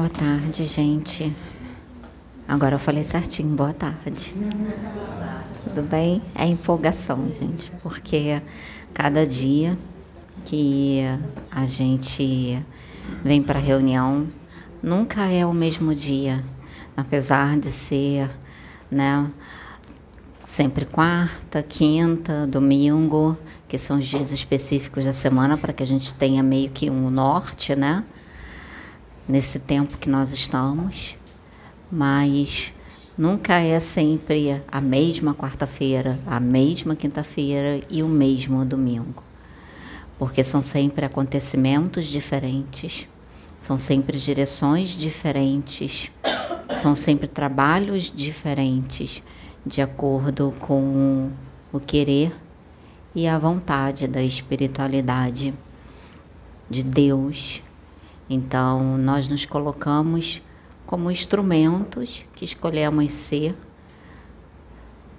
Boa tarde, gente. Agora eu falei certinho, boa tarde. Tudo bem? É empolgação, gente, porque cada dia que a gente vem para a reunião nunca é o mesmo dia, apesar de ser, né, sempre quarta, quinta, domingo, que são os dias específicos da semana para que a gente tenha meio que um norte, né? Nesse tempo que nós estamos, mas nunca é sempre a mesma quarta-feira, a mesma quinta-feira e o mesmo domingo. Porque são sempre acontecimentos diferentes, são sempre direções diferentes, são sempre trabalhos diferentes, de acordo com o querer e a vontade da espiritualidade de Deus. Então, nós nos colocamos como instrumentos que escolhemos ser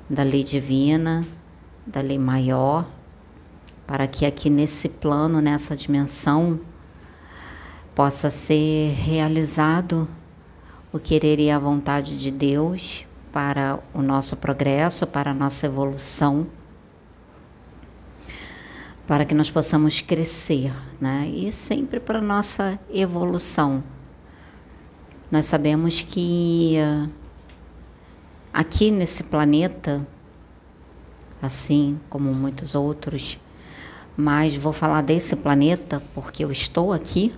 da lei divina, da lei maior, para que aqui nesse plano, nessa dimensão, possa ser realizado o querer e a vontade de Deus para o nosso progresso, para a nossa evolução para que nós possamos crescer, né? E sempre para nossa evolução. Nós sabemos que uh, aqui nesse planeta, assim como muitos outros, mas vou falar desse planeta porque eu estou aqui.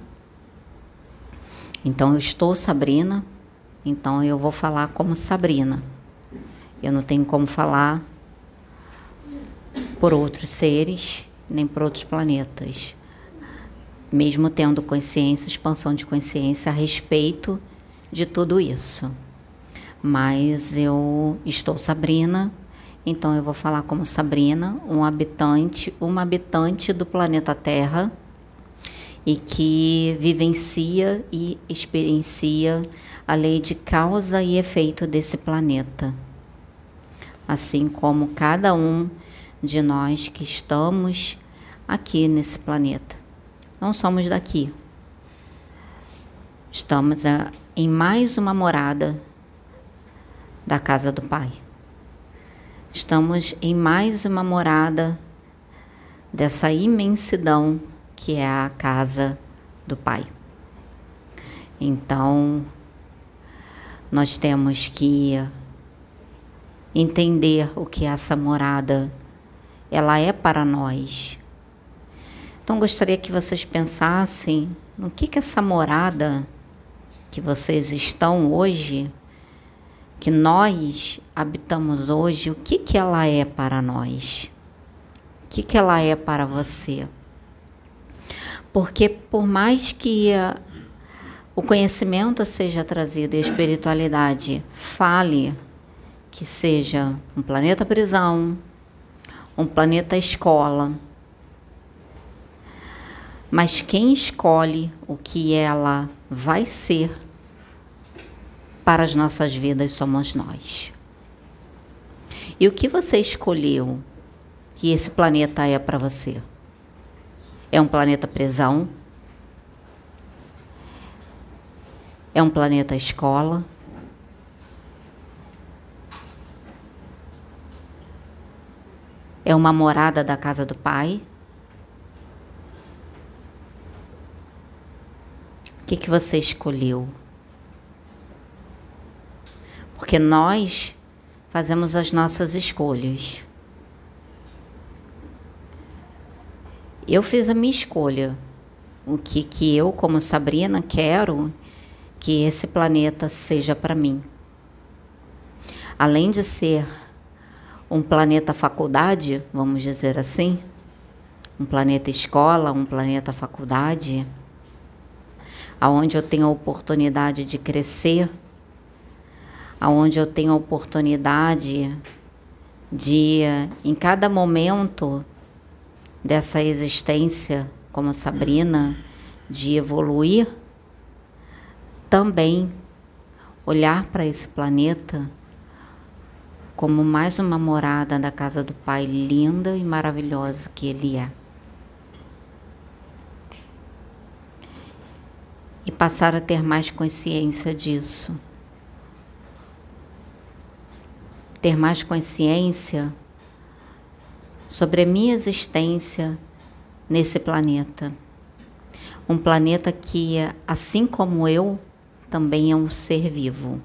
Então eu estou Sabrina, então eu vou falar como Sabrina. Eu não tenho como falar por outros seres nem para outros planetas, mesmo tendo consciência, expansão de consciência a respeito de tudo isso. Mas eu estou Sabrina, então eu vou falar como Sabrina, um habitante, uma habitante do planeta Terra e que vivencia e experiencia a lei de causa e efeito desse planeta. Assim como cada um de nós que estamos aqui nesse planeta. Não somos daqui. Estamos a, em mais uma morada da casa do Pai. Estamos em mais uma morada dessa imensidão que é a casa do Pai. Então, nós temos que entender o que essa morada ela é para nós. Então gostaria que vocês pensassem no que que essa morada que vocês estão hoje, que nós habitamos hoje, o que que ela é para nós? O que que ela é para você? Porque por mais que o conhecimento seja trazido e a espiritualidade fale que seja um planeta prisão, um planeta escola. Mas quem escolhe o que ela vai ser para as nossas vidas somos nós. E o que você escolheu que esse planeta é para você? É um planeta prisão? É um planeta escola? É uma morada da casa do Pai? O que, que você escolheu? Porque nós fazemos as nossas escolhas. Eu fiz a minha escolha. O que, que eu, como Sabrina, quero que esse planeta seja para mim. Além de ser um planeta faculdade, vamos dizer assim, um planeta escola, um planeta faculdade, aonde eu tenho a oportunidade de crescer, aonde eu tenho a oportunidade de, em cada momento dessa existência, como Sabrina, de evoluir, também olhar para esse planeta como mais uma morada da casa do Pai linda e maravilhosa que Ele é. E passar a ter mais consciência disso. Ter mais consciência sobre a minha existência nesse planeta. Um planeta que, assim como eu, também é um ser vivo.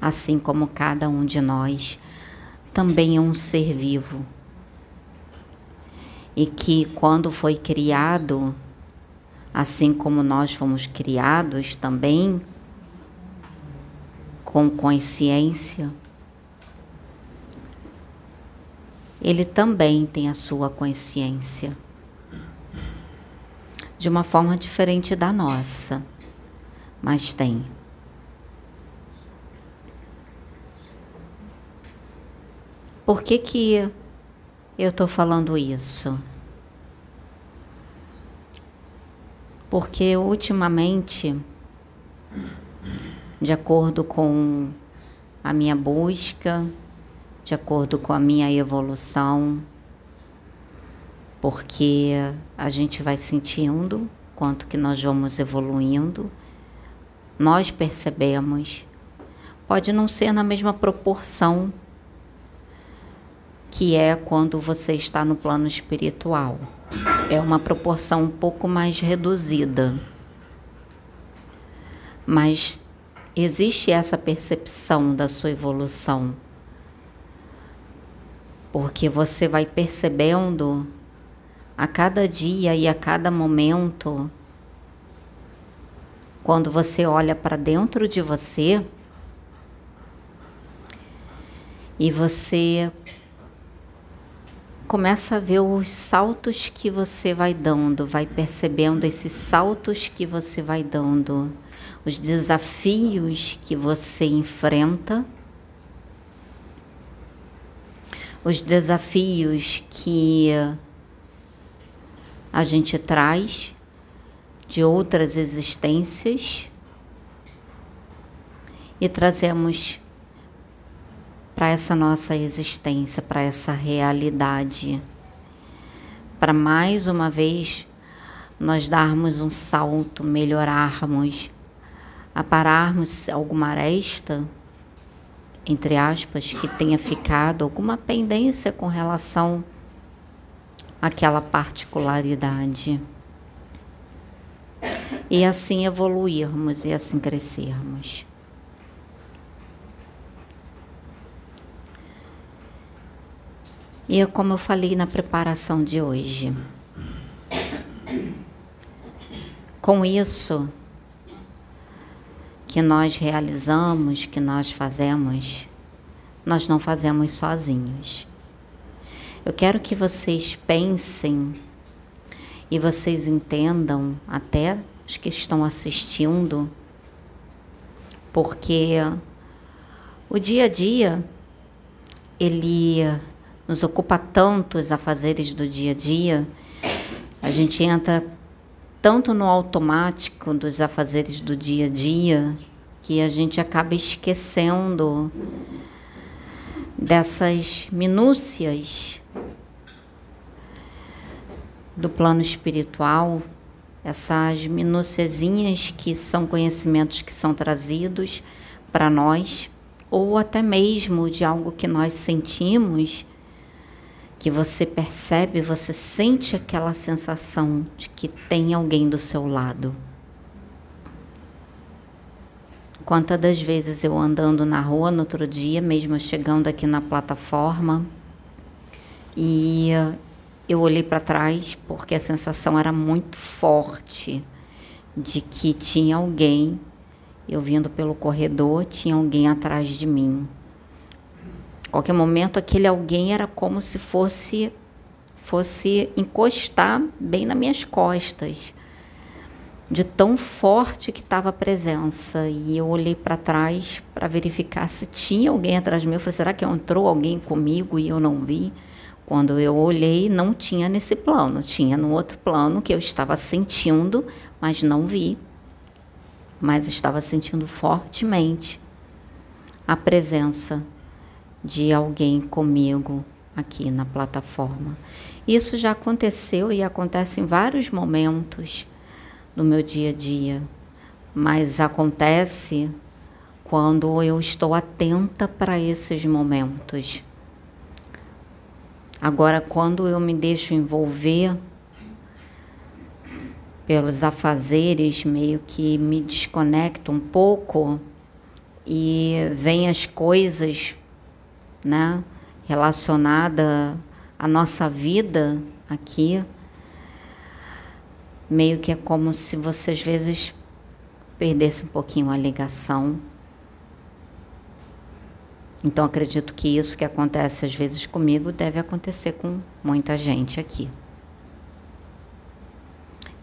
Assim como cada um de nós também é um ser vivo. E que, quando foi criado, assim como nós fomos criados também, com consciência, ele também tem a sua consciência. De uma forma diferente da nossa, mas tem. Por que, que eu estou falando isso? Porque ultimamente, de acordo com a minha busca, de acordo com a minha evolução, porque a gente vai sentindo quanto que nós vamos evoluindo, nós percebemos. Pode não ser na mesma proporção que é quando você está no plano espiritual. É uma proporção um pouco mais reduzida. Mas existe essa percepção da sua evolução porque você vai percebendo a cada dia e a cada momento, quando você olha para dentro de você e você começa a ver os saltos que você vai dando, vai percebendo esses saltos que você vai dando, os desafios que você enfrenta os desafios que a gente traz de outras existências e trazemos para essa nossa existência, para essa realidade, para mais uma vez nós darmos um salto, melhorarmos, apararmos alguma aresta entre aspas, que tenha ficado alguma pendência com relação àquela particularidade. E assim evoluirmos e assim crescermos. E é como eu falei na preparação de hoje, com isso, que nós realizamos, que nós fazemos, nós não fazemos sozinhos. Eu quero que vocês pensem e vocês entendam, até os que estão assistindo, porque o dia a dia ele nos ocupa tanto os afazeres do dia a dia, a gente entra tanto no automático dos afazeres do dia a dia que a gente acaba esquecendo dessas minúcias do plano espiritual, essas minuciazinhas que são conhecimentos que são trazidos para nós, ou até mesmo de algo que nós sentimos que você percebe, você sente aquela sensação de que tem alguém do seu lado. Quantas das vezes eu andando na rua no outro dia, mesmo chegando aqui na plataforma, e eu olhei para trás porque a sensação era muito forte de que tinha alguém, eu vindo pelo corredor, tinha alguém atrás de mim qualquer momento aquele alguém era como se fosse fosse encostar bem nas minhas costas de tão forte que estava a presença. E eu olhei para trás para verificar se tinha alguém atrás de mim. Eu falei será que entrou alguém comigo e eu não vi? Quando eu olhei não tinha nesse plano. Tinha no outro plano que eu estava sentindo mas não vi. Mas estava sentindo fortemente a presença de alguém comigo aqui na plataforma. Isso já aconteceu e acontece em vários momentos no meu dia a dia, mas acontece quando eu estou atenta para esses momentos. Agora, quando eu me deixo envolver pelos afazeres, meio que me desconecto um pouco e vem as coisas, né, relacionada à nossa vida aqui, meio que é como se você às vezes perdesse um pouquinho a ligação então acredito que isso que acontece às vezes comigo deve acontecer com muita gente aqui.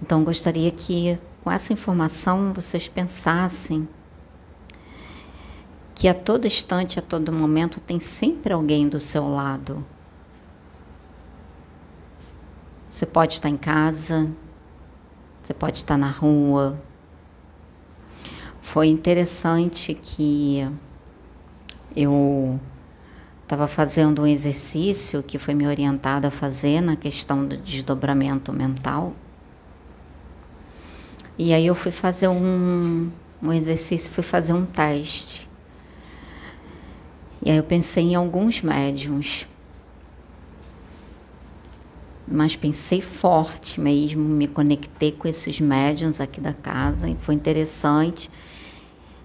Então gostaria que com essa informação vocês pensassem que a todo instante, a todo momento tem sempre alguém do seu lado. Você pode estar em casa, você pode estar na rua. Foi interessante que eu estava fazendo um exercício que foi me orientado a fazer na questão do desdobramento mental. E aí eu fui fazer um, um exercício, fui fazer um teste. E aí eu pensei em alguns médiums. Mas pensei forte mesmo, me conectei com esses médiums aqui da casa e foi interessante.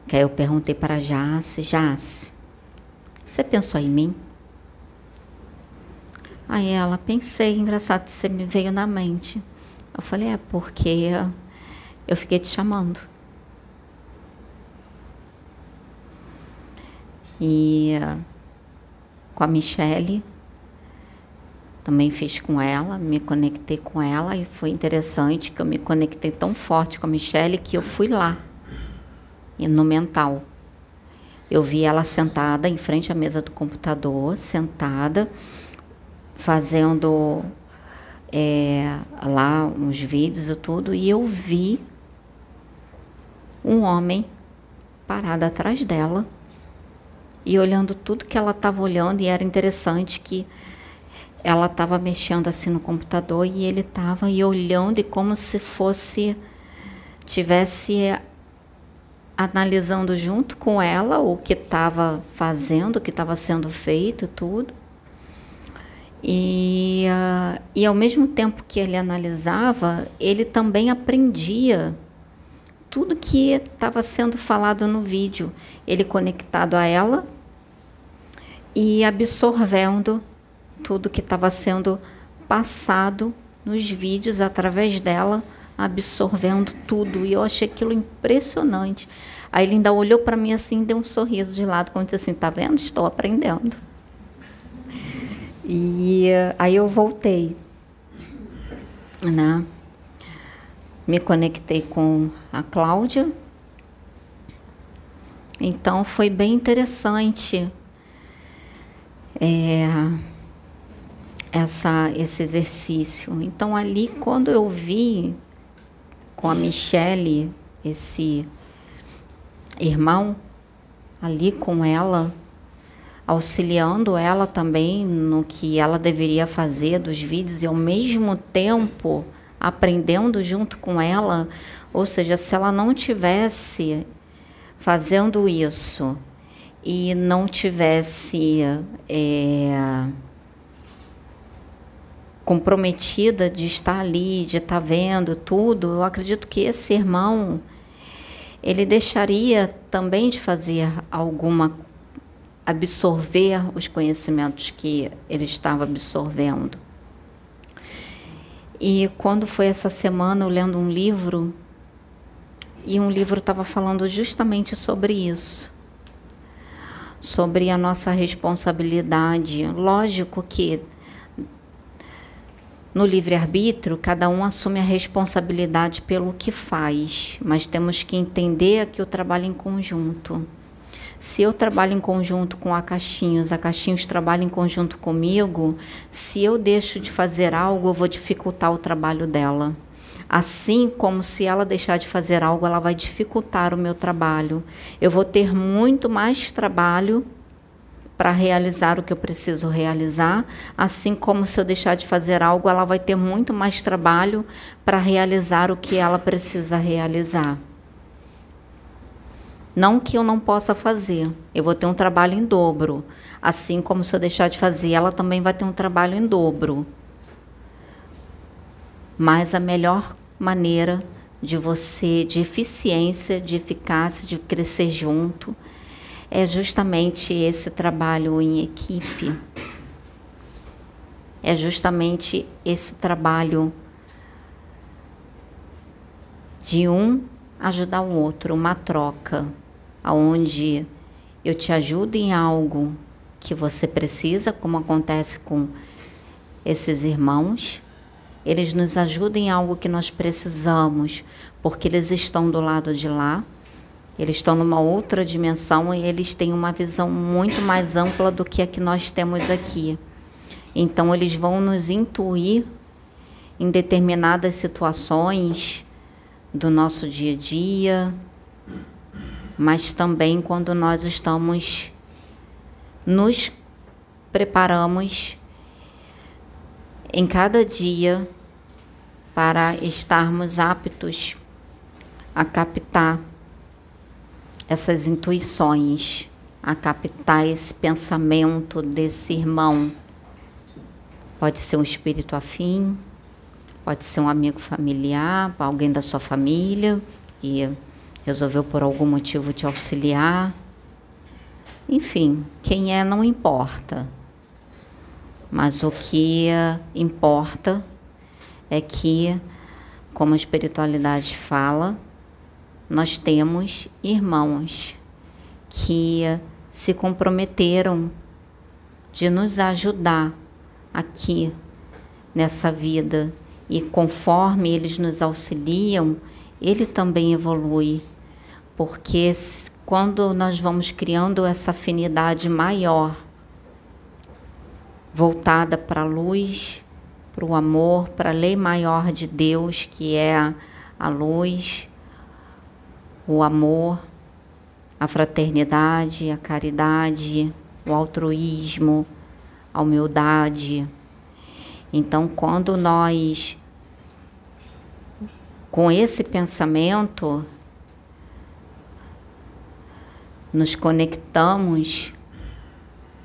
Que aí eu perguntei para Jace, Jace, você pensou em mim? Aí ela, pensei, engraçado, você me veio na mente. Eu falei, é porque eu fiquei te chamando. E com a Michelle, também fiz com ela, me conectei com ela e foi interessante que eu me conectei tão forte com a Michelle que eu fui lá, e no mental. Eu vi ela sentada em frente à mesa do computador, sentada, fazendo é, lá uns vídeos e tudo, e eu vi um homem parado atrás dela e olhando tudo que ela estava olhando, e era interessante que ela estava mexendo assim no computador e ele estava e olhando e como se fosse tivesse analisando junto com ela o que estava fazendo, o que estava sendo feito, tudo. E, uh, e ao mesmo tempo que ele analisava, ele também aprendia tudo que estava sendo falado no vídeo. Ele conectado a ela e absorvendo tudo que estava sendo passado nos vídeos através dela absorvendo tudo. E eu achei aquilo impressionante. Aí ele ainda olhou para mim assim, deu um sorriso de lado, como disse assim: tá vendo? Estou aprendendo. E aí eu voltei, né? Me conectei com a Cláudia. Então foi bem interessante é, essa, esse exercício. Então ali quando eu vi com a Michele esse irmão ali com ela, auxiliando ela também no que ela deveria fazer dos vídeos e ao mesmo tempo aprendendo junto com ela, ou seja, se ela não tivesse fazendo isso e não tivesse é, comprometida de estar ali, de estar vendo tudo, eu acredito que esse irmão ele deixaria também de fazer alguma absorver os conhecimentos que ele estava absorvendo. E quando foi essa semana eu lendo um livro e um livro estava falando justamente sobre isso. Sobre a nossa responsabilidade. Lógico que no livre-arbítrio, cada um assume a responsabilidade pelo que faz, mas temos que entender que o trabalho em conjunto. Se eu trabalho em conjunto com a Caixinhos, a Caixinhos trabalha em conjunto comigo, se eu deixo de fazer algo, eu vou dificultar o trabalho dela. Assim como se ela deixar de fazer algo, ela vai dificultar o meu trabalho. Eu vou ter muito mais trabalho para realizar o que eu preciso realizar, assim como se eu deixar de fazer algo, ela vai ter muito mais trabalho para realizar o que ela precisa realizar. Não que eu não possa fazer, eu vou ter um trabalho em dobro. Assim como se eu deixar de fazer, ela também vai ter um trabalho em dobro. Mas a melhor maneira de você, de eficiência, de eficácia, de crescer junto, é justamente esse trabalho em equipe. É justamente esse trabalho de um ajudar o outro, uma troca, aonde eu te ajudo em algo que você precisa, como acontece com esses irmãos, eles nos ajudam em algo que nós precisamos, porque eles estão do lado de lá eles estão numa outra dimensão e eles têm uma visão muito mais ampla do que a que nós temos aqui. Então, eles vão nos intuir em determinadas situações do nosso dia a dia, mas também quando nós estamos nos preparamos em cada dia para estarmos aptos a captar essas intuições, a captar esse pensamento desse irmão. Pode ser um espírito afim, pode ser um amigo familiar, alguém da sua família que resolveu por algum motivo te auxiliar. Enfim, quem é não importa. Mas o que importa é que, como a espiritualidade fala, nós temos irmãos que se comprometeram de nos ajudar aqui nessa vida. E conforme eles nos auxiliam, ele também evolui, porque quando nós vamos criando essa afinidade maior, voltada para a luz, para o amor, para a lei maior de Deus, que é a luz, o amor, a fraternidade, a caridade, o altruísmo, a humildade. Então, quando nós, com esse pensamento, nos conectamos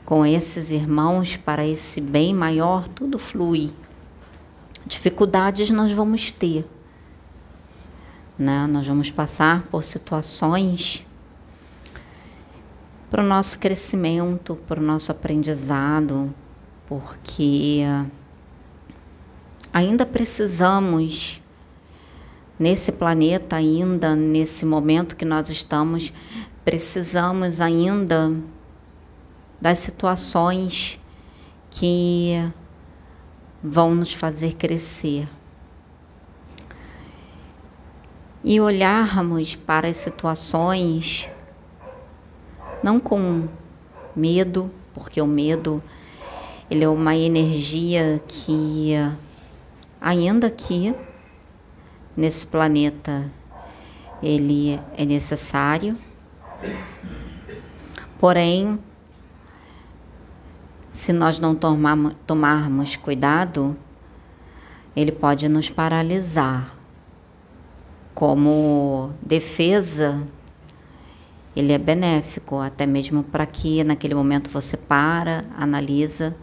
com esses irmãos para esse bem maior, tudo flui. Dificuldades nós vamos ter, né? Nós vamos passar por situações para o nosso crescimento, para o nosso aprendizado, porque ainda precisamos nesse planeta ainda nesse momento que nós estamos precisamos ainda das situações que vão nos fazer crescer e olharmos para as situações não com medo, porque o medo ele é uma energia que ainda aqui nesse planeta ele é necessário. Porém, se nós não tomarmos, tomarmos cuidado, ele pode nos paralisar como defesa, ele é benéfico, até mesmo para que naquele momento você para, analisa,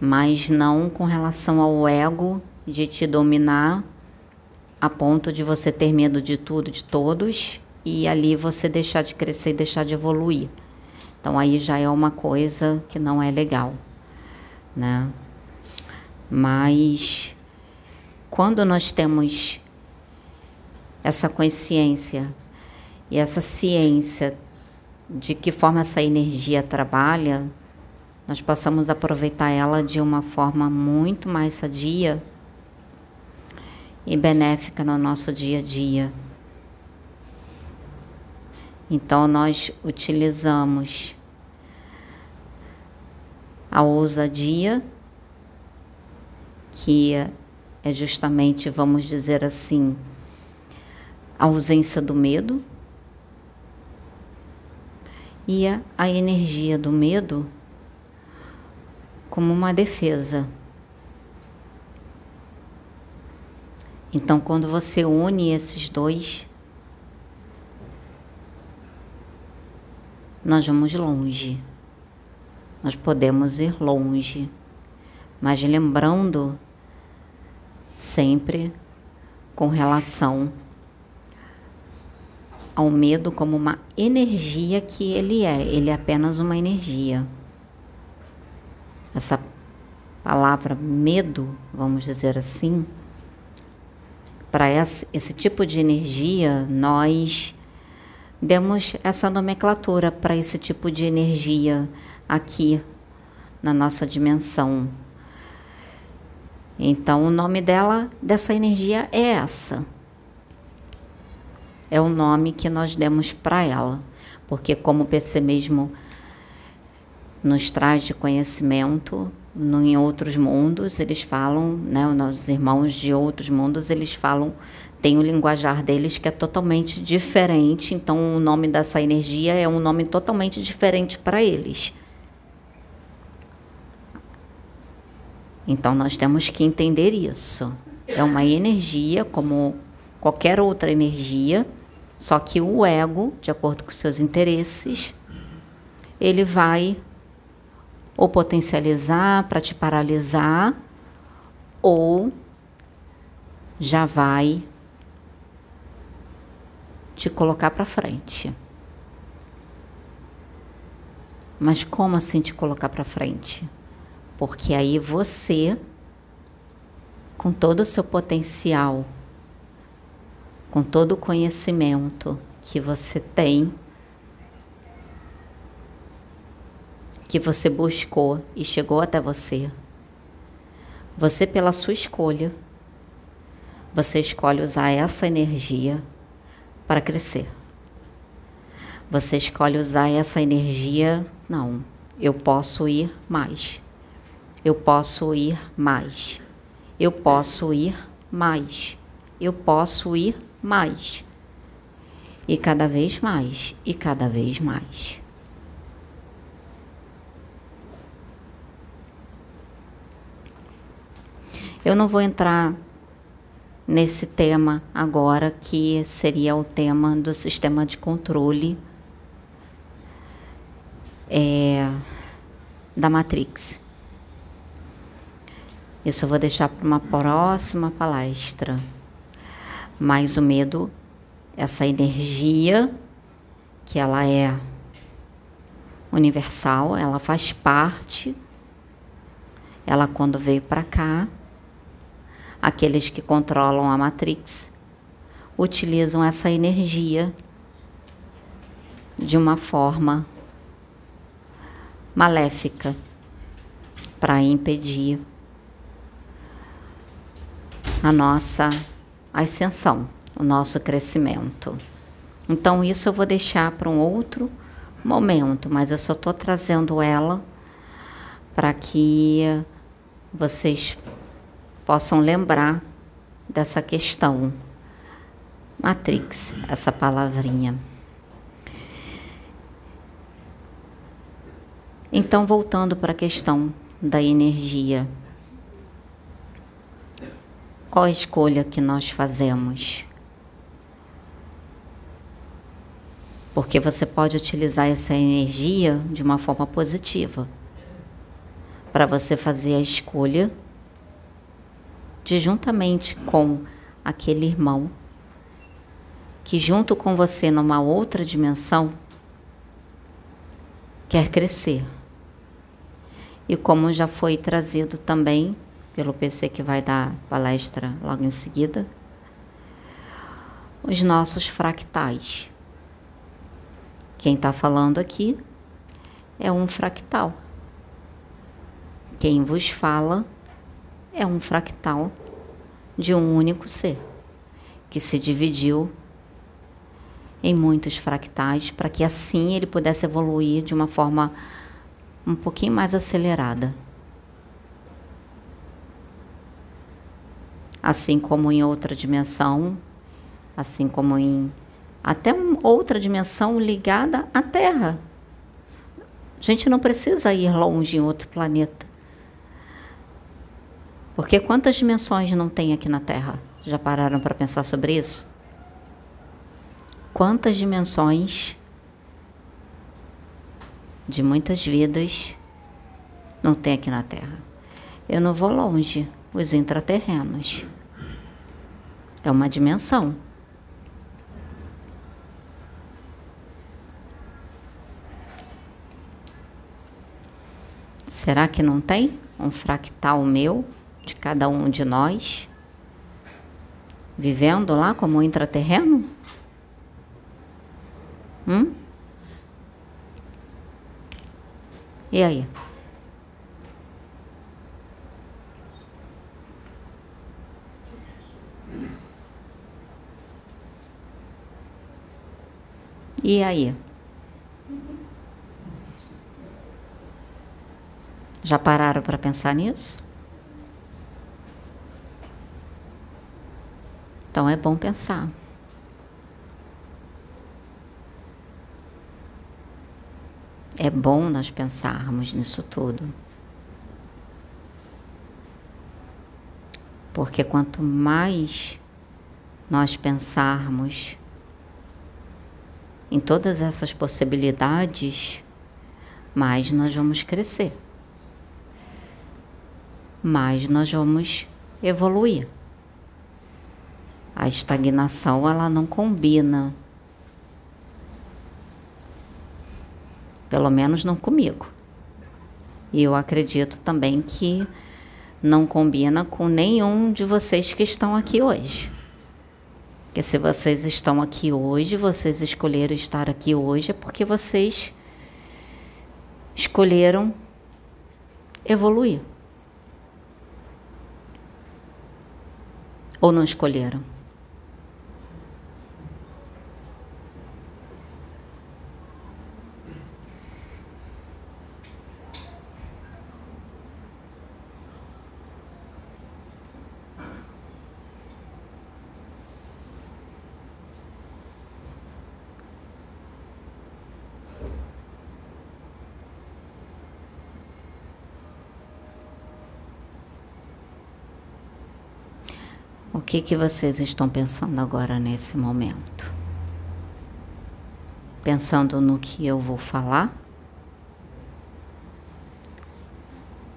mas não com relação ao ego de te dominar a ponto de você ter medo de tudo, de todos, e ali você deixar de crescer e deixar de evoluir. Então aí já é uma coisa que não é legal, né? Mas quando nós temos essa consciência e essa ciência de que forma essa energia trabalha, nós possamos aproveitar ela de uma forma muito mais sadia e benéfica no nosso dia a dia. Então, nós utilizamos a ousadia, que é justamente, vamos dizer assim, a ausência do medo e a energia do medo como uma defesa. Então, quando você une esses dois, nós vamos longe. Nós podemos ir longe, mas lembrando sempre com relação ao medo como uma energia que ele é, ele é apenas uma energia. Essa palavra medo, vamos dizer assim, para esse, tipo de energia, nós demos essa nomenclatura para esse tipo de energia aqui na nossa dimensão. Então, o nome dela, dessa energia, é essa é o nome que nós demos para ela, porque como o PC mesmo nos traz de conhecimento, no, em outros mundos eles falam, né, os nossos irmãos de outros mundos eles falam, tem o linguajar deles que é totalmente diferente, então o nome dessa energia é um nome totalmente diferente para eles. Então nós temos que entender isso. É uma energia como qualquer outra energia só que o ego, de acordo com seus interesses, ele vai ou potencializar para te paralisar, ou já vai te colocar para frente. Mas como assim te colocar para frente? Porque aí você, com todo o seu potencial com todo o conhecimento que você tem, que você buscou e chegou até você, você, pela sua escolha, você escolhe usar essa energia para crescer. Você escolhe usar essa energia, não, eu posso ir mais. Eu posso ir mais. Eu posso ir mais. Eu posso ir mais. E cada vez mais, e cada vez mais. Eu não vou entrar nesse tema agora, que seria o tema do sistema de controle é, da Matrix. Isso eu vou deixar para uma próxima palestra. Mas o medo, essa energia que ela é universal, ela faz parte. Ela quando veio para cá, aqueles que controlam a Matrix utilizam essa energia de uma forma maléfica para impedir a nossa ascensão, o nosso crescimento. Então, isso eu vou deixar para um outro momento, mas eu só estou trazendo ela para que vocês possam lembrar dessa questão. Matrix, essa palavrinha. Então, voltando para a questão da energia qual a escolha que nós fazemos? Porque você pode utilizar essa energia de uma forma positiva para você fazer a escolha de juntamente com aquele irmão que junto com você numa outra dimensão quer crescer. E como já foi trazido também pelo PC que vai dar palestra logo em seguida. Os nossos fractais. Quem está falando aqui é um fractal. Quem vos fala é um fractal de um único ser que se dividiu em muitos fractais para que assim ele pudesse evoluir de uma forma um pouquinho mais acelerada. Assim como em outra dimensão, assim como em até outra dimensão ligada à Terra, gente não precisa ir longe em outro planeta. Porque quantas dimensões não tem aqui na Terra? Já pararam para pensar sobre isso? Quantas dimensões de muitas vidas não tem aqui na Terra? Eu não vou longe, os intraterrenos. É uma dimensão. Será que não tem um fractal meu de cada um de nós vivendo lá como intraterreno? Hum? E aí? E aí? Já pararam para pensar nisso? Então é bom pensar. É bom nós pensarmos nisso tudo. Porque quanto mais nós pensarmos em todas essas possibilidades, mais nós vamos crescer, mais nós vamos evoluir. A estagnação ela não combina, pelo menos não comigo. E eu acredito também que não combina com nenhum de vocês que estão aqui hoje. Porque se vocês estão aqui hoje, vocês escolheram estar aqui hoje, é porque vocês escolheram evoluir. Ou não escolheram? O que, vocês estão pensando agora nesse momento? Pensando no que eu vou falar?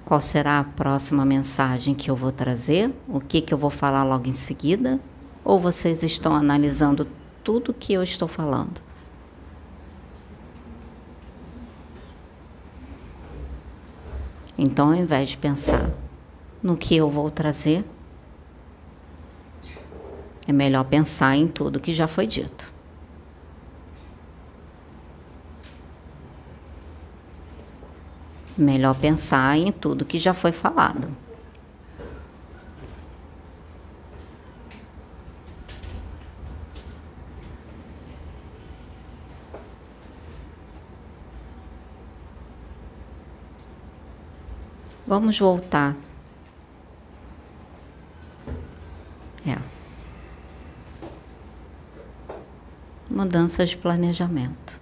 Qual será a próxima mensagem que eu vou trazer? O que, que eu vou falar logo em seguida? Ou vocês estão analisando tudo que eu estou falando? Então, ao invés de pensar no que eu vou trazer, é melhor pensar em tudo que já foi dito. Melhor pensar em tudo que já foi falado. Vamos voltar mudanças de planejamento.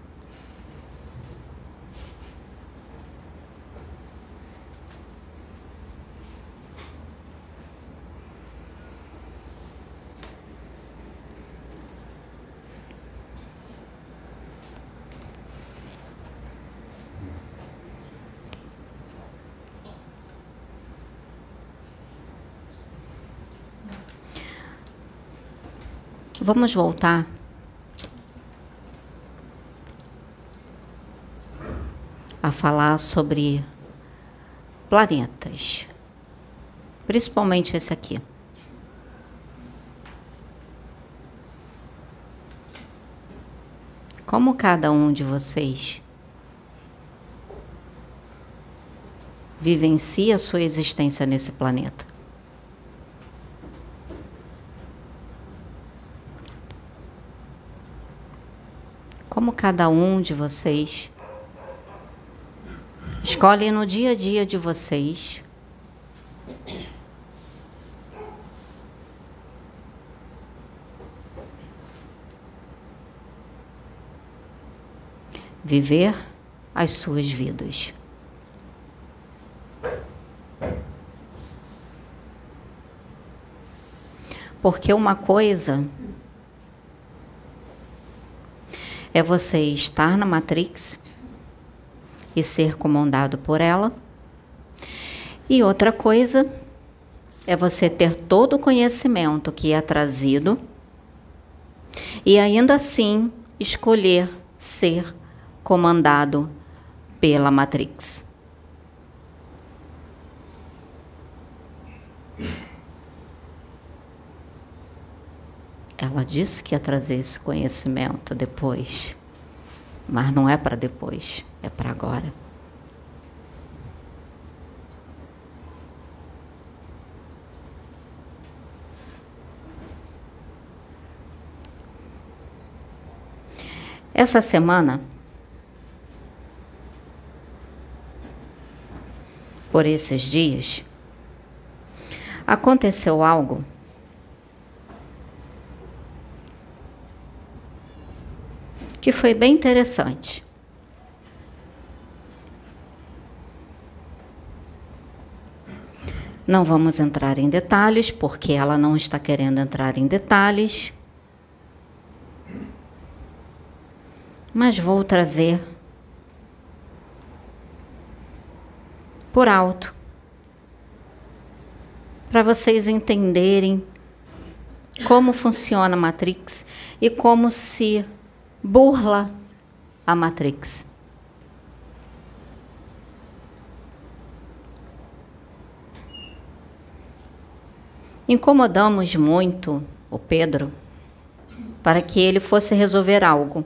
Vamos voltar a falar sobre planetas, principalmente esse aqui. Como cada um de vocês vivencia a sua existência nesse planeta? Como cada um de vocês Escolhem no dia a dia de vocês. Viver as suas vidas. Porque uma coisa é você estar na Matrix e ser comandado por ela, e outra coisa é você ter todo o conhecimento que é trazido e ainda assim escolher ser comandado pela Matrix. Ela disse que ia trazer esse conhecimento depois, mas não é para depois, é para agora. Essa semana, por esses dias, aconteceu algo que foi bem interessante. Não vamos entrar em detalhes, porque ela não está querendo entrar em detalhes. Mas vou trazer por alto para vocês entenderem como funciona a Matrix e como se burla a Matrix. Incomodamos muito o Pedro para que ele fosse resolver algo.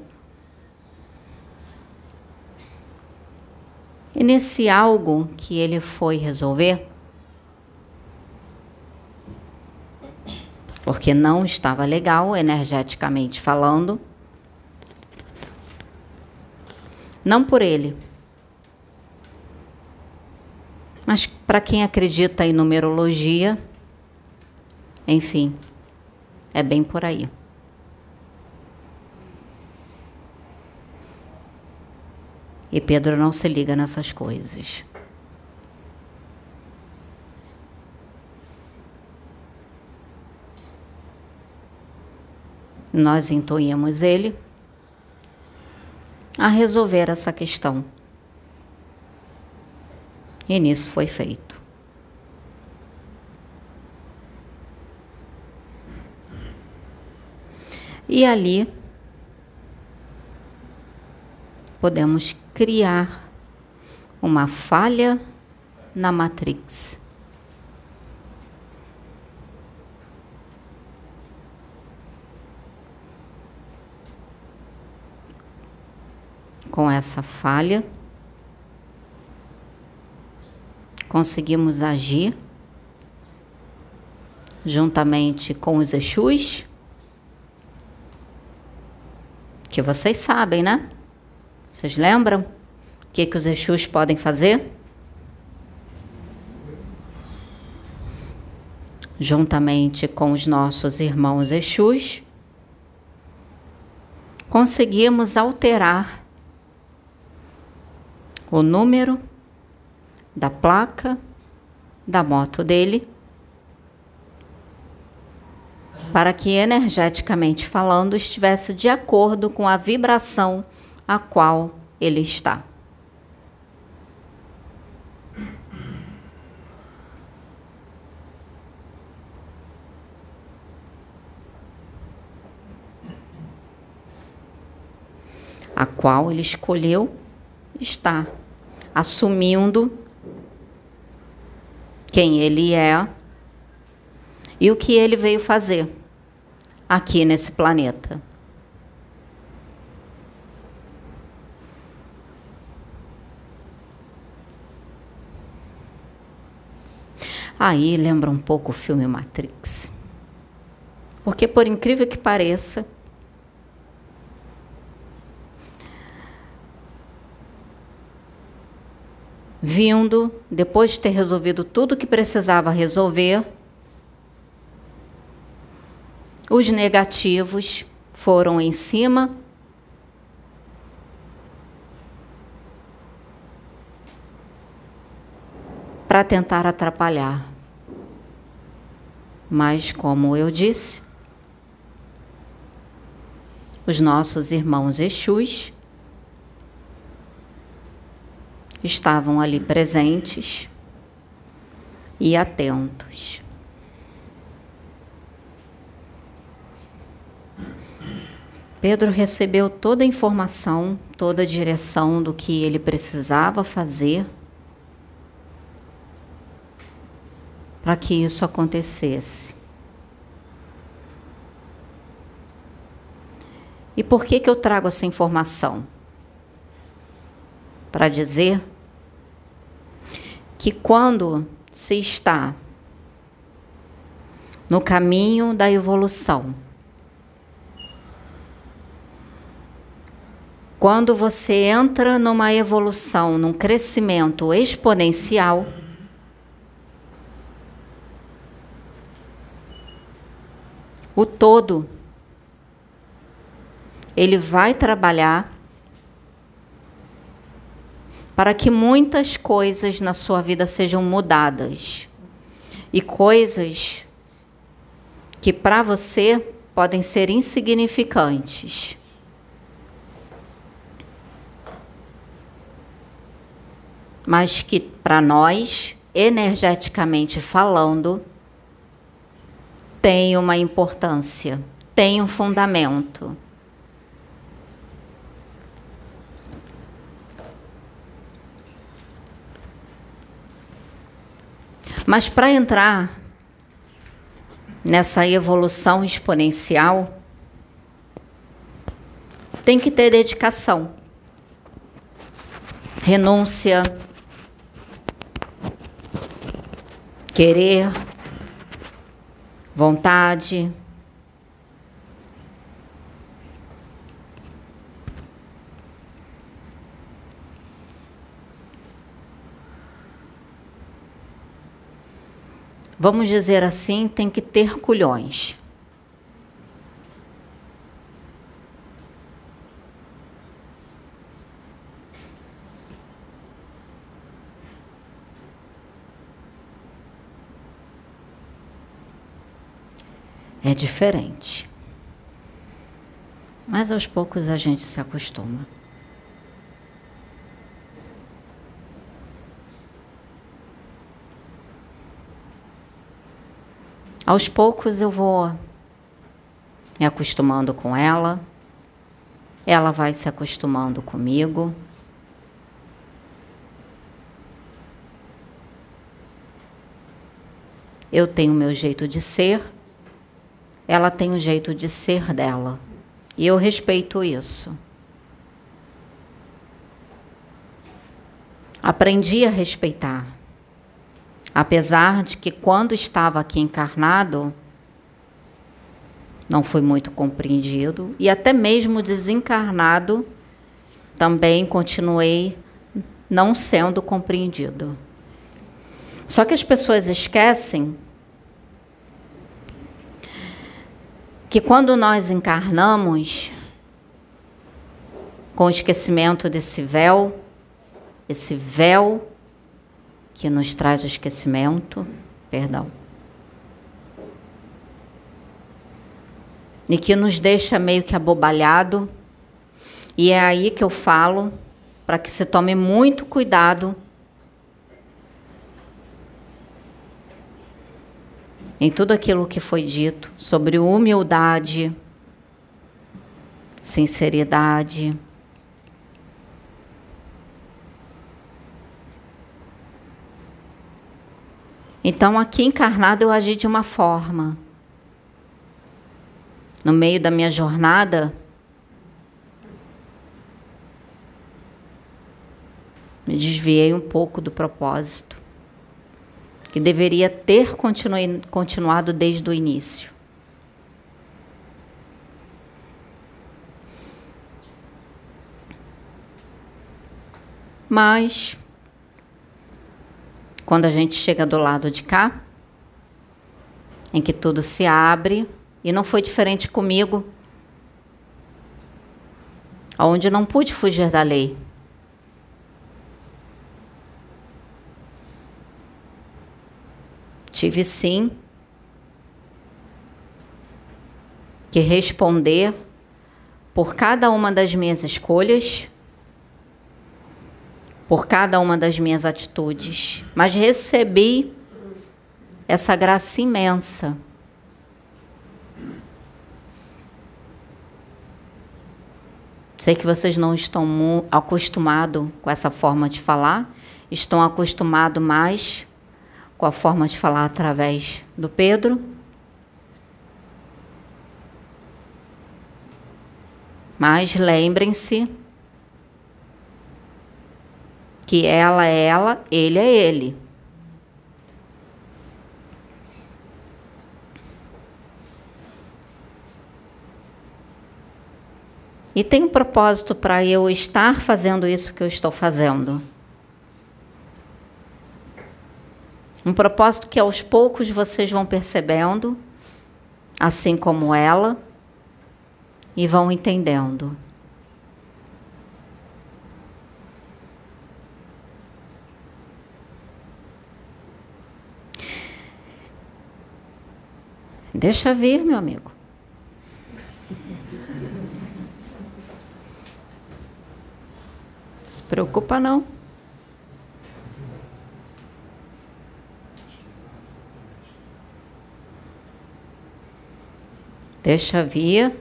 E nesse algo que ele foi resolver, porque não estava legal energeticamente falando, Não por ele. Mas para quem acredita em numerologia, enfim, é bem por aí. E Pedro não se liga nessas coisas. Nós intuímos ele a resolver essa questão. E nisso foi feito. E ali podemos criar uma falha na matrix. Com essa falha, conseguimos agir juntamente com os Exus, que vocês sabem, né? Vocês lembram? O que, que os Exus podem fazer? Juntamente com os nossos irmãos Exus, conseguimos alterar o número da placa da moto dele, para que energeticamente falando estivesse de acordo com a vibração a qual ele está. A qual ele escolheu estar assumindo quem ele é e o que ele veio fazer aqui nesse planeta. Aí lembra um pouco o filme Matrix. Porque, por incrível que pareça, vindo, depois de ter resolvido tudo o que precisava resolver, os negativos foram em cima. Para tentar atrapalhar. Mas, como eu disse, os nossos irmãos Exus estavam ali presentes e atentos. Pedro recebeu toda a informação, toda a direção do que ele precisava fazer para que isso acontecesse. E por que, que eu trago essa informação? Para dizer que quando se está no caminho da evolução, quando você entra numa evolução, num crescimento exponencial, o todo ele vai trabalhar para que muitas coisas na sua vida sejam mudadas. E coisas que para você podem ser insignificantes. Mas que para nós, energeticamente falando, tem uma importância, tem um fundamento. Mas para entrar nessa evolução exponencial, tem que ter dedicação, renúncia, querer, vontade. Vamos dizer assim, tem que ter culhões. É diferente. Mas aos poucos a gente se acostuma. Aos poucos eu vou me acostumando com ela, ela vai se acostumando comigo. Eu tenho meu jeito de ser, ela tem o jeito de ser dela. E eu respeito isso. Aprendi a respeitar. Apesar de que quando estava aqui encarnado, não foi muito compreendido, e até mesmo desencarnado, também continuei não sendo compreendido. Só que as pessoas esquecem que quando nós encarnamos, com o esquecimento desse véu, esse véu que nos traz o esquecimento, perdão, e que nos deixa meio que abobalhado. E é aí que eu falo para que se tome muito cuidado em tudo aquilo que foi dito sobre humildade, sinceridade, Então, aqui encarnado, eu agi de uma forma. No meio da minha jornada, me desviei um pouco do propósito, que deveria ter continuado desde o início. Mas quando a gente chega do lado de cá, em que tudo se abre, e não foi diferente comigo, onde não pude fugir da lei. tive sim que responder por cada uma das minhas escolhas, por cada uma das minhas atitudes, mas recebi essa graça imensa. Sei que vocês não estão acostumados com essa forma de falar, estão acostumados mais com a forma de falar através do Pedro. Mas lembrem-se que ela é ela, ele é ele. E tem um propósito para eu estar fazendo isso que eu estou fazendo. Um propósito que aos poucos vocês vão percebendo, assim como ela e vão entendendo. Deixa vir, meu amigo. Se preocupa não. Deixa vir.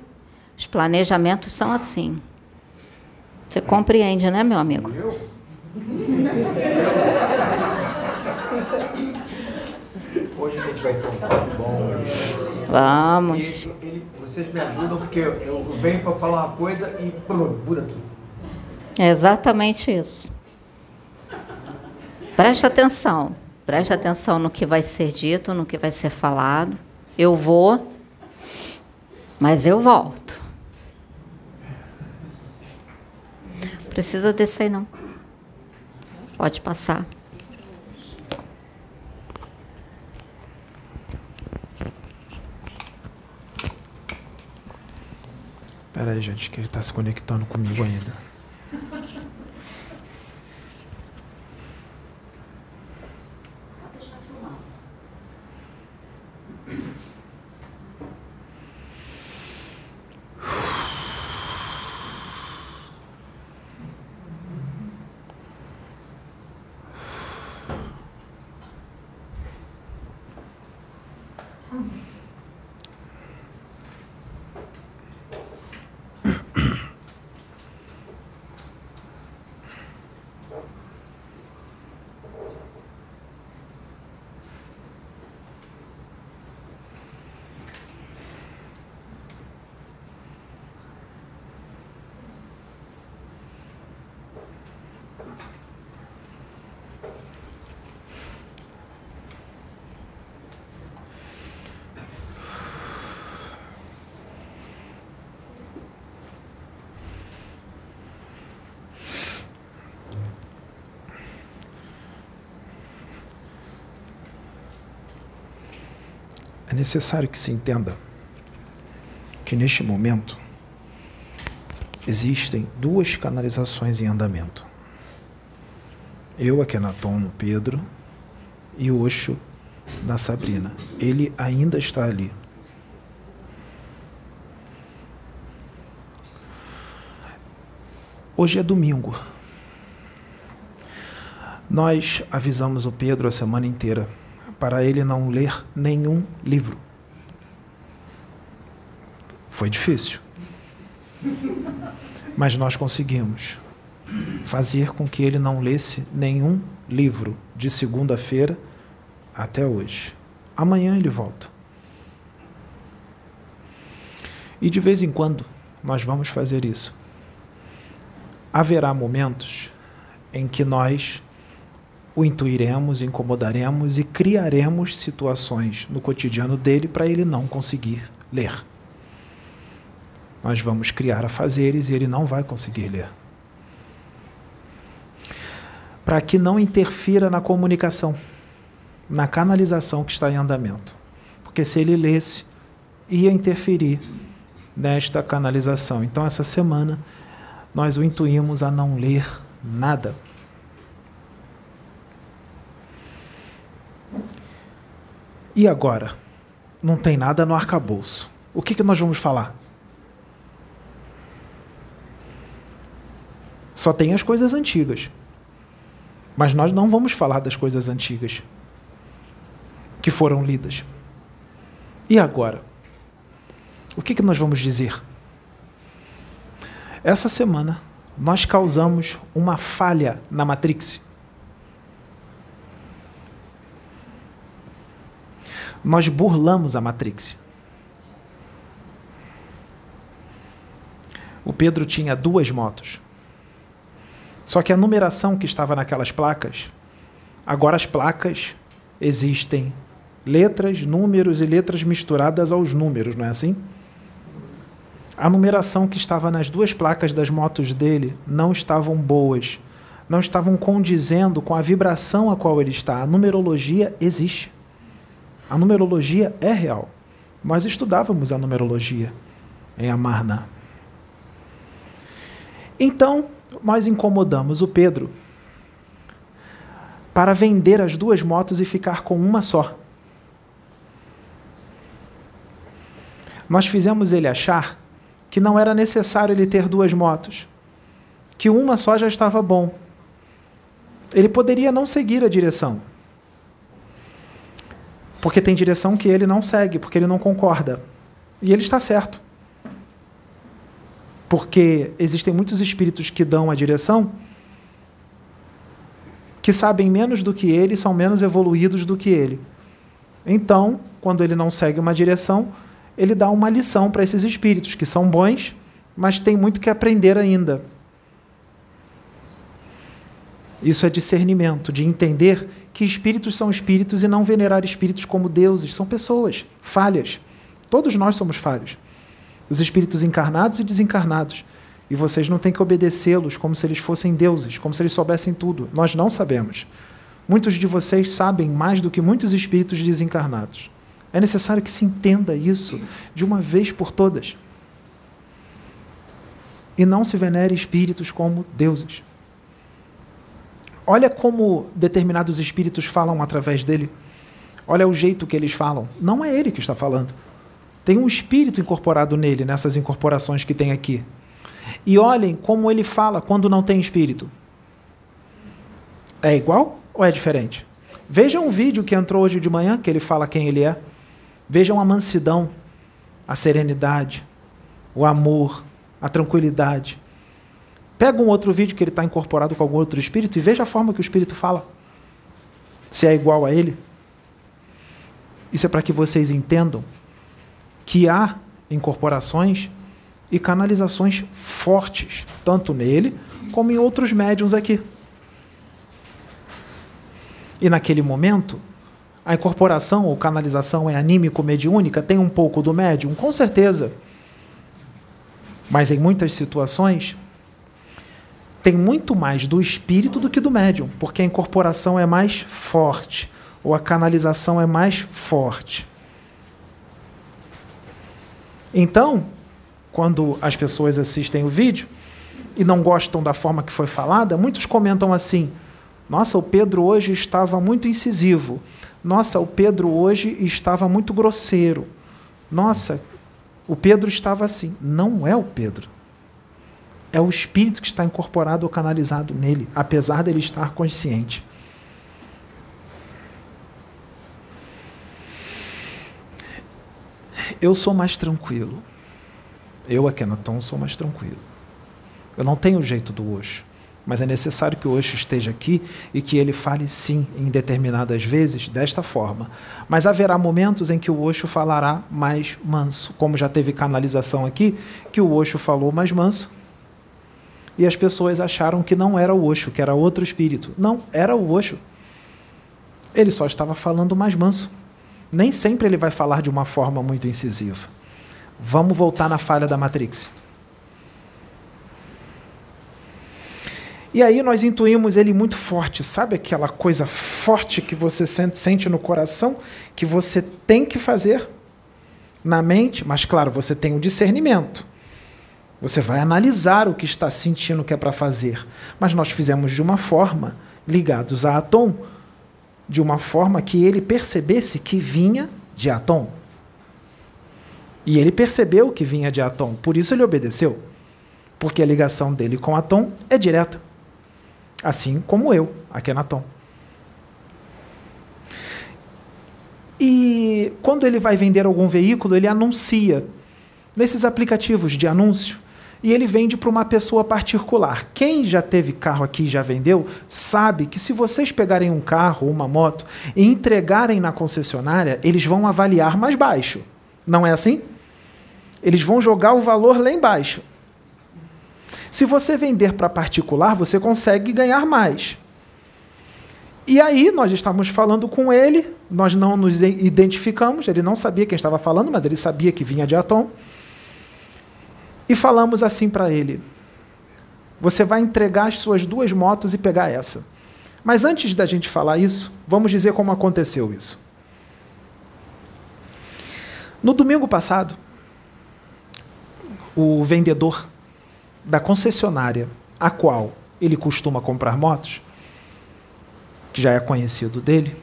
Os planejamentos são assim. Você compreende, né, meu amigo? Eu? Hoje a gente vai ter um papo bom. Vamos. E, ele, vocês me ajudam porque eu venho para falar uma coisa e muda tudo. É exatamente isso. Preste atenção. Preste atenção no que vai ser dito, no que vai ser falado. Eu vou, mas eu volto. Precisa descer não. Pode passar. Pera aí, gente, que ele está se conectando comigo ainda. Necessário que se entenda que neste momento existem duas canalizações em andamento. Eu, Akenaton, no Pedro, e o Oxo na Sabrina. Ele ainda está ali. Hoje é domingo. Nós avisamos o Pedro a semana inteira para ele não ler nenhum livro. Foi difícil. Mas nós conseguimos fazer com que ele não lesse nenhum livro de segunda-feira até hoje. Amanhã ele volta. E de vez em quando nós vamos fazer isso. Haverá momentos em que nós o intuiremos, incomodaremos e criaremos situações no cotidiano dele para ele não conseguir ler. Nós vamos criar afazeres e ele não vai conseguir ler. Para que não interfira na comunicação, na canalização que está em andamento. Porque se ele lesse, ia interferir nesta canalização. Então, essa semana, nós o intuímos a não ler nada. E agora? Não tem nada no arcabouço. O que, que nós vamos falar? Só tem as coisas antigas. Mas nós não vamos falar das coisas antigas que foram lidas. E agora? O que, que nós vamos dizer? Essa semana, nós causamos uma falha na Matrix. Nós burlamos a Matrix. O Pedro tinha duas motos. Só que a numeração que estava naquelas placas, agora as placas existem letras, números e letras misturadas aos números, não é assim? A numeração que estava nas duas placas das motos dele não estavam boas, não estavam condizendo com a vibração a qual ele está. A numerologia existe. A numerologia é real. Nós estudávamos a numerologia em Amarna. Então, nós incomodamos o Pedro para vender as duas motos e ficar com uma só. Nós fizemos ele achar que não era necessário ele ter duas motos, que uma só já estava bom. Ele poderia não seguir a direção. Porque tem direção que ele não segue, porque ele não concorda. E ele está certo. Porque existem muitos espíritos que dão a direção que sabem menos do que ele, são menos evoluídos do que ele. Então, quando ele não segue uma direção, ele dá uma lição para esses espíritos, que são bons, mas tem muito que aprender ainda. Isso é discernimento, de entender que espíritos são espíritos e não venerar espíritos como deuses, são pessoas, falhas. Todos nós somos falhos. Os espíritos encarnados e desencarnados. E vocês não têm que obedecê-los como se eles fossem deuses, como se eles soubessem tudo. Nós não sabemos. Muitos de vocês sabem mais do que muitos espíritos desencarnados. É necessário que se entenda isso de uma vez por todas. E não se venere espíritos como deuses. Olha como determinados espíritos falam através dele. Olha o jeito que eles falam. Não é ele que está falando. Tem um espírito incorporado nele, nessas incorporações que tem aqui. E olhem como ele fala quando não tem espírito. É igual ou é diferente? Vejam um vídeo que entrou hoje de manhã, que ele fala quem ele é. Vejam a mansidão, a serenidade, o amor, a tranquilidade. Pega um outro vídeo que ele está incorporado com algum outro espírito e veja a forma que o espírito fala. Se é igual a ele. Isso é para que vocês entendam que há incorporações e canalizações fortes, tanto nele como em outros médiums aqui. E naquele momento, a incorporação ou canalização é anímico-mediúnica, tem um pouco do médium? Com certeza. Mas em muitas situações, tem muito mais do espírito do que do médium, porque a incorporação é mais forte, ou a canalização é mais forte. Então, quando as pessoas assistem o vídeo e não gostam da forma que foi falada, muitos comentam assim: nossa, o Pedro hoje estava muito incisivo. Nossa, o Pedro hoje estava muito grosseiro. Nossa, o Pedro estava assim. Não é o Pedro. É o espírito que está incorporado ou canalizado nele, apesar dele estar consciente. Eu sou mais tranquilo. Eu, Akenaton, sou mais tranquilo. Eu não tenho o jeito do Osho mas é necessário que o Osho esteja aqui e que ele fale sim em determinadas vezes desta forma. Mas haverá momentos em que o Osho falará mais manso, como já teve canalização aqui, que o Osho falou mais manso. E as pessoas acharam que não era o Osho, que era outro espírito. Não, era o Osho. Ele só estava falando mais manso. Nem sempre ele vai falar de uma forma muito incisiva. Vamos voltar na falha da Matrix. E aí nós intuímos ele muito forte, sabe aquela coisa forte que você sente, no coração, que você tem que fazer na mente, mas claro, você tem o discernimento. Você vai analisar o que está sentindo que é para fazer. Mas nós fizemos de uma forma, ligados a Atom, de uma forma que ele percebesse que vinha de Atom. E ele percebeu que vinha de Atom, por isso ele obedeceu. Porque a ligação dele com Atom é direta. Assim como eu, aqui é Atom. E quando ele vai vender algum veículo, ele anuncia nesses aplicativos de anúncio e ele vende para uma pessoa particular. Quem já teve carro aqui e já vendeu, sabe que se vocês pegarem um carro ou uma moto e entregarem na concessionária, eles vão avaliar mais baixo. Não é assim? Eles vão jogar o valor lá embaixo. Se você vender para particular, você consegue ganhar mais. E aí nós estávamos falando com ele, nós não nos identificamos, ele não sabia quem estava falando, mas ele sabia que vinha de Atom. E falamos assim para ele: Você vai entregar as suas duas motos e pegar essa. Mas antes da gente falar isso, vamos dizer como aconteceu isso. No domingo passado, o vendedor da concessionária a qual ele costuma comprar motos que já é conhecido dele.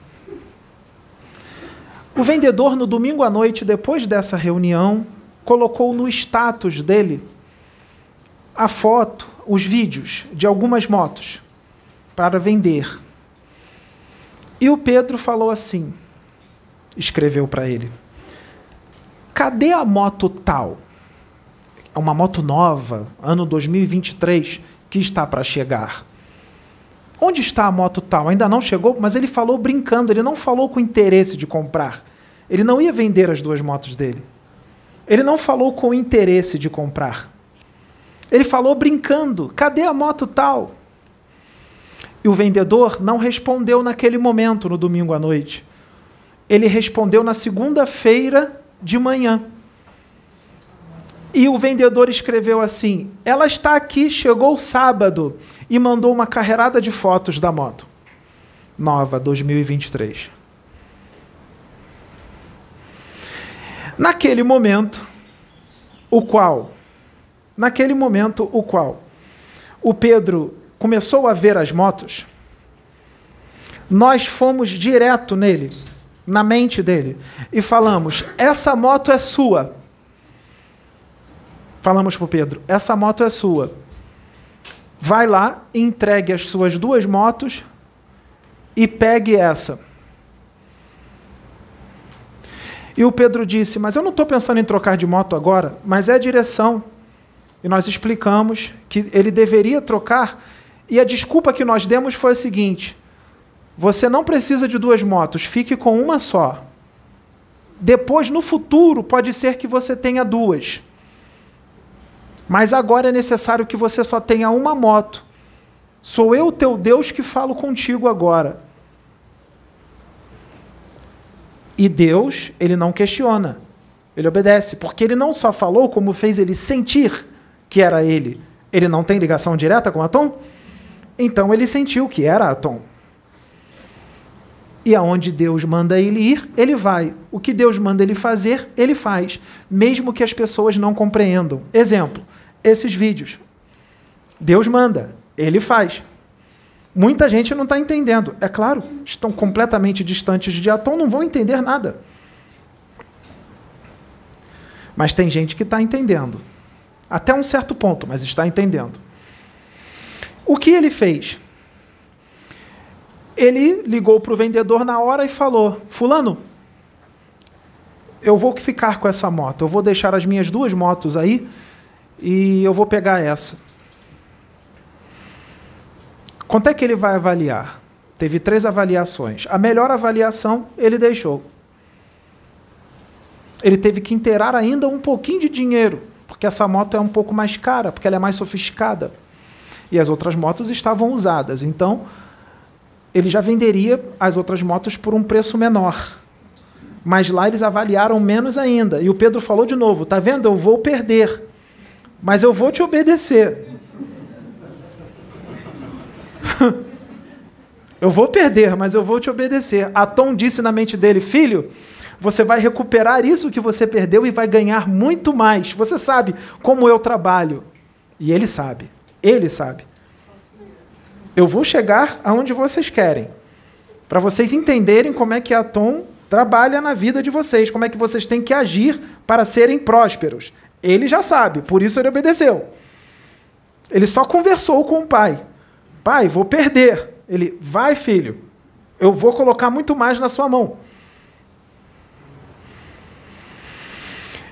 O vendedor, no domingo à noite, depois dessa reunião, colocou no status dele a foto, os vídeos de algumas motos para vender. E o Pedro falou assim: escreveu para ele: Cadê a moto tal? É uma moto nova, ano 2023, que está para chegar. Onde está a moto tal? Ainda não chegou, mas ele falou brincando, ele não falou com interesse de comprar. Ele não ia vender as duas motos dele. Ele não falou com interesse de comprar. Ele falou brincando: cadê a moto tal? E o vendedor não respondeu naquele momento, no domingo à noite. Ele respondeu na segunda-feira de manhã. E o vendedor escreveu assim: Ela está aqui, chegou sábado e mandou uma carreirada de fotos da moto. Nova, 2023. Naquele momento, o qual, naquele momento, o qual o Pedro começou a ver as motos, nós fomos direto nele, na mente dele, e falamos: essa moto é sua falamos para o Pedro: essa moto é sua. Vai lá, entregue as suas duas motos e pegue essa. E o Pedro disse: Mas eu não estou pensando em trocar de moto agora, mas é a direção. E nós explicamos que ele deveria trocar, e a desculpa que nós demos foi a seguinte: Você não precisa de duas motos, fique com uma só. Depois, no futuro, pode ser que você tenha duas. Mas agora é necessário que você só tenha uma moto. Sou eu, teu Deus, que falo contigo agora. E Deus, ele não questiona, ele obedece, porque ele não só falou, como fez ele sentir que era ele. Ele não tem ligação direta com Atom? Então ele sentiu que era Atom. E aonde Deus manda ele ir, ele vai. O que Deus manda ele fazer, ele faz, mesmo que as pessoas não compreendam. Exemplo: esses vídeos. Deus manda, ele faz. Muita gente não está entendendo. É claro, estão completamente distantes de Atom, não vão entender nada. Mas tem gente que está entendendo. Até um certo ponto, mas está entendendo. O que ele fez? Ele ligou para o vendedor na hora e falou: Fulano, eu vou ficar com essa moto, eu vou deixar as minhas duas motos aí e eu vou pegar essa. Quanto é que ele vai avaliar? Teve três avaliações. A melhor avaliação ele deixou. Ele teve que inteirar ainda um pouquinho de dinheiro, porque essa moto é um pouco mais cara, porque ela é mais sofisticada. E as outras motos estavam usadas. Então, ele já venderia as outras motos por um preço menor. Mas lá eles avaliaram menos ainda. E o Pedro falou de novo: tá vendo? Eu vou perder mas eu vou te obedecer. eu vou perder, mas eu vou te obedecer. Atom disse na mente dele: Filho, você vai recuperar isso que você perdeu e vai ganhar muito mais. Você sabe como eu trabalho. E ele sabe. Ele sabe. Eu vou chegar aonde vocês querem. Para vocês entenderem como é que a Tom trabalha na vida de vocês, como é que vocês têm que agir para serem prósperos. Ele já sabe, por isso ele obedeceu. Ele só conversou com o pai. Pai, vou perder. Ele, vai, filho, eu vou colocar muito mais na sua mão.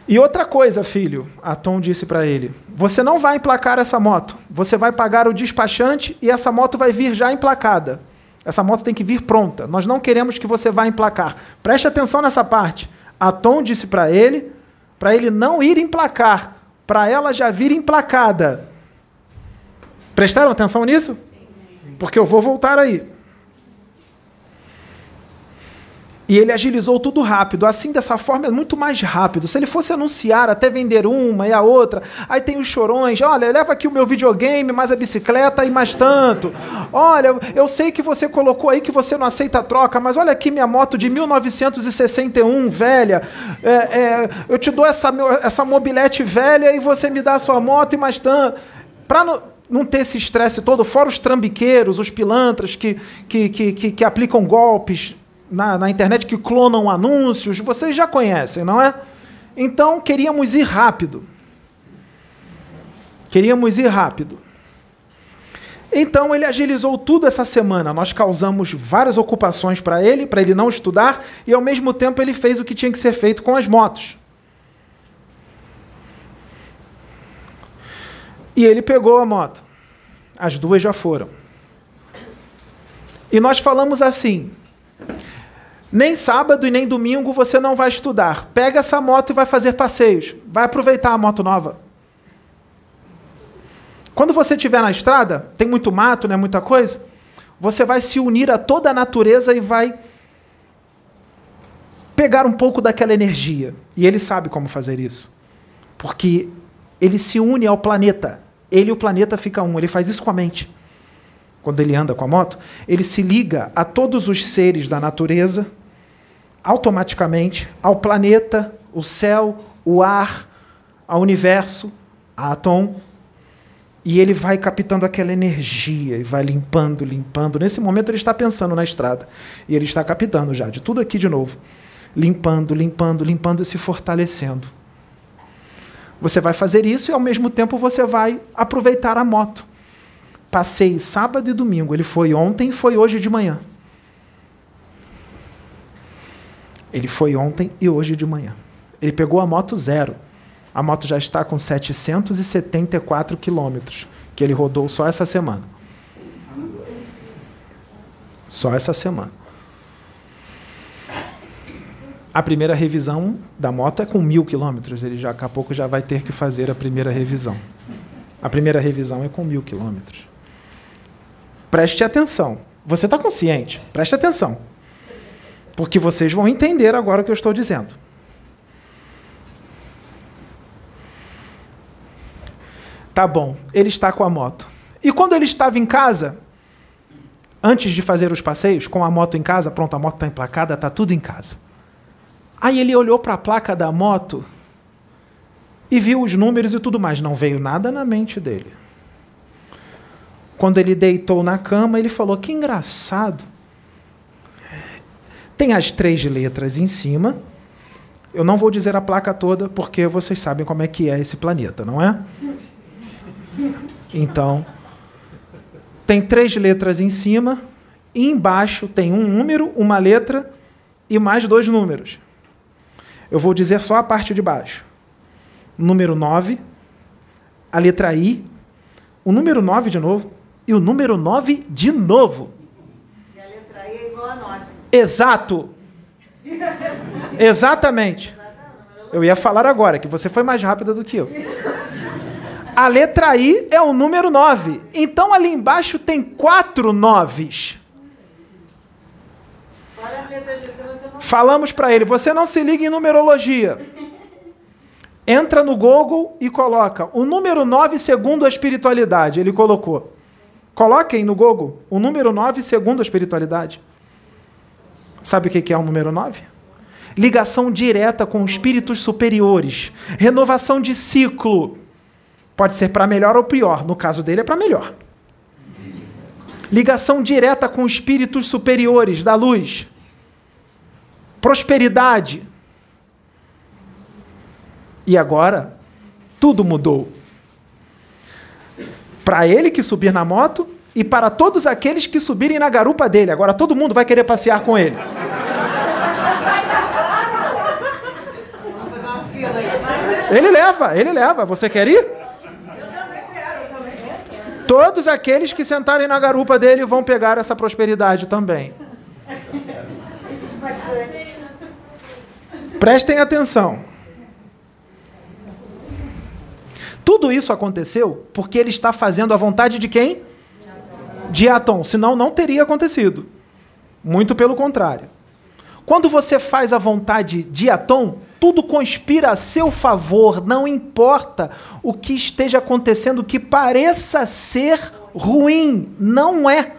E outra coisa, filho, a Tom disse para ele: você não vai emplacar essa moto. Você vai pagar o despachante e essa moto vai vir já emplacada. Essa moto tem que vir pronta. Nós não queremos que você vá emplacar. Preste atenção nessa parte. A Tom disse para ele, para ele não ir emplacar, para ela já vir emplacada. Prestaram atenção nisso? Porque eu vou voltar aí. E ele agilizou tudo rápido. Assim, dessa forma, é muito mais rápido. Se ele fosse anunciar até vender uma e a outra, aí tem os chorões. Olha, leva aqui o meu videogame, mais a bicicleta e mais tanto. Olha, eu sei que você colocou aí que você não aceita a troca, mas olha aqui minha moto de 1961, velha. É, é, eu te dou essa, essa mobilete velha e você me dá a sua moto e mais tanto. Não, não ter esse estresse todo, fora os trambiqueiros, os pilantras que, que, que, que, que aplicam golpes na, na internet que clonam anúncios, vocês já conhecem, não é? Então queríamos ir rápido. Queríamos ir rápido. Então ele agilizou tudo essa semana. Nós causamos várias ocupações para ele, para ele não estudar, e ao mesmo tempo ele fez o que tinha que ser feito com as motos. E ele pegou a moto. As duas já foram. E nós falamos assim: nem sábado e nem domingo você não vai estudar. Pega essa moto e vai fazer passeios. Vai aproveitar a moto nova. Quando você estiver na estrada, tem muito mato, né, muita coisa, você vai se unir a toda a natureza e vai pegar um pouco daquela energia. E ele sabe como fazer isso. Porque ele se une ao planeta. Ele e o planeta ficam um. Ele faz isso com a mente. Quando ele anda com a moto, ele se liga a todos os seres da natureza automaticamente ao planeta, o céu, o ar, ao universo, a Atom, e ele vai captando aquela energia e vai limpando, limpando. Nesse momento ele está pensando na estrada e ele está captando já de tudo aqui de novo, limpando, limpando, limpando e se fortalecendo. Você vai fazer isso e ao mesmo tempo você vai aproveitar a moto. Passei sábado e domingo. Ele foi ontem e foi hoje de manhã. Ele foi ontem e hoje de manhã. Ele pegou a moto zero. A moto já está com 774 quilômetros, que ele rodou só essa semana. Só essa semana. A primeira revisão da moto é com mil quilômetros. Ele já, daqui a pouco já vai ter que fazer a primeira revisão. A primeira revisão é com mil quilômetros. Preste atenção. Você está consciente? Preste atenção. Porque vocês vão entender agora o que eu estou dizendo. Tá bom, ele está com a moto. E quando ele estava em casa, antes de fazer os passeios, com a moto em casa, pronto, a moto está emplacada, está tudo em casa. Aí ele olhou para a placa da moto e viu os números e tudo mais. Não veio nada na mente dele. Quando ele deitou na cama, ele falou: Que engraçado. Tem as três letras em cima. Eu não vou dizer a placa toda, porque vocês sabem como é que é esse planeta, não é? Então, tem três letras em cima, e embaixo tem um número, uma letra e mais dois números. Eu vou dizer só a parte de baixo. Número 9, a letra I, o número 9 de novo, e o número 9 de novo. E a letra I é igual a 9. Exato. Exatamente. Eu ia falar agora, que você foi mais rápida do que eu. A letra I é o número 9. Então ali embaixo tem quatro noves. Falamos para ele: você não se liga em numerologia. Entra no Google e coloca o número 9 segundo a espiritualidade. Ele colocou. Coloquem no Google o número 9 segundo a espiritualidade. Sabe o que é o número 9? Ligação direta com espíritos superiores. Renovação de ciclo. Pode ser para melhor ou pior. No caso dele, é para melhor. ligação direta com espíritos superiores da luz, prosperidade. E agora, tudo mudou. Para ele que subir na moto e para todos aqueles que subirem na garupa dele. Agora todo mundo vai querer passear com ele. Ele leva, ele leva. Você quer ir? Todos aqueles que sentarem na garupa dele vão pegar essa prosperidade também. Prestem atenção. Tudo isso aconteceu porque ele está fazendo a vontade de quem? De Atom. Senão não teria acontecido. Muito pelo contrário. Quando você faz a vontade de Atom, tudo conspira a seu favor, não importa o que esteja acontecendo que pareça ser ruim, não é.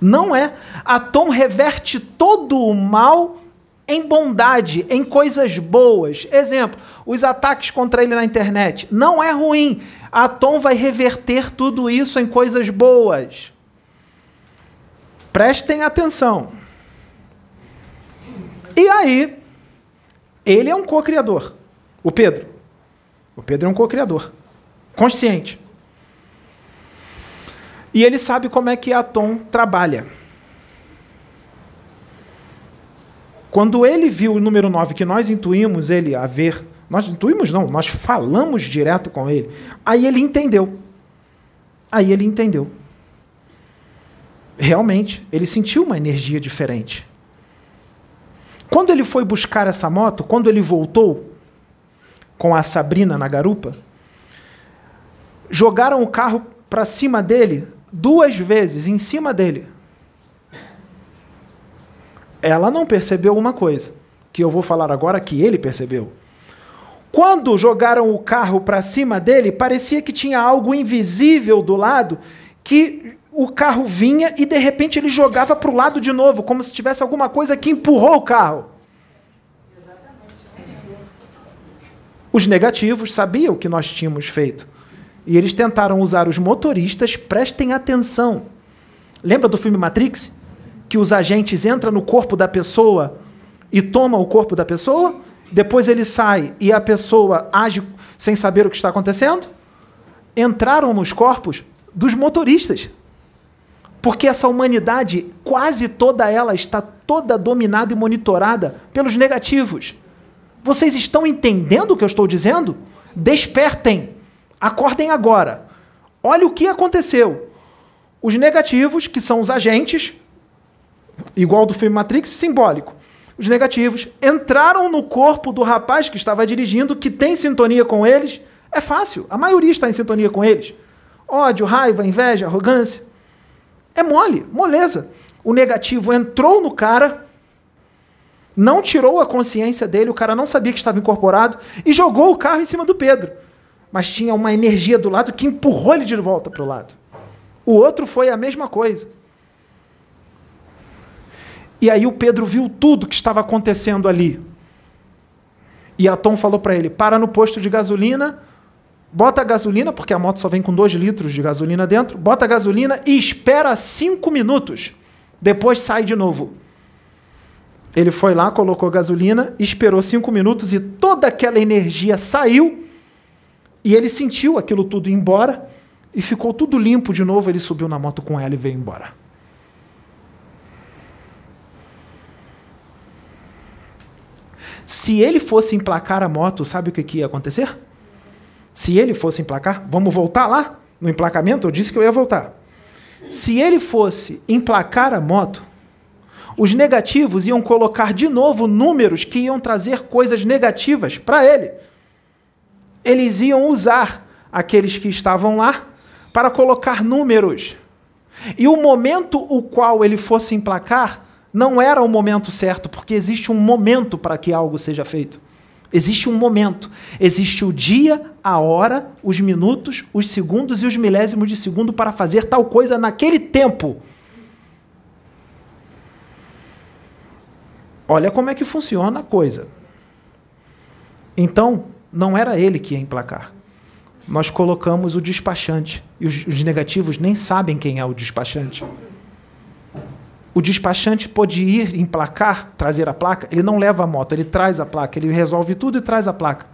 Não é. Atom reverte todo o mal em bondade, em coisas boas. Exemplo, os ataques contra ele na internet. Não é ruim. Atom vai reverter tudo isso em coisas boas. Prestem atenção. E aí, ele é um co-criador. O Pedro. O Pedro é um co-criador. Consciente. E ele sabe como é que Atom trabalha. Quando ele viu o número 9, que nós intuímos ele a ver, nós intuímos não, nós falamos direto com ele, aí ele entendeu. Aí ele entendeu. Realmente, ele sentiu uma energia diferente. Quando ele foi buscar essa moto, quando ele voltou com a Sabrina na garupa, jogaram o carro para cima dele duas vezes, em cima dele. Ela não percebeu uma coisa, que eu vou falar agora que ele percebeu. Quando jogaram o carro para cima dele, parecia que tinha algo invisível do lado que o carro vinha e de repente ele jogava para o lado de novo, como se tivesse alguma coisa que empurrou o carro. Os negativos sabiam o que nós tínhamos feito. E eles tentaram usar os motoristas, prestem atenção. Lembra do filme Matrix? Que os agentes entram no corpo da pessoa e tomam o corpo da pessoa? Depois ele sai e a pessoa age sem saber o que está acontecendo? Entraram nos corpos dos motoristas. Porque essa humanidade, quase toda ela, está toda dominada e monitorada pelos negativos. Vocês estão entendendo o que eu estou dizendo? Despertem. Acordem agora. Olha o que aconteceu. Os negativos, que são os agentes, igual do filme Matrix, simbólico. Os negativos entraram no corpo do rapaz que estava dirigindo, que tem sintonia com eles. É fácil, a maioria está em sintonia com eles. Ódio, raiva, inveja, arrogância. É mole, moleza. O negativo entrou no cara, não tirou a consciência dele, o cara não sabia que estava incorporado e jogou o carro em cima do Pedro. Mas tinha uma energia do lado que empurrou ele de volta para o lado. O outro foi a mesma coisa. E aí o Pedro viu tudo que estava acontecendo ali. E a Tom falou para ele: para no posto de gasolina, bota a gasolina, porque a moto só vem com dois litros de gasolina dentro, bota a gasolina e espera cinco minutos. Depois sai de novo. Ele foi lá, colocou gasolina, esperou cinco minutos e toda aquela energia saiu. E ele sentiu aquilo tudo ir embora e ficou tudo limpo de novo. Ele subiu na moto com ela e veio embora. Se ele fosse emplacar a moto, sabe o que, que ia acontecer? Se ele fosse emplacar, vamos voltar lá no emplacamento? Eu disse que eu ia voltar. Se ele fosse emplacar a moto, os negativos iam colocar de novo números que iam trazer coisas negativas para ele. Eles iam usar aqueles que estavam lá para colocar números. E o momento o qual ele fosse emplacar não era o momento certo, porque existe um momento para que algo seja feito. Existe um momento. Existe o dia, a hora, os minutos, os segundos e os milésimos de segundo para fazer tal coisa naquele tempo. Olha como é que funciona a coisa. Então, não era ele que ia emplacar. nós colocamos o despachante. E os, os negativos nem sabem quem é o despachante. O despachante pode ir emplacar, trazer a placa, ele não leva a moto, ele traz a placa, ele resolve tudo e traz a placa.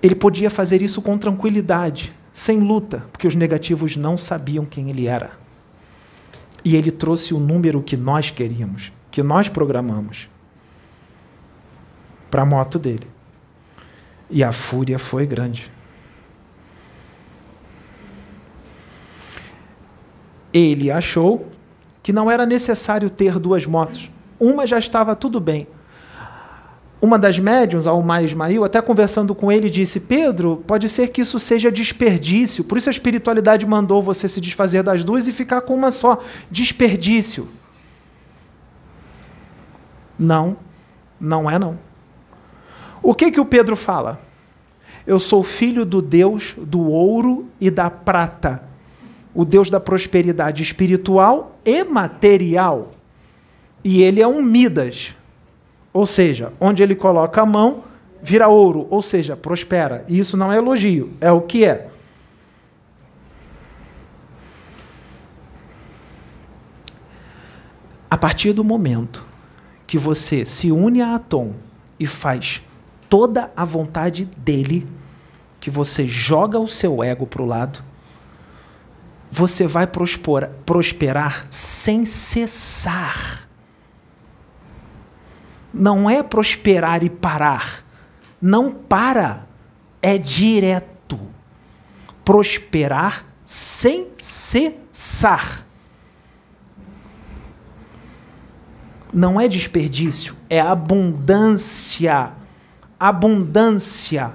Ele podia fazer isso com tranquilidade, sem luta, porque os negativos não sabiam quem ele era. E ele trouxe o número que nós queríamos, que nós programamos, para a moto dele. E a fúria foi grande. Ele achou que não era necessário ter duas motos. Uma já estava tudo bem. Uma das médiums, a Alma Ismail, até conversando com ele, disse: Pedro, pode ser que isso seja desperdício. Por isso a espiritualidade mandou você se desfazer das duas e ficar com uma só. Desperdício. Não, não é não. O que que o Pedro fala? Eu sou filho do Deus do ouro e da prata, o Deus da prosperidade espiritual e material. E ele é um Midas, ou seja, onde ele coloca a mão, vira ouro, ou seja, prospera. E isso não é elogio, é o que é. A partir do momento que você se une a Atom e faz toda a vontade dele, que você joga o seu ego para o lado, você vai prosperar, prosperar sem cessar. Não é prosperar e parar. Não para. É direto. Prosperar sem cessar. Não é desperdício, é abundância abundância.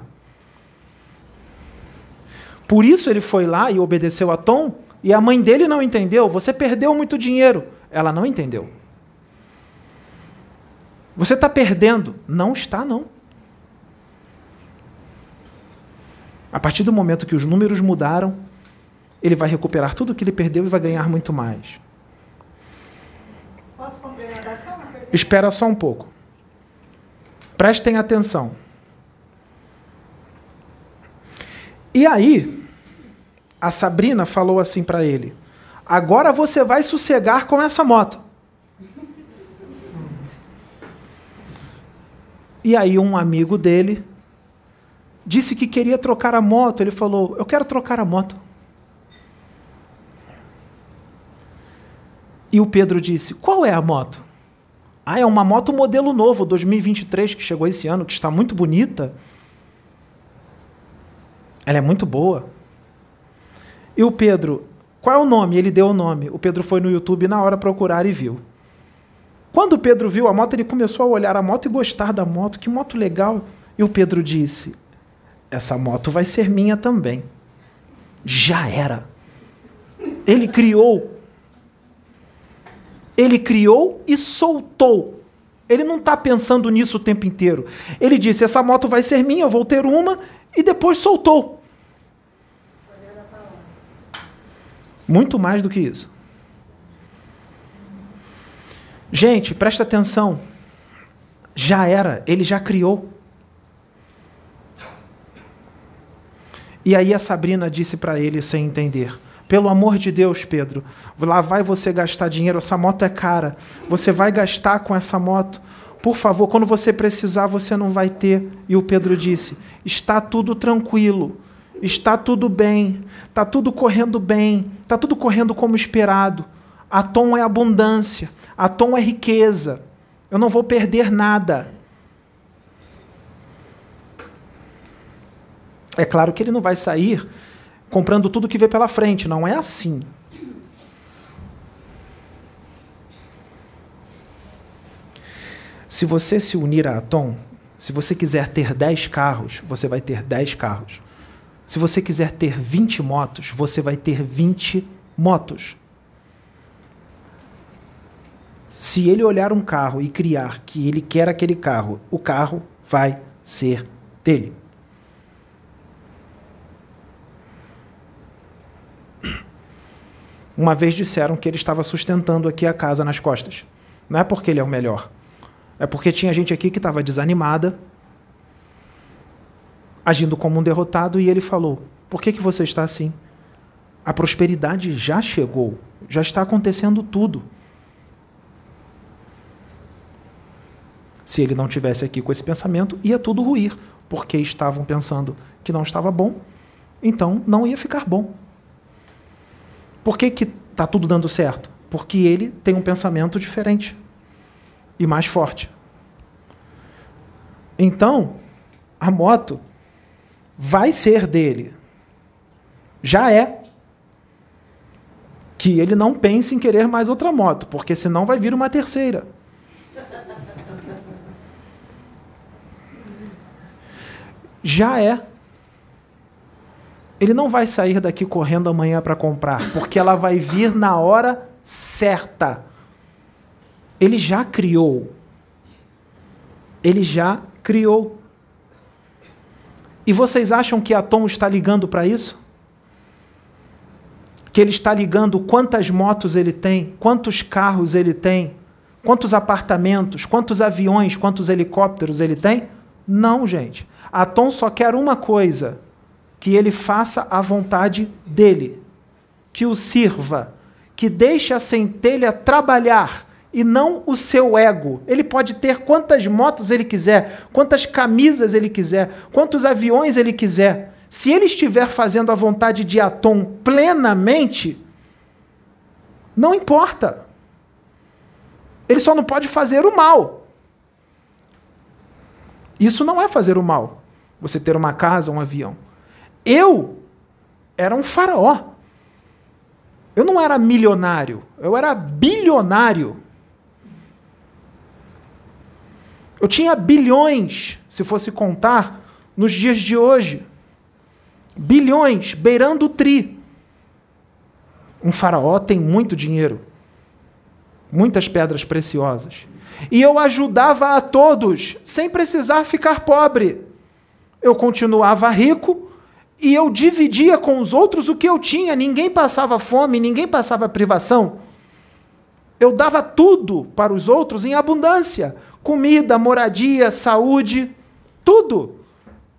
Por isso ele foi lá e obedeceu a Tom, e a mãe dele não entendeu. Você perdeu muito dinheiro. Ela não entendeu. Você está perdendo. Não está, não. A partir do momento que os números mudaram, ele vai recuperar tudo o que ele perdeu e vai ganhar muito mais. Posso complementar só uma Espera só um pouco. Prestem atenção. E aí, a Sabrina falou assim para ele: Agora você vai sossegar com essa moto. E aí, um amigo dele disse que queria trocar a moto. Ele falou: Eu quero trocar a moto. E o Pedro disse: Qual é a moto? Ah, é uma moto modelo novo, 2023, que chegou esse ano, que está muito bonita. Ela é muito boa. E o Pedro, qual é o nome? Ele deu o nome. O Pedro foi no YouTube na hora procurar e viu. Quando o Pedro viu a moto, ele começou a olhar a moto e gostar da moto. Que moto legal. E o Pedro disse: Essa moto vai ser minha também. Já era. Ele criou ele criou e soltou. Ele não está pensando nisso o tempo inteiro. Ele disse: essa moto vai ser minha, eu vou ter uma, e depois soltou. Muito mais do que isso. Gente, presta atenção. Já era, ele já criou. E aí a Sabrina disse para ele sem entender: pelo amor de Deus, Pedro, lá vai você gastar dinheiro, essa moto é cara. Você vai gastar com essa moto. Por favor, quando você precisar, você não vai ter. E o Pedro disse: Está tudo tranquilo, está tudo bem, está tudo correndo bem, está tudo correndo como esperado. A tom é abundância, a tom é riqueza. Eu não vou perder nada. É claro que ele não vai sair comprando tudo que vê pela frente. Não é assim. Se você se unir a Atom, se você quiser ter 10 carros, você vai ter 10 carros. Se você quiser ter 20 motos, você vai ter 20 motos. Se ele olhar um carro e criar que ele quer aquele carro, o carro vai ser dele. Uma vez disseram que ele estava sustentando aqui a casa nas costas. Não é porque ele é o melhor. É porque tinha gente aqui que estava desanimada, agindo como um derrotado, e ele falou: Por que, que você está assim? A prosperidade já chegou, já está acontecendo tudo. Se ele não tivesse aqui com esse pensamento, ia tudo ruir, porque estavam pensando que não estava bom, então não ia ficar bom. Por que está tudo dando certo? Porque ele tem um pensamento diferente e mais forte. Então, a moto vai ser dele. Já é. Que ele não pense em querer mais outra moto, porque senão vai vir uma terceira. Já é. Ele não vai sair daqui correndo amanhã para comprar, porque ela vai vir na hora certa. Ele já criou. Ele já criou. E vocês acham que a Tom está ligando para isso? Que ele está ligando quantas motos ele tem, quantos carros ele tem, quantos apartamentos, quantos aviões, quantos helicópteros ele tem? Não, gente. A Tom só quer uma coisa: que ele faça a vontade dele, que o sirva, que deixe a centelha trabalhar e não o seu ego. Ele pode ter quantas motos ele quiser, quantas camisas ele quiser, quantos aviões ele quiser. Se ele estiver fazendo a vontade de Atom plenamente, não importa. Ele só não pode fazer o mal. Isso não é fazer o mal. Você ter uma casa, um avião. Eu era um faraó. Eu não era milionário, eu era bilionário. Eu tinha bilhões, se fosse contar, nos dias de hoje. Bilhões, beirando o tri. Um faraó tem muito dinheiro, muitas pedras preciosas. E eu ajudava a todos, sem precisar ficar pobre. Eu continuava rico e eu dividia com os outros o que eu tinha. Ninguém passava fome, ninguém passava privação. Eu dava tudo para os outros em abundância comida, moradia, saúde, tudo.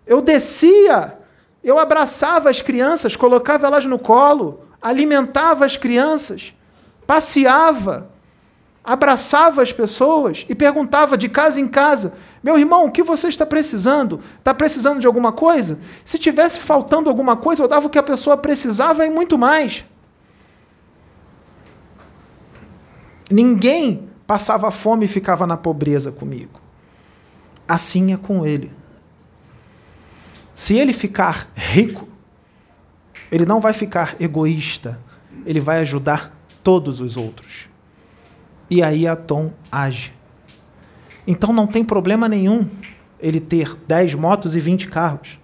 Eu descia, eu abraçava as crianças, colocava elas no colo, alimentava as crianças, passeava, abraçava as pessoas e perguntava de casa em casa: meu irmão, o que você está precisando? Está precisando de alguma coisa? Se tivesse faltando alguma coisa, eu dava o que a pessoa precisava e muito mais. Ninguém passava fome e ficava na pobreza comigo. Assim é com ele. Se ele ficar rico, ele não vai ficar egoísta, ele vai ajudar todos os outros. E aí Atom age. Então não tem problema nenhum ele ter 10 motos e 20 carros.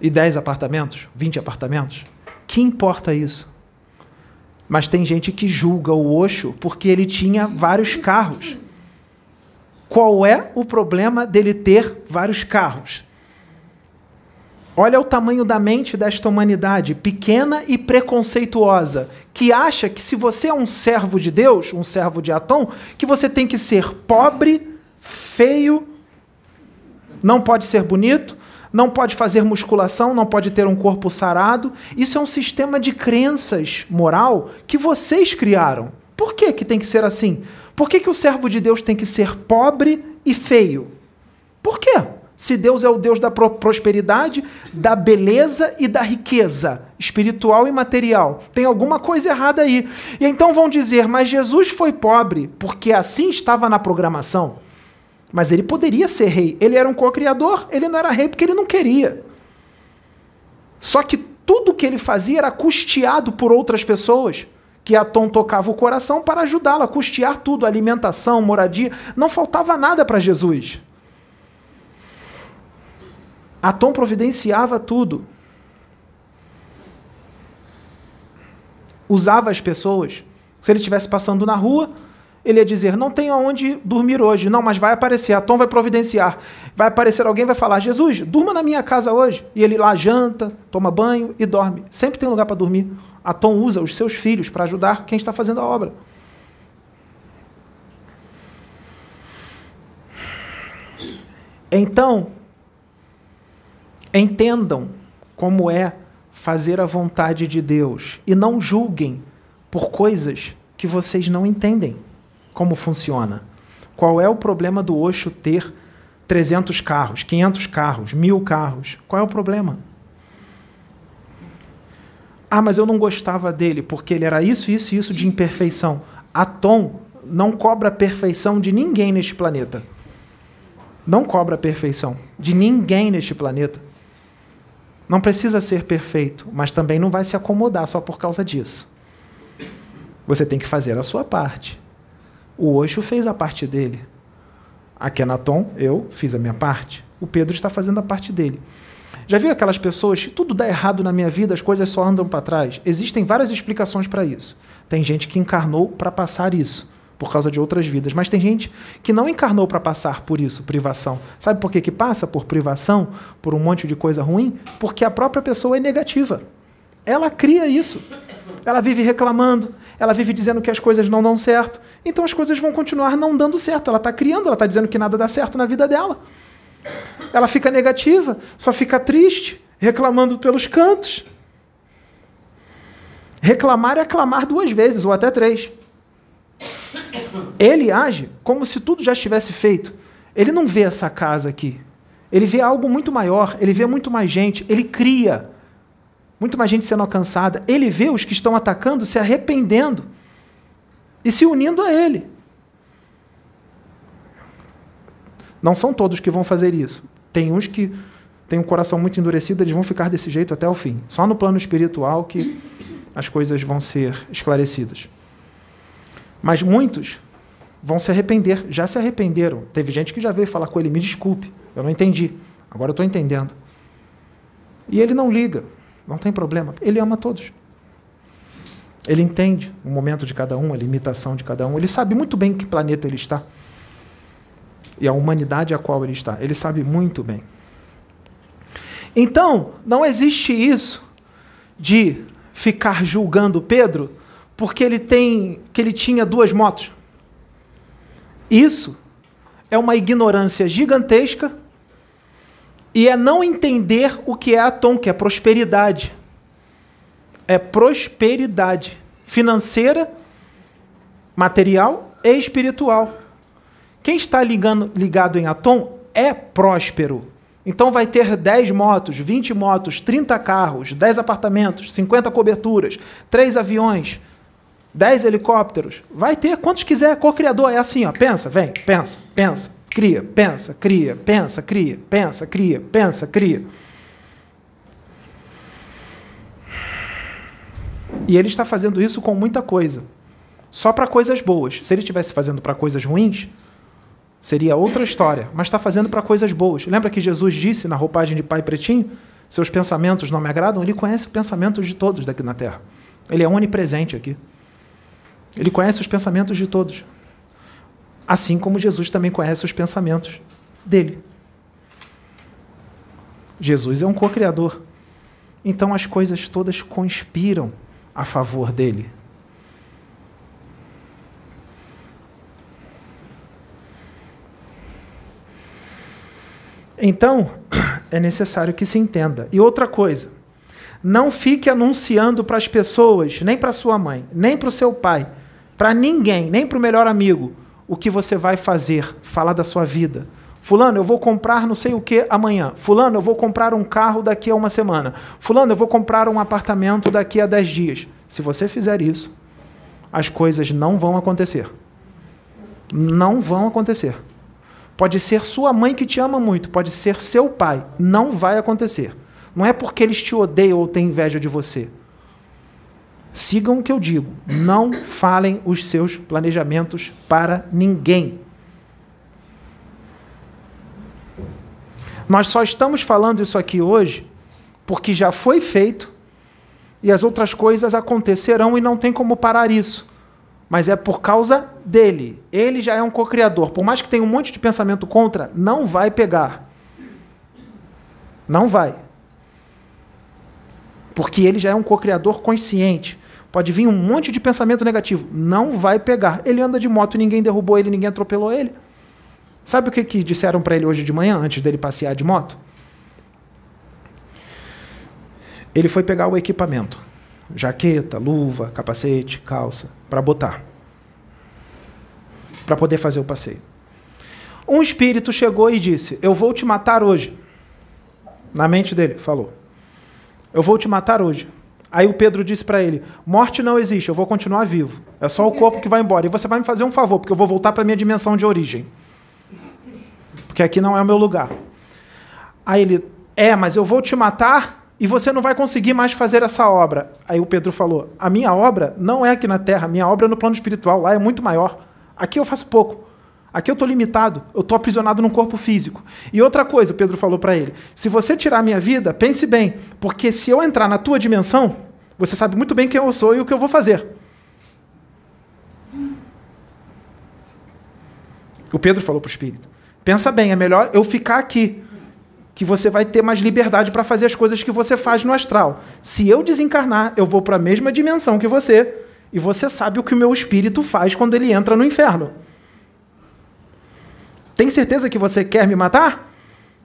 E 10 apartamentos, 20 apartamentos. Que importa isso? Mas tem gente que julga o Osho porque ele tinha vários carros. Qual é o problema dele ter vários carros? Olha o tamanho da mente desta humanidade, pequena e preconceituosa, que acha que se você é um servo de Deus, um servo de Atom, que você tem que ser pobre, feio, não pode ser bonito, não pode fazer musculação, não pode ter um corpo sarado. Isso é um sistema de crenças moral que vocês criaram. Por que, que tem que ser assim? Por que, que o servo de Deus tem que ser pobre e feio? Por quê? Se Deus é o Deus da prosperidade, da beleza e da riqueza espiritual e material, tem alguma coisa errada aí. E então vão dizer, mas Jesus foi pobre porque assim estava na programação. Mas ele poderia ser rei. Ele era um co-criador, ele não era rei porque ele não queria. Só que tudo que ele fazia era custeado por outras pessoas. Que Atom tocava o coração para ajudá-lo a custear tudo, alimentação, moradia. Não faltava nada para Jesus. Atom providenciava tudo. Usava as pessoas. Se ele estivesse passando na rua, ele ia dizer: Não tenho aonde dormir hoje. Não, mas vai aparecer, a Tom vai providenciar. Vai aparecer alguém vai falar: Jesus, durma na minha casa hoje. E ele lá janta, toma banho e dorme. Sempre tem lugar para dormir. A Tom usa os seus filhos para ajudar quem está fazendo a obra. Então, Entendam como é fazer a vontade de Deus e não julguem por coisas que vocês não entendem como funciona. Qual é o problema do Osho ter 300 carros, 500 carros, mil carros? Qual é o problema? Ah, mas eu não gostava dele porque ele era isso, isso isso de imperfeição. A Tom não cobra a perfeição de ninguém neste planeta. Não cobra a perfeição de ninguém neste planeta. Não precisa ser perfeito, mas também não vai se acomodar só por causa disso. Você tem que fazer a sua parte. O Osho fez a parte dele. A Kenaton, eu fiz a minha parte. O Pedro está fazendo a parte dele. Já viram aquelas pessoas, tudo dá errado na minha vida, as coisas só andam para trás? Existem várias explicações para isso. Tem gente que encarnou para passar isso, por causa de outras vidas, mas tem gente que não encarnou para passar por isso, privação. Sabe por que, que passa por privação, por um monte de coisa ruim? Porque a própria pessoa é negativa. Ela cria isso. Ela vive reclamando, ela vive dizendo que as coisas não dão certo. Então as coisas vão continuar não dando certo. Ela está criando, ela está dizendo que nada dá certo na vida dela. Ela fica negativa, só fica triste, reclamando pelos cantos. Reclamar é clamar duas vezes, ou até três. Ele age como se tudo já estivesse feito. Ele não vê essa casa aqui. Ele vê algo muito maior, ele vê muito mais gente, ele cria muito mais gente sendo alcançada. Ele vê os que estão atacando se arrependendo e se unindo a ele. Não são todos que vão fazer isso. Tem uns que têm um coração muito endurecido, eles vão ficar desse jeito até o fim. Só no plano espiritual que as coisas vão ser esclarecidas. Mas muitos vão se arrepender, já se arrependeram. Teve gente que já veio falar com ele: me desculpe, eu não entendi. Agora eu estou entendendo. E ele não liga. Não tem problema. Ele ama todos. Ele entende o momento de cada um, a limitação de cada um. Ele sabe muito bem em que planeta ele está. E a humanidade a qual ele está. Ele sabe muito bem. Então, não existe isso de ficar julgando Pedro porque ele tem que ele tinha duas motos. Isso é uma ignorância gigantesca e é não entender o que é Atom, que é prosperidade. É prosperidade financeira, material e espiritual. Quem está ligando, ligado em Atom é próspero. Então vai ter 10 motos, 20 motos, 30 carros, 10 apartamentos, 50 coberturas, 3 aviões, 10 helicópteros. Vai ter quantos quiser, co-criador. É assim, ó. Pensa, vem, pensa, pensa cria, pensa, cria, pensa, cria, pensa, cria, pensa, cria. E ele está fazendo isso com muita coisa. Só para coisas boas. Se ele estivesse fazendo para coisas ruins, seria outra história. Mas está fazendo para coisas boas. Lembra que Jesus disse na roupagem de pai pretinho? Seus pensamentos não me agradam? Ele conhece os pensamentos de todos daqui na terra. Ele é onipresente aqui. Ele conhece os pensamentos de todos. Assim como Jesus também conhece os pensamentos dele. Jesus é um co-criador. Então as coisas todas conspiram a favor dele. Então, é necessário que se entenda. E outra coisa, não fique anunciando para as pessoas, nem para sua mãe, nem para o seu pai, para ninguém, nem para o melhor amigo, o que você vai fazer, falar da sua vida. Fulano, eu vou comprar não sei o que amanhã. Fulano, eu vou comprar um carro daqui a uma semana. Fulano, eu vou comprar um apartamento daqui a dez dias. Se você fizer isso, as coisas não vão acontecer. Não vão acontecer. Pode ser sua mãe que te ama muito, pode ser seu pai. Não vai acontecer. Não é porque eles te odeiam ou têm inveja de você. Sigam o que eu digo. Não falem os seus planejamentos para ninguém. Nós só estamos falando isso aqui hoje porque já foi feito e as outras coisas acontecerão e não tem como parar isso. Mas é por causa dele. Ele já é um co-criador. Por mais que tenha um monte de pensamento contra, não vai pegar. Não vai. Porque ele já é um co-criador consciente. Pode vir um monte de pensamento negativo. Não vai pegar. Ele anda de moto, ninguém derrubou ele, ninguém atropelou ele. Sabe o que, que disseram para ele hoje de manhã, antes dele passear de moto? Ele foi pegar o equipamento: jaqueta, luva, capacete, calça, para botar. Para poder fazer o passeio. Um espírito chegou e disse: Eu vou te matar hoje. Na mente dele, falou: Eu vou te matar hoje. Aí o Pedro disse para ele: Morte não existe, eu vou continuar vivo. É só o corpo que vai embora. E você vai me fazer um favor, porque eu vou voltar para minha dimensão de origem. Porque aqui não é o meu lugar. Aí ele: É, mas eu vou te matar e você não vai conseguir mais fazer essa obra. Aí o Pedro falou: A minha obra não é aqui na terra, a minha obra é no plano espiritual, lá é muito maior. Aqui eu faço pouco. Aqui eu estou limitado, eu estou aprisionado num corpo físico. E outra coisa, o Pedro falou para ele: se você tirar a minha vida, pense bem, porque se eu entrar na tua dimensão, você sabe muito bem quem eu sou e o que eu vou fazer. O Pedro falou para o Espírito: pensa bem, é melhor eu ficar aqui, que você vai ter mais liberdade para fazer as coisas que você faz no astral. Se eu desencarnar, eu vou para a mesma dimensão que você, e você sabe o que o meu espírito faz quando ele entra no inferno. Tem certeza que você quer me matar?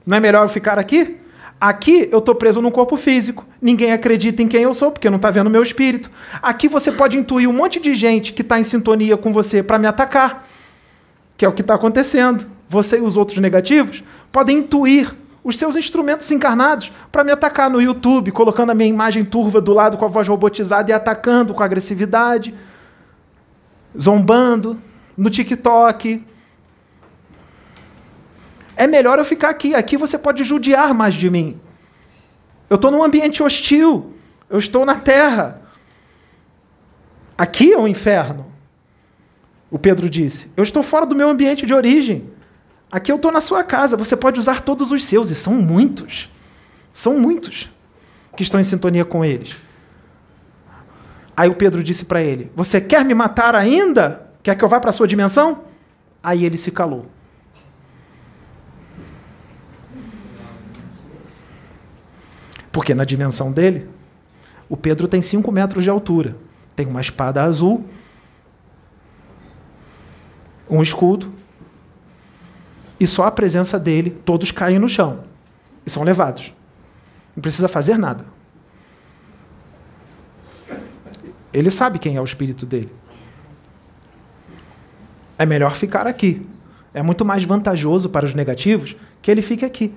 Não é melhor eu ficar aqui? Aqui eu estou preso num corpo físico. Ninguém acredita em quem eu sou, porque não está vendo meu espírito. Aqui você pode intuir um monte de gente que está em sintonia com você para me atacar, que é o que está acontecendo. Você e os outros negativos podem intuir os seus instrumentos encarnados para me atacar no YouTube, colocando a minha imagem turva do lado com a voz robotizada e atacando com agressividade, zombando, no TikTok, é melhor eu ficar aqui. Aqui você pode judiar mais de mim. Eu estou num ambiente hostil. Eu estou na terra. Aqui é o um inferno. O Pedro disse: Eu estou fora do meu ambiente de origem. Aqui eu estou na sua casa. Você pode usar todos os seus, e são muitos. São muitos que estão em sintonia com eles. Aí o Pedro disse para ele: Você quer me matar ainda? Quer que eu vá para a sua dimensão? Aí ele se calou. Porque na dimensão dele, o Pedro tem 5 metros de altura, tem uma espada azul, um escudo, e só a presença dele, todos caem no chão e são levados. Não precisa fazer nada. Ele sabe quem é o espírito dele. É melhor ficar aqui. É muito mais vantajoso para os negativos que ele fique aqui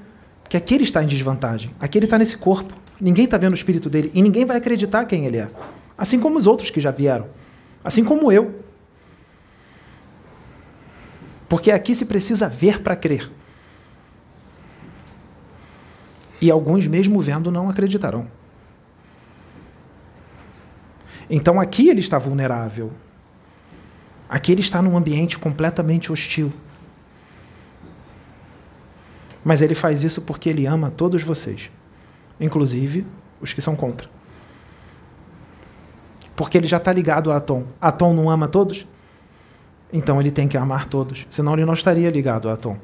que aquele está em desvantagem. Aquele está nesse corpo. Ninguém está vendo o espírito dele e ninguém vai acreditar quem ele é. Assim como os outros que já vieram. Assim como eu. Porque aqui se precisa ver para crer. E alguns, mesmo vendo, não acreditarão. Então aqui ele está vulnerável. Aqui ele está num ambiente completamente hostil. Mas ele faz isso porque ele ama todos vocês, inclusive os que são contra. Porque ele já está ligado a Atom. Atom não ama todos? Então ele tem que amar todos, senão ele não estaria ligado a Atom.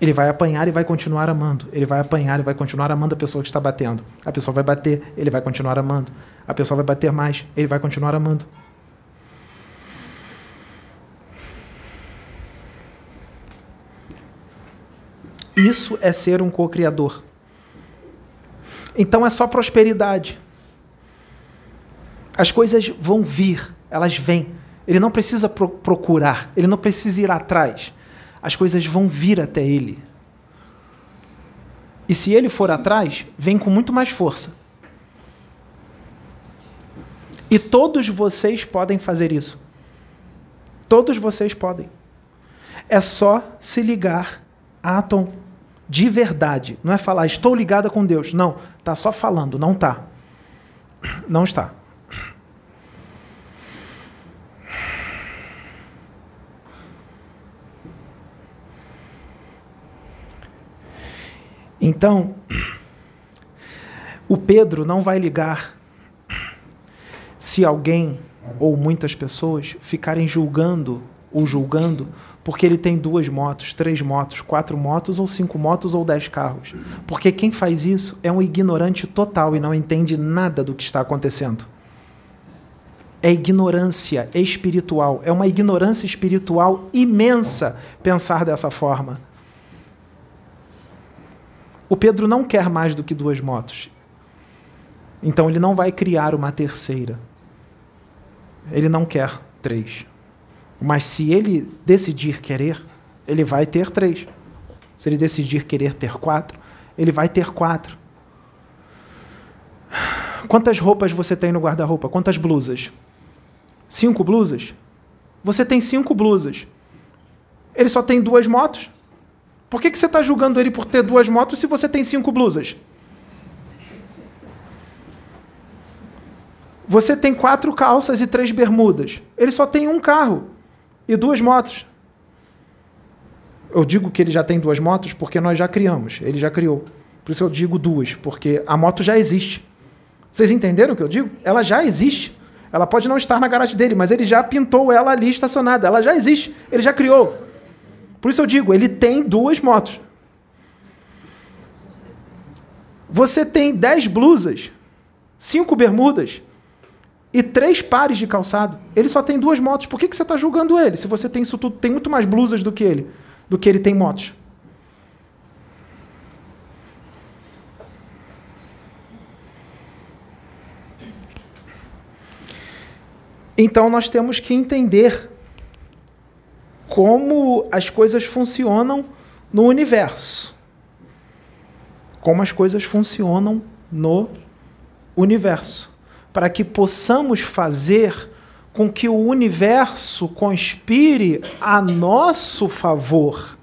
Ele vai apanhar e vai continuar amando. Ele vai apanhar e vai continuar amando a pessoa que está batendo. A pessoa vai bater, ele vai continuar amando. A pessoa vai bater mais, ele vai continuar amando. Isso é ser um co-criador. Então é só prosperidade. As coisas vão vir, elas vêm. Ele não precisa pro procurar, ele não precisa ir atrás. As coisas vão vir até ele. E se ele for atrás, vem com muito mais força. E todos vocês podem fazer isso. Todos vocês podem. É só se ligar a Atom de verdade. Não é falar, estou ligada com Deus. Não, está só falando, não está. Não está. Então, o Pedro não vai ligar se alguém ou muitas pessoas ficarem julgando ou julgando porque ele tem duas motos, três motos, quatro motos, ou cinco motos, ou dez carros. Porque quem faz isso é um ignorante total e não entende nada do que está acontecendo. É ignorância espiritual, é uma ignorância espiritual imensa pensar dessa forma. O Pedro não quer mais do que duas motos. Então ele não vai criar uma terceira. Ele não quer três. Mas se ele decidir querer, ele vai ter três. Se ele decidir querer ter quatro, ele vai ter quatro. Quantas roupas você tem no guarda-roupa? Quantas blusas? Cinco blusas? Você tem cinco blusas. Ele só tem duas motos? Por que, que você está julgando ele por ter duas motos se você tem cinco blusas? Você tem quatro calças e três bermudas. Ele só tem um carro e duas motos. Eu digo que ele já tem duas motos porque nós já criamos. Ele já criou. Por isso eu digo duas, porque a moto já existe. Vocês entenderam o que eu digo? Ela já existe. Ela pode não estar na garagem dele, mas ele já pintou ela ali estacionada. Ela já existe. Ele já criou. Por isso eu digo, ele tem duas motos. Você tem dez blusas, cinco bermudas e três pares de calçado. Ele só tem duas motos. Por que, que você está julgando ele? Se você tem isso tudo, tem muito mais blusas do que ele, do que ele tem motos. Então nós temos que entender como as coisas funcionam no universo. Como as coisas funcionam no universo. Para que possamos fazer com que o universo conspire a nosso favor.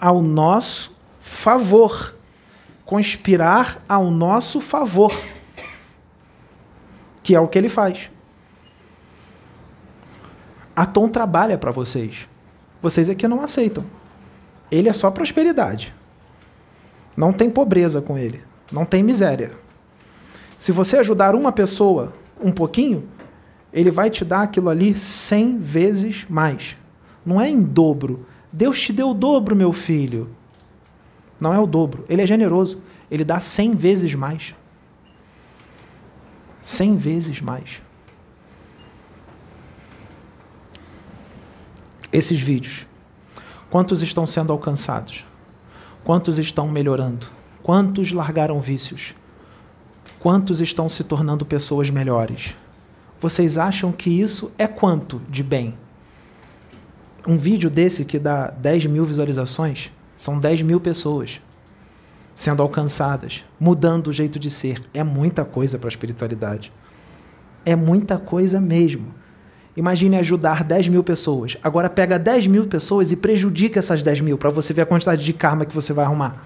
Ao nosso favor. Conspirar ao nosso favor. Que é o que ele faz. A Tom trabalha para vocês. Vocês é que não aceitam. Ele é só prosperidade. Não tem pobreza com ele. Não tem miséria. Se você ajudar uma pessoa um pouquinho, ele vai te dar aquilo ali cem vezes mais. Não é em dobro. Deus te deu o dobro, meu filho. Não é o dobro. Ele é generoso. Ele dá cem vezes mais. Cem vezes mais. esses vídeos? Quantos estão sendo alcançados? Quantos estão melhorando? Quantos largaram vícios? Quantos estão se tornando pessoas melhores? Vocês acham que isso é quanto de bem? Um vídeo desse que dá 10 mil visualizações são 10 mil pessoas sendo alcançadas, mudando o jeito de ser. É muita coisa para a espiritualidade. É muita coisa mesmo. Imagine ajudar 10 mil pessoas. Agora pega 10 mil pessoas e prejudica essas 10 mil para você ver a quantidade de karma que você vai arrumar.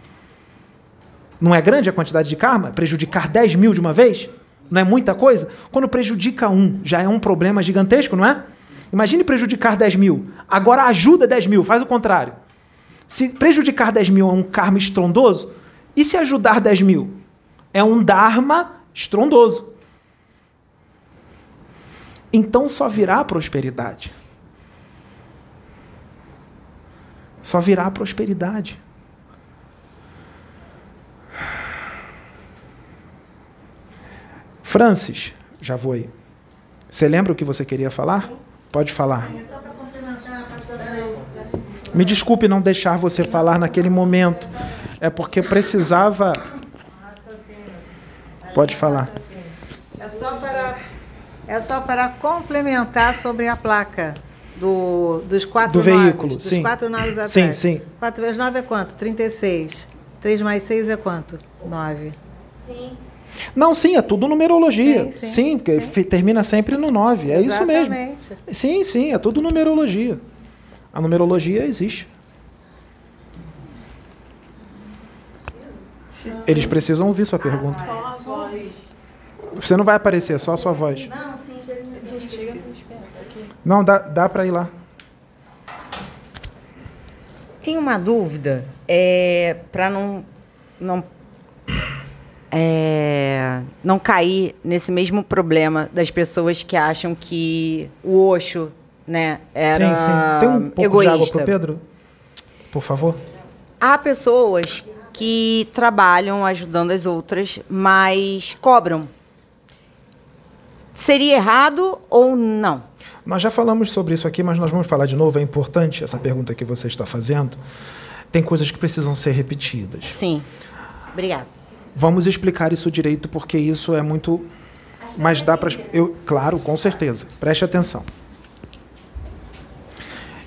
Não é grande a quantidade de karma? Prejudicar 10 mil de uma vez? Não é muita coisa? Quando prejudica um, já é um problema gigantesco, não é? Imagine prejudicar 10 mil. Agora ajuda 10 mil, faz o contrário. Se prejudicar 10 mil é um karma estrondoso, e se ajudar 10 mil? É um dharma estrondoso então só virá prosperidade. Só virá prosperidade. Francis, já vou aí. Você lembra o que você queria falar? Pode falar. Me desculpe não deixar você falar naquele momento. É porque precisava. Pode falar. É só para é só para complementar sobre a placa do, dos quatro do noves, veículo, dos sim. quatro noves atrás. Sim, sim. 4 vezes 9 é quanto? 36. 3 mais 6 é quanto? 9. Sim. Não, sim, é tudo numerologia. Sim, sim, sim, porque sim. termina sempre no 9. É isso mesmo. Exatamente. Sim, sim, é tudo numerologia. A numerologia existe. Eles precisam ouvir sua pergunta. Só a voz. Você não vai aparecer, é só a sua voz. Não, sim, chega Não, dá, dá para ir lá. Tenho uma dúvida, é, para não, não, é, não cair nesse mesmo problema das pessoas que acham que o Osho né, era sim, sim. Tem um pouco egoísta. de água pro Pedro? Por favor. Há pessoas que trabalham ajudando as outras, mas cobram. Seria errado ou não? Nós já falamos sobre isso aqui, mas nós vamos falar de novo. É importante essa pergunta que você está fazendo. tem coisas que precisam ser repetidas. Sim. Obrigada. Vamos explicar isso direito porque isso é muito mas dá para eu, claro, com certeza. Preste atenção.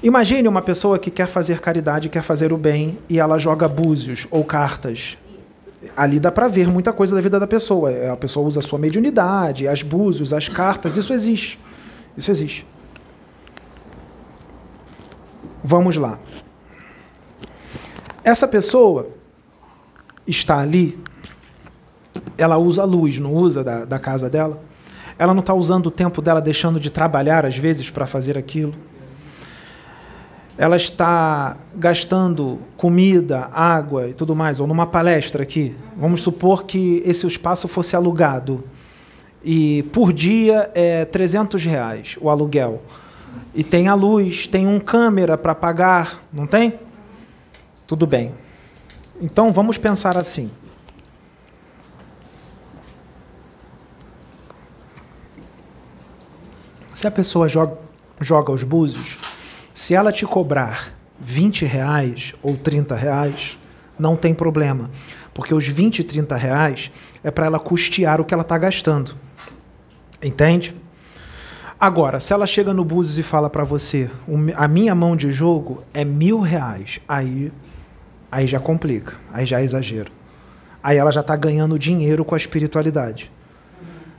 Imagine uma pessoa que quer fazer caridade, quer fazer o bem e ela joga búzios ou cartas. Ali dá para ver muita coisa da vida da pessoa. A pessoa usa a sua mediunidade, as búzios, as cartas, isso existe. Isso existe. Vamos lá. Essa pessoa está ali, ela usa a luz, não usa da, da casa dela? Ela não está usando o tempo dela deixando de trabalhar, às vezes, para fazer aquilo? Ela está gastando comida, água e tudo mais, ou numa palestra aqui. Vamos supor que esse espaço fosse alugado. E por dia é 300 reais o aluguel. E tem a luz, tem um câmera para pagar, não tem? Tudo bem. Então vamos pensar assim. Se a pessoa joga, joga os búzios, se ela te cobrar 20 reais ou 30 reais, não tem problema. Porque os 20 e 30 reais é para ela custear o que ela está gastando. Entende? Agora, se ela chega no Búzios e fala para você, a minha mão de jogo é mil reais, aí, aí já complica, aí já é exagero. Aí ela já está ganhando dinheiro com a espiritualidade.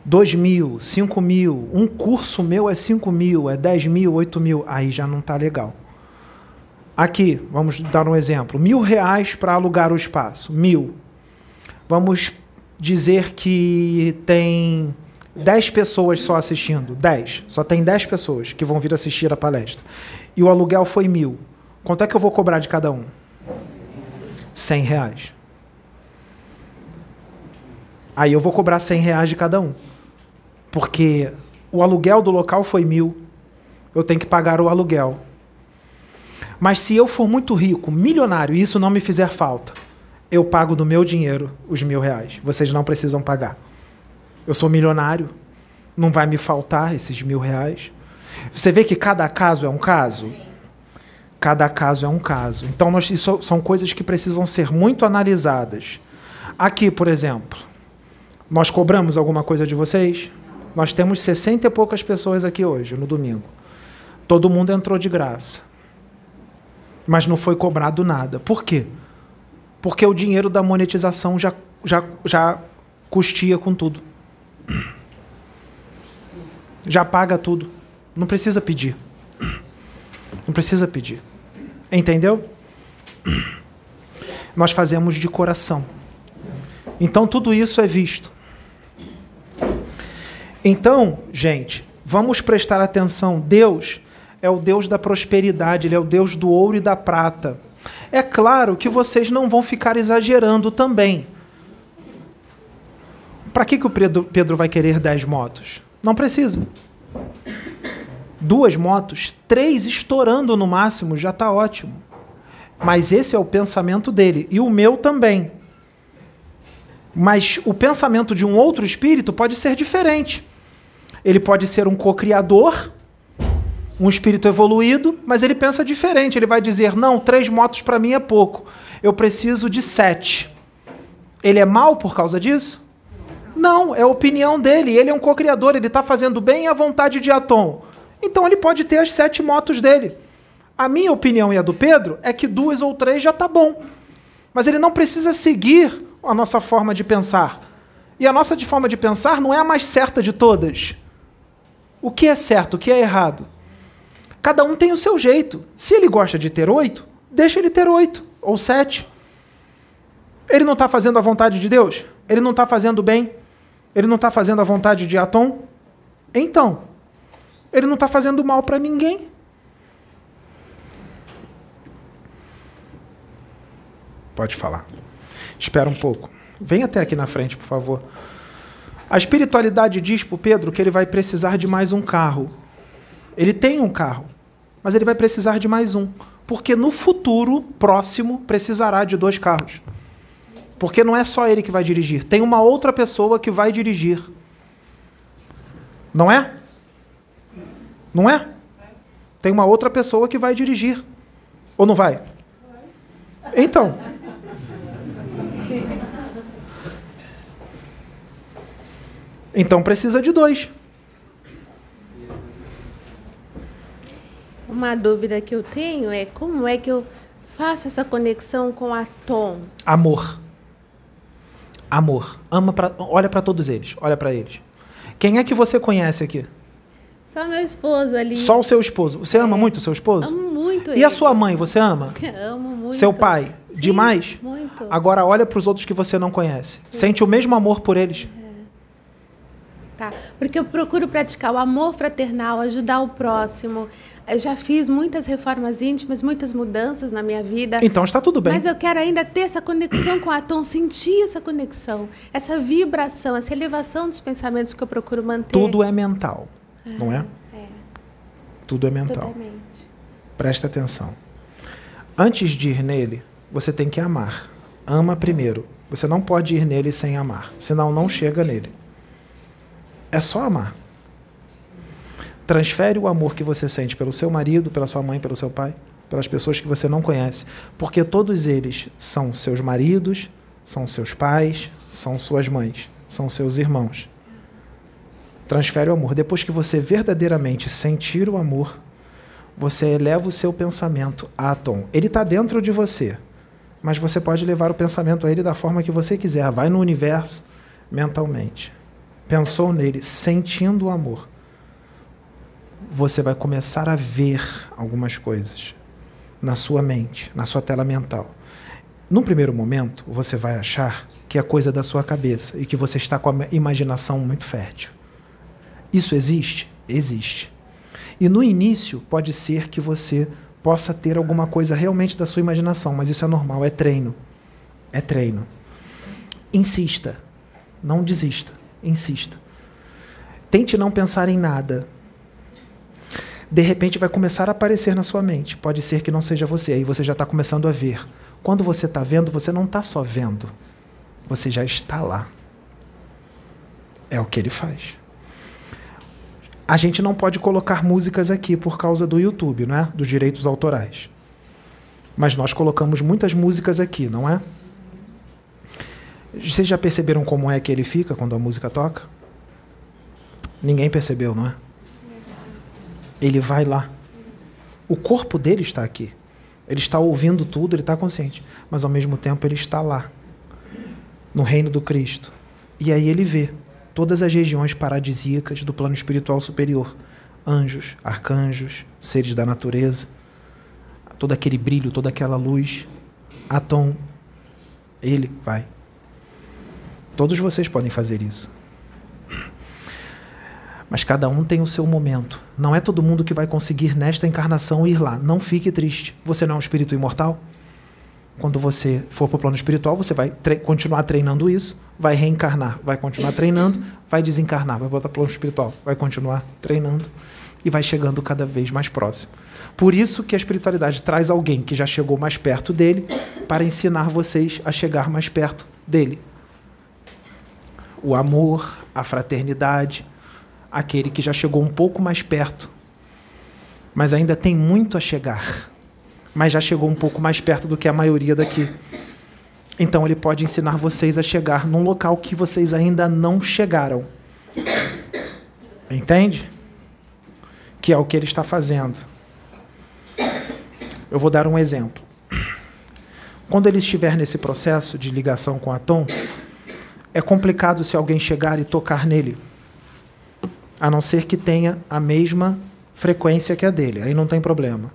Dois mil, cinco mil, um curso meu é cinco mil, é dez mil, oito mil, aí já não está legal. Aqui, vamos dar um exemplo: mil reais para alugar o espaço, mil. Vamos dizer que tem 10 pessoas só assistindo, 10, só tem 10 pessoas que vão vir assistir a palestra. E o aluguel foi mil. Quanto é que eu vou cobrar de cada um? 100 reais. Aí eu vou cobrar 100 reais de cada um. Porque o aluguel do local foi mil. Eu tenho que pagar o aluguel. Mas se eu for muito rico, milionário, e isso não me fizer falta, eu pago do meu dinheiro os mil reais. Vocês não precisam pagar. Eu sou milionário, não vai me faltar esses mil reais. Você vê que cada caso é um caso? Cada caso é um caso. Então, nós, isso são coisas que precisam ser muito analisadas. Aqui, por exemplo, nós cobramos alguma coisa de vocês? Nós temos 60 e poucas pessoas aqui hoje, no domingo. Todo mundo entrou de graça. Mas não foi cobrado nada. Por quê? Porque o dinheiro da monetização já, já, já custia com tudo. Já paga tudo. Não precisa pedir. Não precisa pedir. Entendeu? Nós fazemos de coração. Então tudo isso é visto. Então, gente, vamos prestar atenção. Deus é o Deus da prosperidade, Ele é o Deus do ouro e da prata. É claro que vocês não vão ficar exagerando também. Para que, que o Pedro vai querer 10 motos? Não precisa. Duas motos, três estourando no máximo, já está ótimo. Mas esse é o pensamento dele. E o meu também. Mas o pensamento de um outro espírito pode ser diferente. Ele pode ser um co-criador, um espírito evoluído, mas ele pensa diferente. Ele vai dizer: não, três motos para mim é pouco. Eu preciso de sete. Ele é mal por causa disso? Não, é a opinião dele. Ele é um co-criador, ele está fazendo bem à vontade de Atom. Então ele pode ter as sete motos dele. A minha opinião e a do Pedro é que duas ou três já está bom. Mas ele não precisa seguir a nossa forma de pensar. E a nossa forma de pensar não é a mais certa de todas. O que é certo, o que é errado? Cada um tem o seu jeito. Se ele gosta de ter oito, deixa ele ter oito ou sete. Ele não está fazendo a vontade de Deus? Ele não está fazendo bem? Ele não está fazendo a vontade de Atom? Então, ele não está fazendo mal para ninguém. Pode falar. Espera um pouco. Vem até aqui na frente, por favor. A espiritualidade diz para Pedro que ele vai precisar de mais um carro. Ele tem um carro, mas ele vai precisar de mais um. Porque no futuro próximo precisará de dois carros. Porque não é só ele que vai dirigir, tem uma outra pessoa que vai dirigir. Não é? Não é? Tem uma outra pessoa que vai dirigir. Ou não vai? Então. Então precisa de dois. Uma dúvida que eu tenho é como é que eu faço essa conexão com a Tom? Amor. Amor. Ama pra, olha para todos eles. Olha para eles. Quem é que você conhece aqui? Só meu esposo ali. Só o seu esposo. Você ama muito o seu esposo? Amo muito E ele. a sua mãe, você ama? Amo muito. Seu pai? Sim, Demais? Muito. Agora olha para os outros que você não conhece. Sente o mesmo amor por eles. Tá. Porque eu procuro praticar o amor fraternal, ajudar o próximo. Eu já fiz muitas reformas íntimas, muitas mudanças na minha vida. Então está tudo bem. Mas eu quero ainda ter essa conexão com a Tom, sentir essa conexão, essa vibração, essa elevação dos pensamentos que eu procuro manter. Tudo é mental, não é? É, Tudo é mental. totalmente. Presta atenção. Antes de ir nele, você tem que amar. Ama primeiro. Você não pode ir nele sem amar, senão não chega nele. É só amar. Transfere o amor que você sente pelo seu marido, pela sua mãe, pelo seu pai, pelas pessoas que você não conhece, porque todos eles são seus maridos, são seus pais, são suas mães, são seus irmãos. Transfere o amor. Depois que você verdadeiramente sentir o amor, você eleva o seu pensamento a Tom. Ele está dentro de você, mas você pode levar o pensamento a ele da forma que você quiser. Vai no universo mentalmente. Pensou nele, sentindo o amor. Você vai começar a ver algumas coisas na sua mente, na sua tela mental. Num primeiro momento, você vai achar que é coisa da sua cabeça e que você está com a imaginação muito fértil. Isso existe? Existe. E no início, pode ser que você possa ter alguma coisa realmente da sua imaginação, mas isso é normal, é treino. É treino. Insista. Não desista. Insista. Tente não pensar em nada. De repente vai começar a aparecer na sua mente. Pode ser que não seja você, aí você já está começando a ver. Quando você está vendo, você não está só vendo, você já está lá. É o que ele faz. A gente não pode colocar músicas aqui por causa do YouTube, não é? Dos direitos autorais. Mas nós colocamos muitas músicas aqui, não é? Vocês já perceberam como é que ele fica quando a música toca? Ninguém percebeu, não é? Ele vai lá. O corpo dele está aqui. Ele está ouvindo tudo, ele está consciente. Mas ao mesmo tempo ele está lá, no reino do Cristo. E aí ele vê todas as regiões paradisíacas do plano espiritual superior: anjos, arcanjos, seres da natureza, todo aquele brilho, toda aquela luz. Atom, ele vai. Todos vocês podem fazer isso. Mas cada um tem o seu momento. Não é todo mundo que vai conseguir nesta encarnação ir lá. Não fique triste. Você não é um espírito imortal? Quando você for para o plano espiritual, você vai tre continuar treinando isso, vai reencarnar, vai continuar treinando, vai desencarnar, vai voltar para o plano espiritual, vai continuar treinando e vai chegando cada vez mais próximo. Por isso que a espiritualidade traz alguém que já chegou mais perto dele para ensinar vocês a chegar mais perto dele. O amor, a fraternidade, aquele que já chegou um pouco mais perto, mas ainda tem muito a chegar, mas já chegou um pouco mais perto do que a maioria daqui. Então ele pode ensinar vocês a chegar num local que vocês ainda não chegaram. Entende? Que é o que ele está fazendo. Eu vou dar um exemplo. Quando ele estiver nesse processo de ligação com a Tom, é complicado se alguém chegar e tocar nele a não ser que tenha a mesma frequência que a dele, aí não tem problema.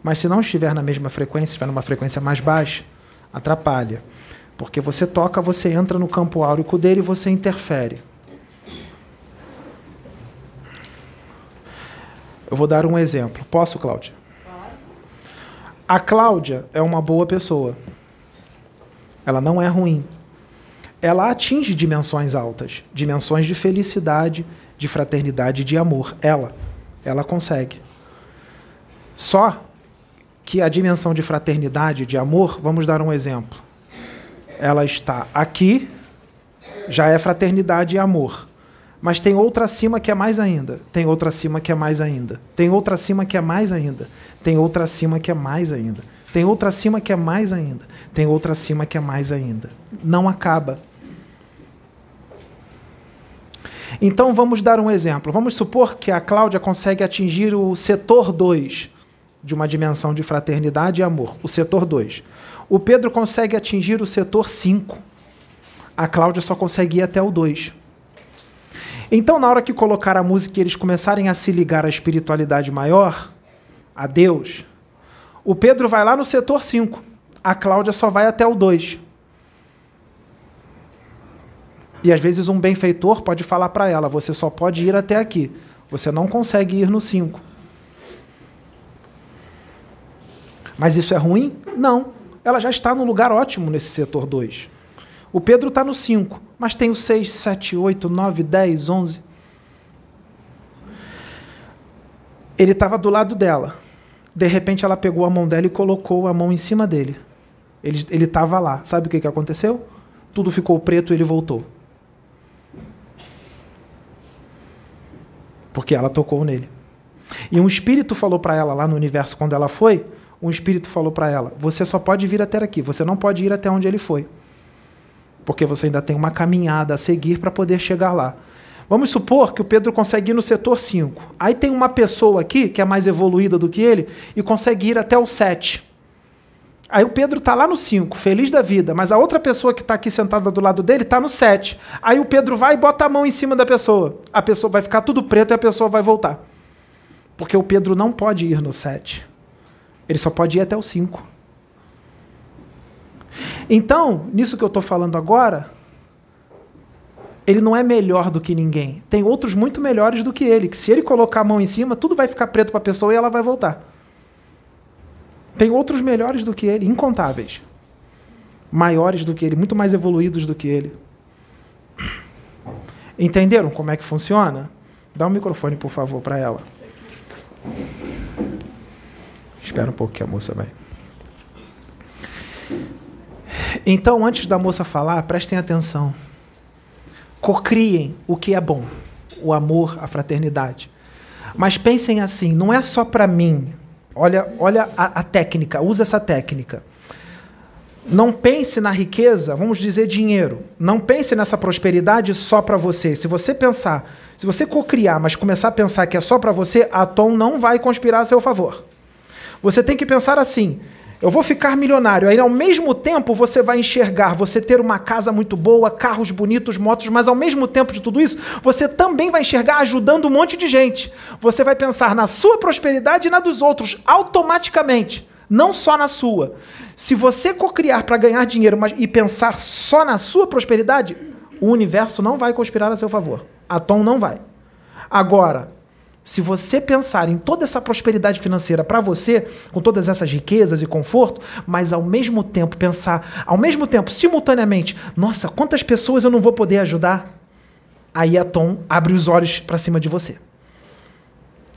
Mas se não estiver na mesma frequência, estiver numa frequência mais baixa, atrapalha. Porque você toca, você entra no campo áurico dele e você interfere. Eu vou dar um exemplo. Posso, Cláudia? A Cláudia é uma boa pessoa. Ela não é ruim. Ela atinge dimensões altas, dimensões de felicidade, de fraternidade de amor. Ela, ela consegue. Só que a dimensão de fraternidade, de amor, vamos dar um exemplo. Ela está aqui, já é fraternidade e amor. Mas tem outra acima que é mais ainda. Tem outra acima que é mais ainda. Tem outra acima que é mais ainda. Tem outra acima que é mais ainda. Tem outra acima que é mais ainda. Tem outra acima que é mais ainda. Não acaba. Então vamos dar um exemplo. Vamos supor que a Cláudia consegue atingir o setor 2 de uma dimensão de fraternidade e amor, o setor 2. O Pedro consegue atingir o setor 5. A Cláudia só consegue ir até o 2. Então, na hora que colocar a música e eles começarem a se ligar à espiritualidade maior, a Deus, o Pedro vai lá no setor 5. A Cláudia só vai até o 2. E às vezes um benfeitor pode falar para ela: você só pode ir até aqui. Você não consegue ir no 5. Mas isso é ruim? Não. Ela já está no lugar ótimo nesse setor 2. O Pedro está no 5, mas tem o 6, 7, 8, 9, 10, 11. Ele estava do lado dela. De repente ela pegou a mão dela e colocou a mão em cima dele. Ele estava lá. Sabe o que, que aconteceu? Tudo ficou preto e ele voltou. Porque ela tocou nele. E um espírito falou para ela lá no universo quando ela foi, um espírito falou para ela: "Você só pode vir até aqui, você não pode ir até onde ele foi. Porque você ainda tem uma caminhada a seguir para poder chegar lá." Vamos supor que o Pedro consegue ir no setor 5. Aí tem uma pessoa aqui que é mais evoluída do que ele e consegue ir até o 7. Aí o Pedro está lá no 5, feliz da vida, mas a outra pessoa que está aqui sentada do lado dele está no 7. Aí o Pedro vai e bota a mão em cima da pessoa. A pessoa vai ficar tudo preto e a pessoa vai voltar. Porque o Pedro não pode ir no 7. Ele só pode ir até o 5. Então, nisso que eu estou falando agora, ele não é melhor do que ninguém. Tem outros muito melhores do que ele, que se ele colocar a mão em cima, tudo vai ficar preto para a pessoa e ela vai voltar. Tem outros melhores do que ele, incontáveis. Maiores do que ele, muito mais evoluídos do que ele. Entenderam como é que funciona? Dá um microfone, por favor, para ela. Espera um pouco que a moça vai. Então, antes da moça falar, prestem atenção. Cocriem o que é bom, o amor, a fraternidade. Mas pensem assim: não é só para mim, Olha, olha a, a técnica, usa essa técnica. Não pense na riqueza, vamos dizer dinheiro. Não pense nessa prosperidade só para você. Se você pensar, se você cocriar, mas começar a pensar que é só para você, a Tom não vai conspirar a seu favor. Você tem que pensar assim: eu vou ficar milionário. Aí, ao mesmo tempo, você vai enxergar você ter uma casa muito boa, carros bonitos, motos, mas ao mesmo tempo de tudo isso, você também vai enxergar ajudando um monte de gente. Você vai pensar na sua prosperidade e na dos outros, automaticamente, não só na sua. Se você cocriar para ganhar dinheiro mas, e pensar só na sua prosperidade, o universo não vai conspirar a seu favor. A Tom não vai. Agora, se você pensar em toda essa prosperidade financeira para você, com todas essas riquezas e conforto, mas ao mesmo tempo pensar, ao mesmo tempo, simultaneamente, nossa, quantas pessoas eu não vou poder ajudar? Aí a Tom abre os olhos para cima de você.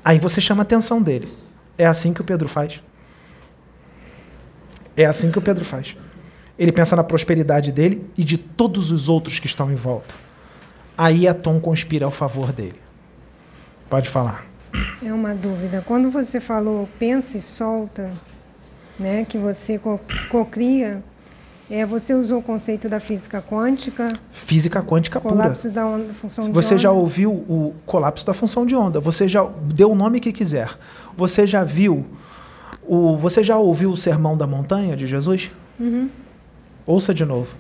Aí você chama a atenção dele. É assim que o Pedro faz. É assim que o Pedro faz. Ele pensa na prosperidade dele e de todos os outros que estão em volta. Aí a Tom conspira ao favor dele. Pode falar. É uma dúvida. Quando você falou pensa e solta, né, que você cocria, é, você usou o conceito da física quântica? Física quântica colapso pura. da onda, função Se de você onda. já ouviu o colapso da função de onda, você já deu o nome que quiser. Você já viu o, você já ouviu o Sermão da Montanha de Jesus? Uhum. Ouça de novo.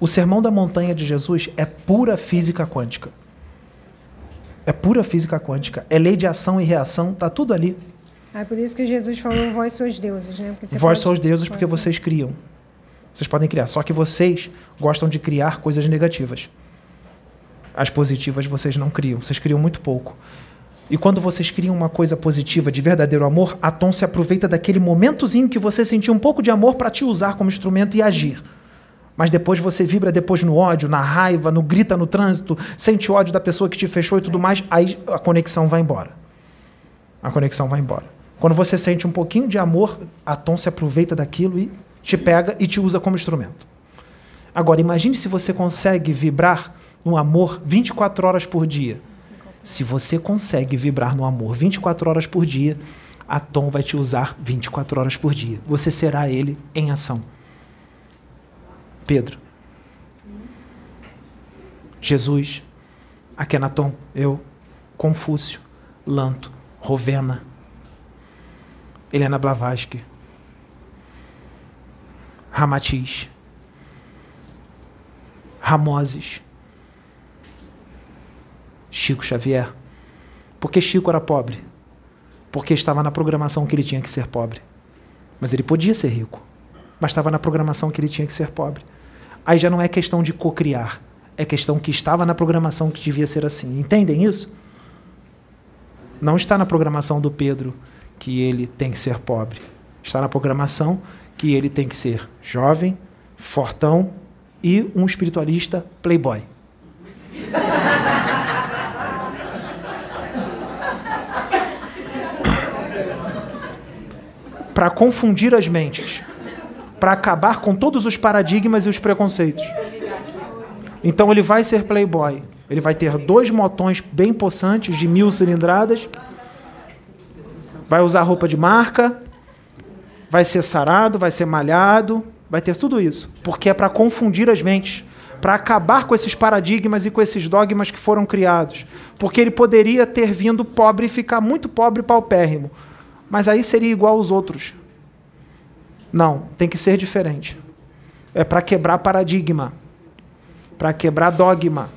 O Sermão da Montanha de Jesus é pura física quântica. É pura física quântica. É lei de ação e reação, tá tudo ali. Ah, é por isso que Jesus falou, vós sois deuses, né? Porque vós sois deuses porque vocês criam. Vocês podem criar. Só que vocês gostam de criar coisas negativas. As positivas vocês não criam. Vocês criam muito pouco. E quando vocês criam uma coisa positiva, de verdadeiro amor, a Tom se aproveita daquele momentozinho que você sentiu um pouco de amor para te usar como instrumento e agir mas depois você vibra depois no ódio, na raiva, no grita no trânsito, sente ódio da pessoa que te fechou e tudo mais, aí a conexão vai embora. A conexão vai embora. Quando você sente um pouquinho de amor, a Tom se aproveita daquilo e te pega e te usa como instrumento. Agora, imagine se você consegue vibrar no amor 24 horas por dia. Se você consegue vibrar no amor 24 horas por dia, a Tom vai te usar 24 horas por dia. Você será ele em ação. Pedro. Jesus, Akenaton, eu, Confúcio, Lanto, Rovena, Helena Blavatsky, Ramatiz, Ramoses, Chico Xavier. Porque Chico era pobre? Porque estava na programação que ele tinha que ser pobre. Mas ele podia ser rico. Mas estava na programação que ele tinha que ser pobre. Aí já não é questão de cocriar. É questão que estava na programação que devia ser assim. Entendem isso? Não está na programação do Pedro que ele tem que ser pobre. Está na programação que ele tem que ser jovem, fortão e um espiritualista playboy. para confundir as mentes, para acabar com todos os paradigmas e os preconceitos. Então ele vai ser playboy. Ele vai ter dois motões bem possantes de mil cilindradas. Vai usar roupa de marca. Vai ser sarado, vai ser malhado. Vai ter tudo isso. Porque é para confundir as mentes. Para acabar com esses paradigmas e com esses dogmas que foram criados. Porque ele poderia ter vindo pobre e ficar muito pobre e paupérrimo mas aí seria igual aos outros. Não, tem que ser diferente. É para quebrar paradigma, para quebrar dogma.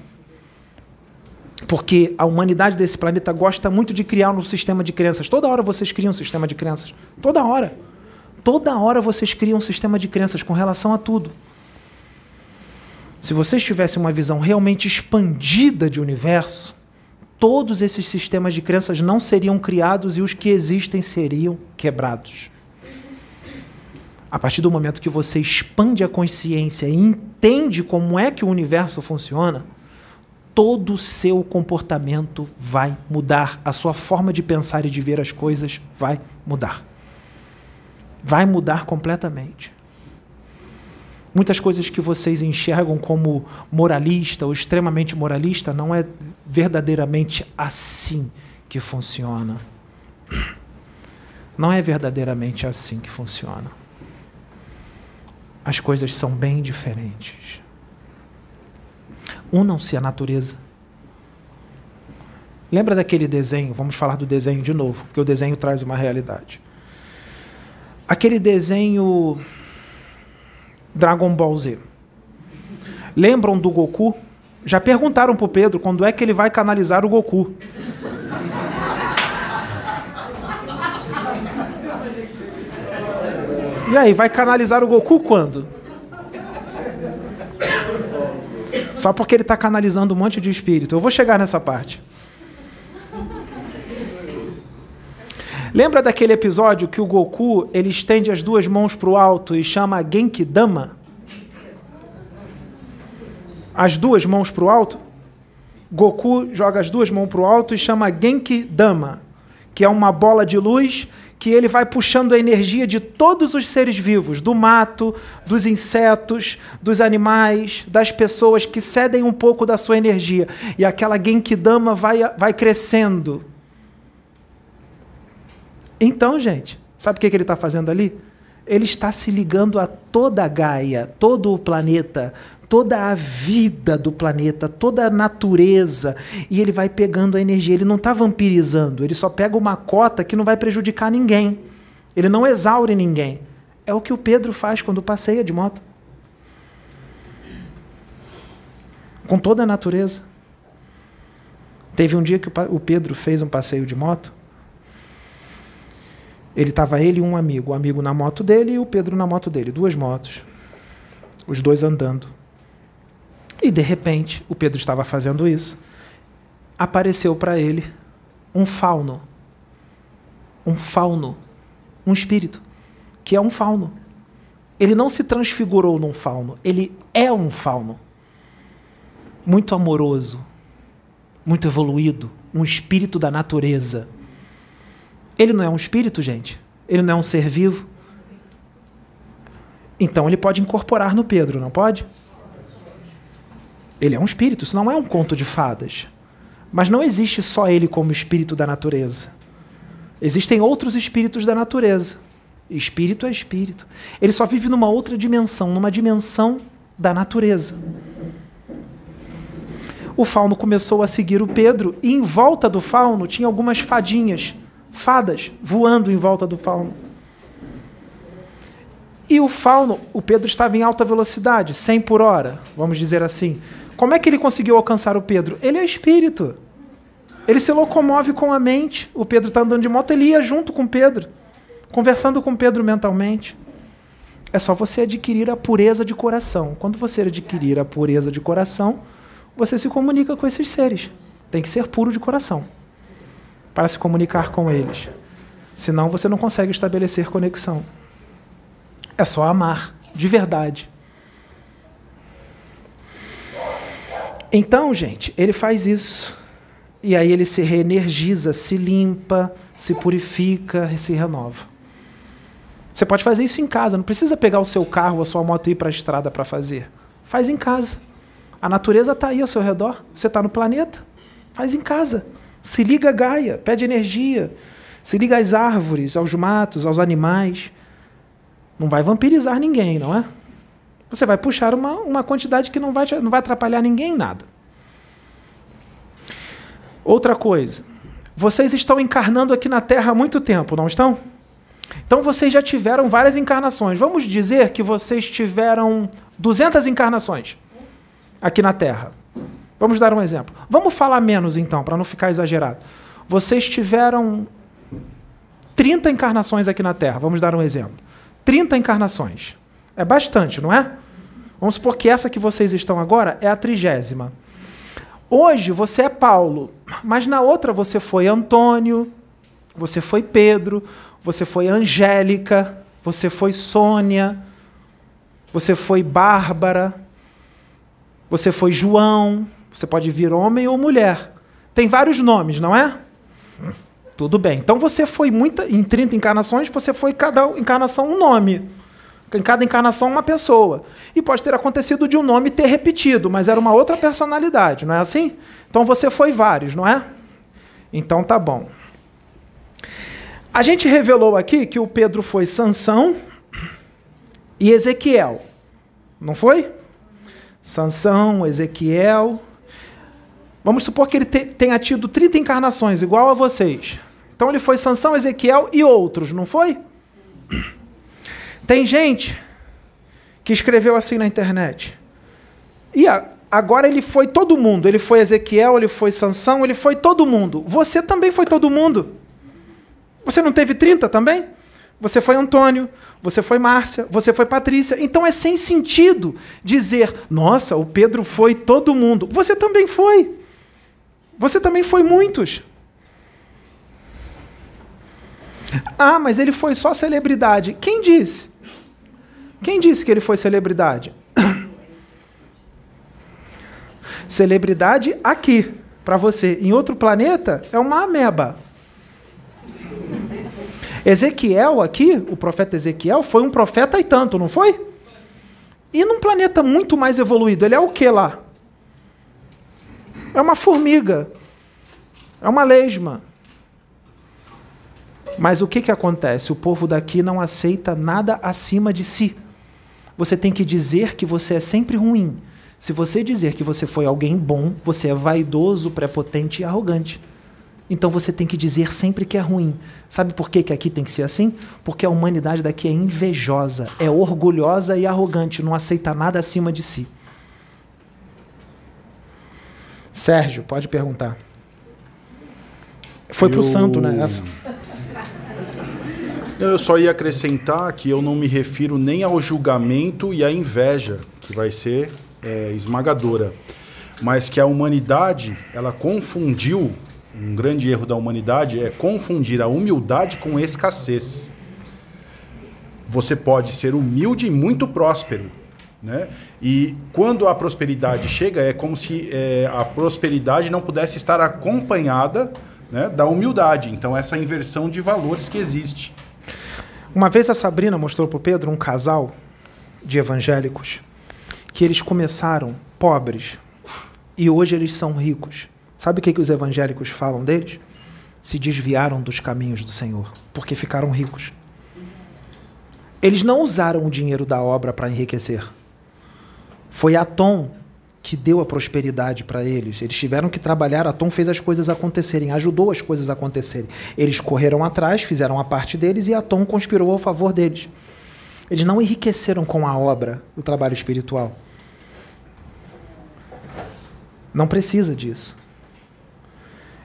Porque a humanidade desse planeta gosta muito de criar um sistema de crenças. Toda hora vocês criam um sistema de crenças. Toda hora. Toda hora vocês criam um sistema de crenças com relação a tudo. Se vocês tivessem uma visão realmente expandida de universo, todos esses sistemas de crenças não seriam criados e os que existem seriam quebrados. A partir do momento que você expande a consciência e entende como é que o universo funciona, todo o seu comportamento vai mudar, a sua forma de pensar e de ver as coisas vai mudar. Vai mudar completamente. Muitas coisas que vocês enxergam como moralista ou extremamente moralista não é verdadeiramente assim que funciona. Não é verdadeiramente assim que funciona. As coisas são bem diferentes. Unam-se à natureza. Lembra daquele desenho? Vamos falar do desenho de novo, porque o desenho traz uma realidade. Aquele desenho Dragon Ball Z. Lembram do Goku? Já perguntaram pro Pedro quando é que ele vai canalizar o Goku. E aí, vai canalizar o Goku quando? Só porque ele está canalizando um monte de espírito. Eu vou chegar nessa parte. Lembra daquele episódio que o Goku ele estende as duas mãos para o alto e chama Genki Dama? As duas mãos para o alto? Goku joga as duas mãos para o alto e chama Genki Dama, que é uma bola de luz que ele vai puxando a energia de todos os seres vivos, do mato, dos insetos, dos animais, das pessoas que cedem um pouco da sua energia. E aquela Genki Dama vai, vai crescendo então, gente, sabe o que ele está fazendo ali? Ele está se ligando a toda a Gaia, todo o planeta, toda a vida do planeta, toda a natureza, e ele vai pegando a energia. Ele não está vampirizando, ele só pega uma cota que não vai prejudicar ninguém. Ele não exaure ninguém. É o que o Pedro faz quando passeia de moto. Com toda a natureza. Teve um dia que o Pedro fez um passeio de moto ele estava ele e um amigo, o amigo na moto dele e o Pedro na moto dele, duas motos. Os dois andando. E de repente, o Pedro estava fazendo isso. Apareceu para ele um fauno. Um fauno, um espírito, que é um fauno. Ele não se transfigurou num fauno, ele é um fauno. Muito amoroso, muito evoluído, um espírito da natureza ele não é um espírito, gente? Ele não é um ser vivo? Então ele pode incorporar no Pedro, não pode? Ele é um espírito, isso não é um conto de fadas. Mas não existe só ele como espírito da natureza. Existem outros espíritos da natureza. Espírito é espírito. Ele só vive numa outra dimensão, numa dimensão da natureza. O fauno começou a seguir o Pedro e em volta do fauno tinha algumas fadinhas, fadas, voando em volta do fauno. E o fauno, o Pedro estava em alta velocidade, 100 por hora, vamos dizer assim. Como é que ele conseguiu alcançar o Pedro? Ele é espírito. Ele se locomove com a mente. O Pedro está andando de moto, ele ia junto com Pedro, conversando com Pedro mentalmente. É só você adquirir a pureza de coração. Quando você adquirir a pureza de coração, você se comunica com esses seres. Tem que ser puro de coração para se comunicar com eles. Senão você não consegue estabelecer conexão. É só amar, de verdade. Então, gente, ele faz isso. E aí ele se reenergiza, se limpa, se purifica, se renova. Você pode fazer isso em casa, não precisa pegar o seu carro ou a sua moto e ir para a estrada para fazer. Faz em casa. A natureza está aí ao seu redor. Você está no planeta. Faz em casa. Se liga a Gaia, pede energia. Se liga às árvores, aos matos, aos animais. Não vai vampirizar ninguém, não é? Você vai puxar uma, uma quantidade que não vai, não vai atrapalhar ninguém em nada. Outra coisa. Vocês estão encarnando aqui na Terra há muito tempo, não estão? Então vocês já tiveram várias encarnações. Vamos dizer que vocês tiveram 200 encarnações aqui na Terra. Vamos dar um exemplo. Vamos falar menos então, para não ficar exagerado. Vocês tiveram 30 encarnações aqui na Terra. Vamos dar um exemplo. 30 encarnações. É bastante, não é? Vamos supor que essa que vocês estão agora é a trigésima. Hoje você é Paulo, mas na outra você foi Antônio, você foi Pedro, você foi Angélica, você foi Sônia, você foi Bárbara, você foi João, você pode vir homem ou mulher. Tem vários nomes, não é? Tudo bem. Então você foi muita. Em 30 encarnações, você foi cada encarnação um nome. Em cada encarnação, uma pessoa. E pode ter acontecido de um nome ter repetido, mas era uma outra personalidade, não é assim? Então você foi vários, não é? Então tá bom. A gente revelou aqui que o Pedro foi Sansão e Ezequiel. Não foi? Sansão, Ezequiel. Vamos supor que ele tenha tido 30 encarnações, igual a vocês. Então ele foi Sansão, Ezequiel e outros, não foi? Tem gente que escreveu assim na internet. E agora ele foi todo mundo. Ele foi Ezequiel, ele foi Sansão, ele foi todo mundo. Você também foi todo mundo. Você não teve 30 também? Você foi Antônio, você foi Márcia, você foi Patrícia. Então é sem sentido dizer, nossa, o Pedro foi todo mundo. Você também foi. Você também foi muitos. Ah, mas ele foi só celebridade. Quem disse? Quem disse que ele foi celebridade? celebridade aqui, para você. Em outro planeta, é uma ameba. Ezequiel aqui, o profeta Ezequiel, foi um profeta e tanto, não foi? E num planeta muito mais evoluído, ele é o que lá? É uma formiga. É uma lesma. Mas o que, que acontece? O povo daqui não aceita nada acima de si. Você tem que dizer que você é sempre ruim. Se você dizer que você foi alguém bom, você é vaidoso, prepotente e arrogante. Então você tem que dizer sempre que é ruim. Sabe por que, que aqui tem que ser assim? Porque a humanidade daqui é invejosa, é orgulhosa e arrogante, não aceita nada acima de si. Sérgio, pode perguntar. Foi para o santo, né? Essa. Eu só ia acrescentar que eu não me refiro nem ao julgamento e à inveja, que vai ser é, esmagadora, mas que a humanidade ela confundiu um grande erro da humanidade é confundir a humildade com escassez. Você pode ser humilde e muito próspero, né? E quando a prosperidade chega, é como se é, a prosperidade não pudesse estar acompanhada né, da humildade. Então, essa inversão de valores que existe. Uma vez a Sabrina mostrou para o Pedro um casal de evangélicos que eles começaram pobres e hoje eles são ricos. Sabe o que, que os evangélicos falam deles? se desviaram dos caminhos do Senhor, porque ficaram ricos. Eles não usaram o dinheiro da obra para enriquecer. Foi Atom que deu a prosperidade para eles. Eles tiveram que trabalhar, Atom fez as coisas acontecerem, ajudou as coisas acontecerem. Eles correram atrás, fizeram a parte deles e Atom conspirou ao favor deles. Eles não enriqueceram com a obra o trabalho espiritual. Não precisa disso.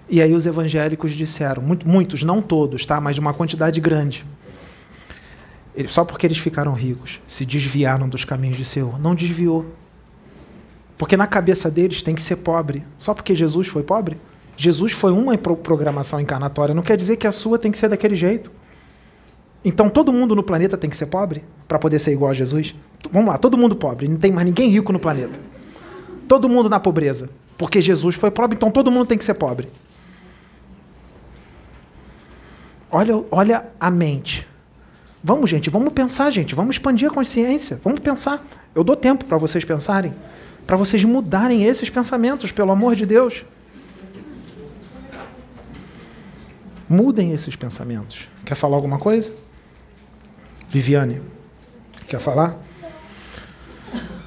E aí os evangélicos disseram, muitos, não todos, tá, mas uma quantidade grande. Só porque eles ficaram ricos, se desviaram dos caminhos de Senhor. Não desviou. Porque na cabeça deles tem que ser pobre. Só porque Jesus foi pobre? Jesus foi uma programação encarnatória. Não quer dizer que a sua tem que ser daquele jeito. Então todo mundo no planeta tem que ser pobre para poder ser igual a Jesus? Vamos lá, todo mundo pobre. Não tem mais ninguém rico no planeta. Todo mundo na pobreza. Porque Jesus foi pobre, então todo mundo tem que ser pobre. Olha, olha a mente. Vamos, gente, vamos pensar, gente. Vamos expandir a consciência. Vamos pensar. Eu dou tempo para vocês pensarem. Para vocês mudarem esses pensamentos, pelo amor de Deus. Mudem esses pensamentos. Quer falar alguma coisa? Viviane, quer falar?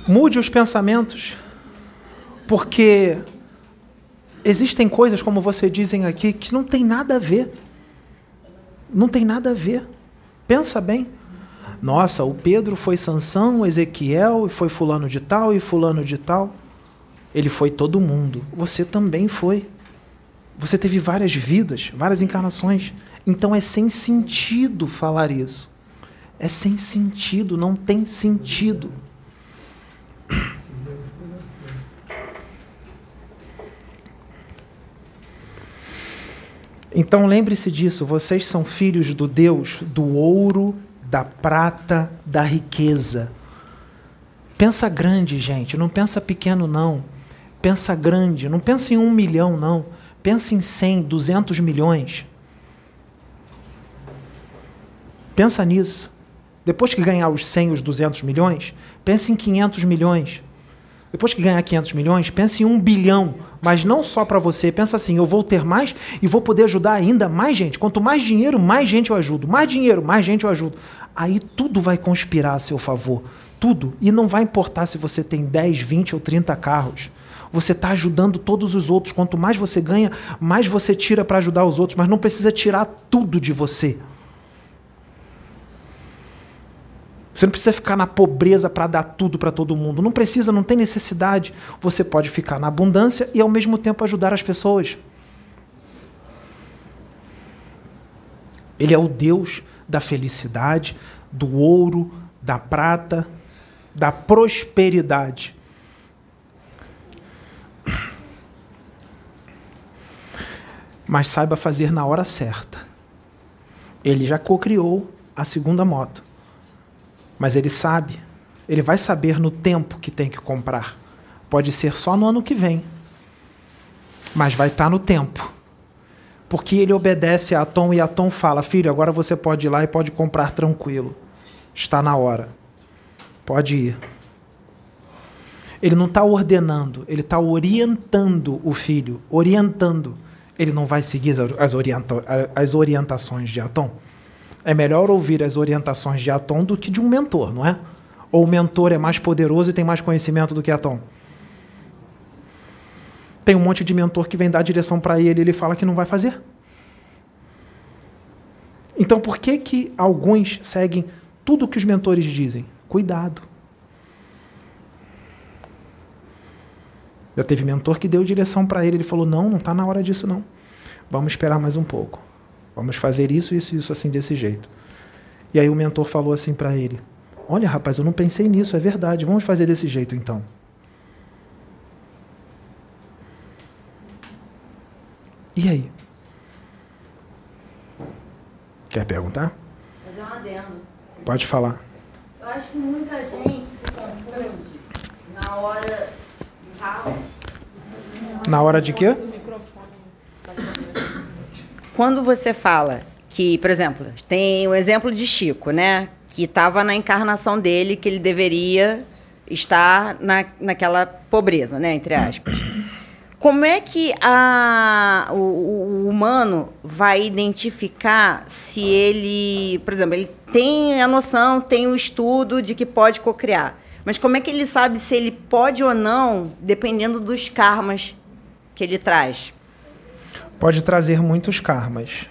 Mude os pensamentos, porque existem coisas, como vocês dizem aqui, que não tem nada a ver. Não tem nada a ver. Pensa bem. Nossa, o Pedro foi Sansão, o Ezequiel, e foi fulano de tal e fulano de tal. Ele foi todo mundo. Você também foi. Você teve várias vidas, várias encarnações. Então é sem sentido falar isso. É sem sentido, não tem sentido. Então lembre-se disso, vocês são filhos do Deus do ouro, da prata, da riqueza. Pensa grande, gente, não pensa pequeno, não. Pensa grande, não pensa em um milhão, não. Pensa em 100, 200 milhões. Pensa nisso. Depois que ganhar os 100, os 200 milhões, pense em 500 milhões. Depois que ganhar 500 milhões, pense em um bilhão, mas não só para você. Pensa assim: eu vou ter mais e vou poder ajudar ainda mais gente. Quanto mais dinheiro, mais gente eu ajudo. Mais dinheiro, mais gente eu ajudo. Aí tudo vai conspirar a seu favor. Tudo. E não vai importar se você tem 10, 20 ou 30 carros. Você está ajudando todos os outros. Quanto mais você ganha, mais você tira para ajudar os outros. Mas não precisa tirar tudo de você. Você não precisa ficar na pobreza para dar tudo para todo mundo. Não precisa, não tem necessidade. Você pode ficar na abundância e ao mesmo tempo ajudar as pessoas. Ele é o Deus da felicidade, do ouro, da prata, da prosperidade. Mas saiba fazer na hora certa. Ele já co-criou a segunda moto. Mas ele sabe, ele vai saber no tempo que tem que comprar. Pode ser só no ano que vem, mas vai estar tá no tempo. Porque ele obedece a Tom e a Tom fala: Filho, agora você pode ir lá e pode comprar tranquilo. Está na hora. Pode ir. Ele não está ordenando, ele está orientando o filho. Orientando. Ele não vai seguir as, orienta as orientações de Atom. É melhor ouvir as orientações de Atom do que de um mentor, não é? Ou o mentor é mais poderoso e tem mais conhecimento do que Atom? Tem um monte de mentor que vem dar direção para ele e ele fala que não vai fazer. Então por que que alguns seguem tudo que os mentores dizem? Cuidado. Já teve mentor que deu direção para ele, ele falou: "Não, não está na hora disso não. Vamos esperar mais um pouco." Vamos fazer isso, isso, isso assim desse jeito. E aí o mentor falou assim para ele: Olha, rapaz, eu não pensei nisso, é verdade. Vamos fazer desse jeito então. E aí? Quer perguntar? Fazer um adendo. Pode falar. Eu acho que muita gente se confunde na hora. Na hora de quê? Quando você fala que, por exemplo, tem o exemplo de Chico, né? Que estava na encarnação dele, que ele deveria estar na, naquela pobreza, né? Entre aspas. Como é que a, o, o humano vai identificar se ele, por exemplo, ele tem a noção, tem o estudo de que pode cocriar, mas como é que ele sabe se ele pode ou não, dependendo dos karmas que ele traz? Pode trazer muitos karmas.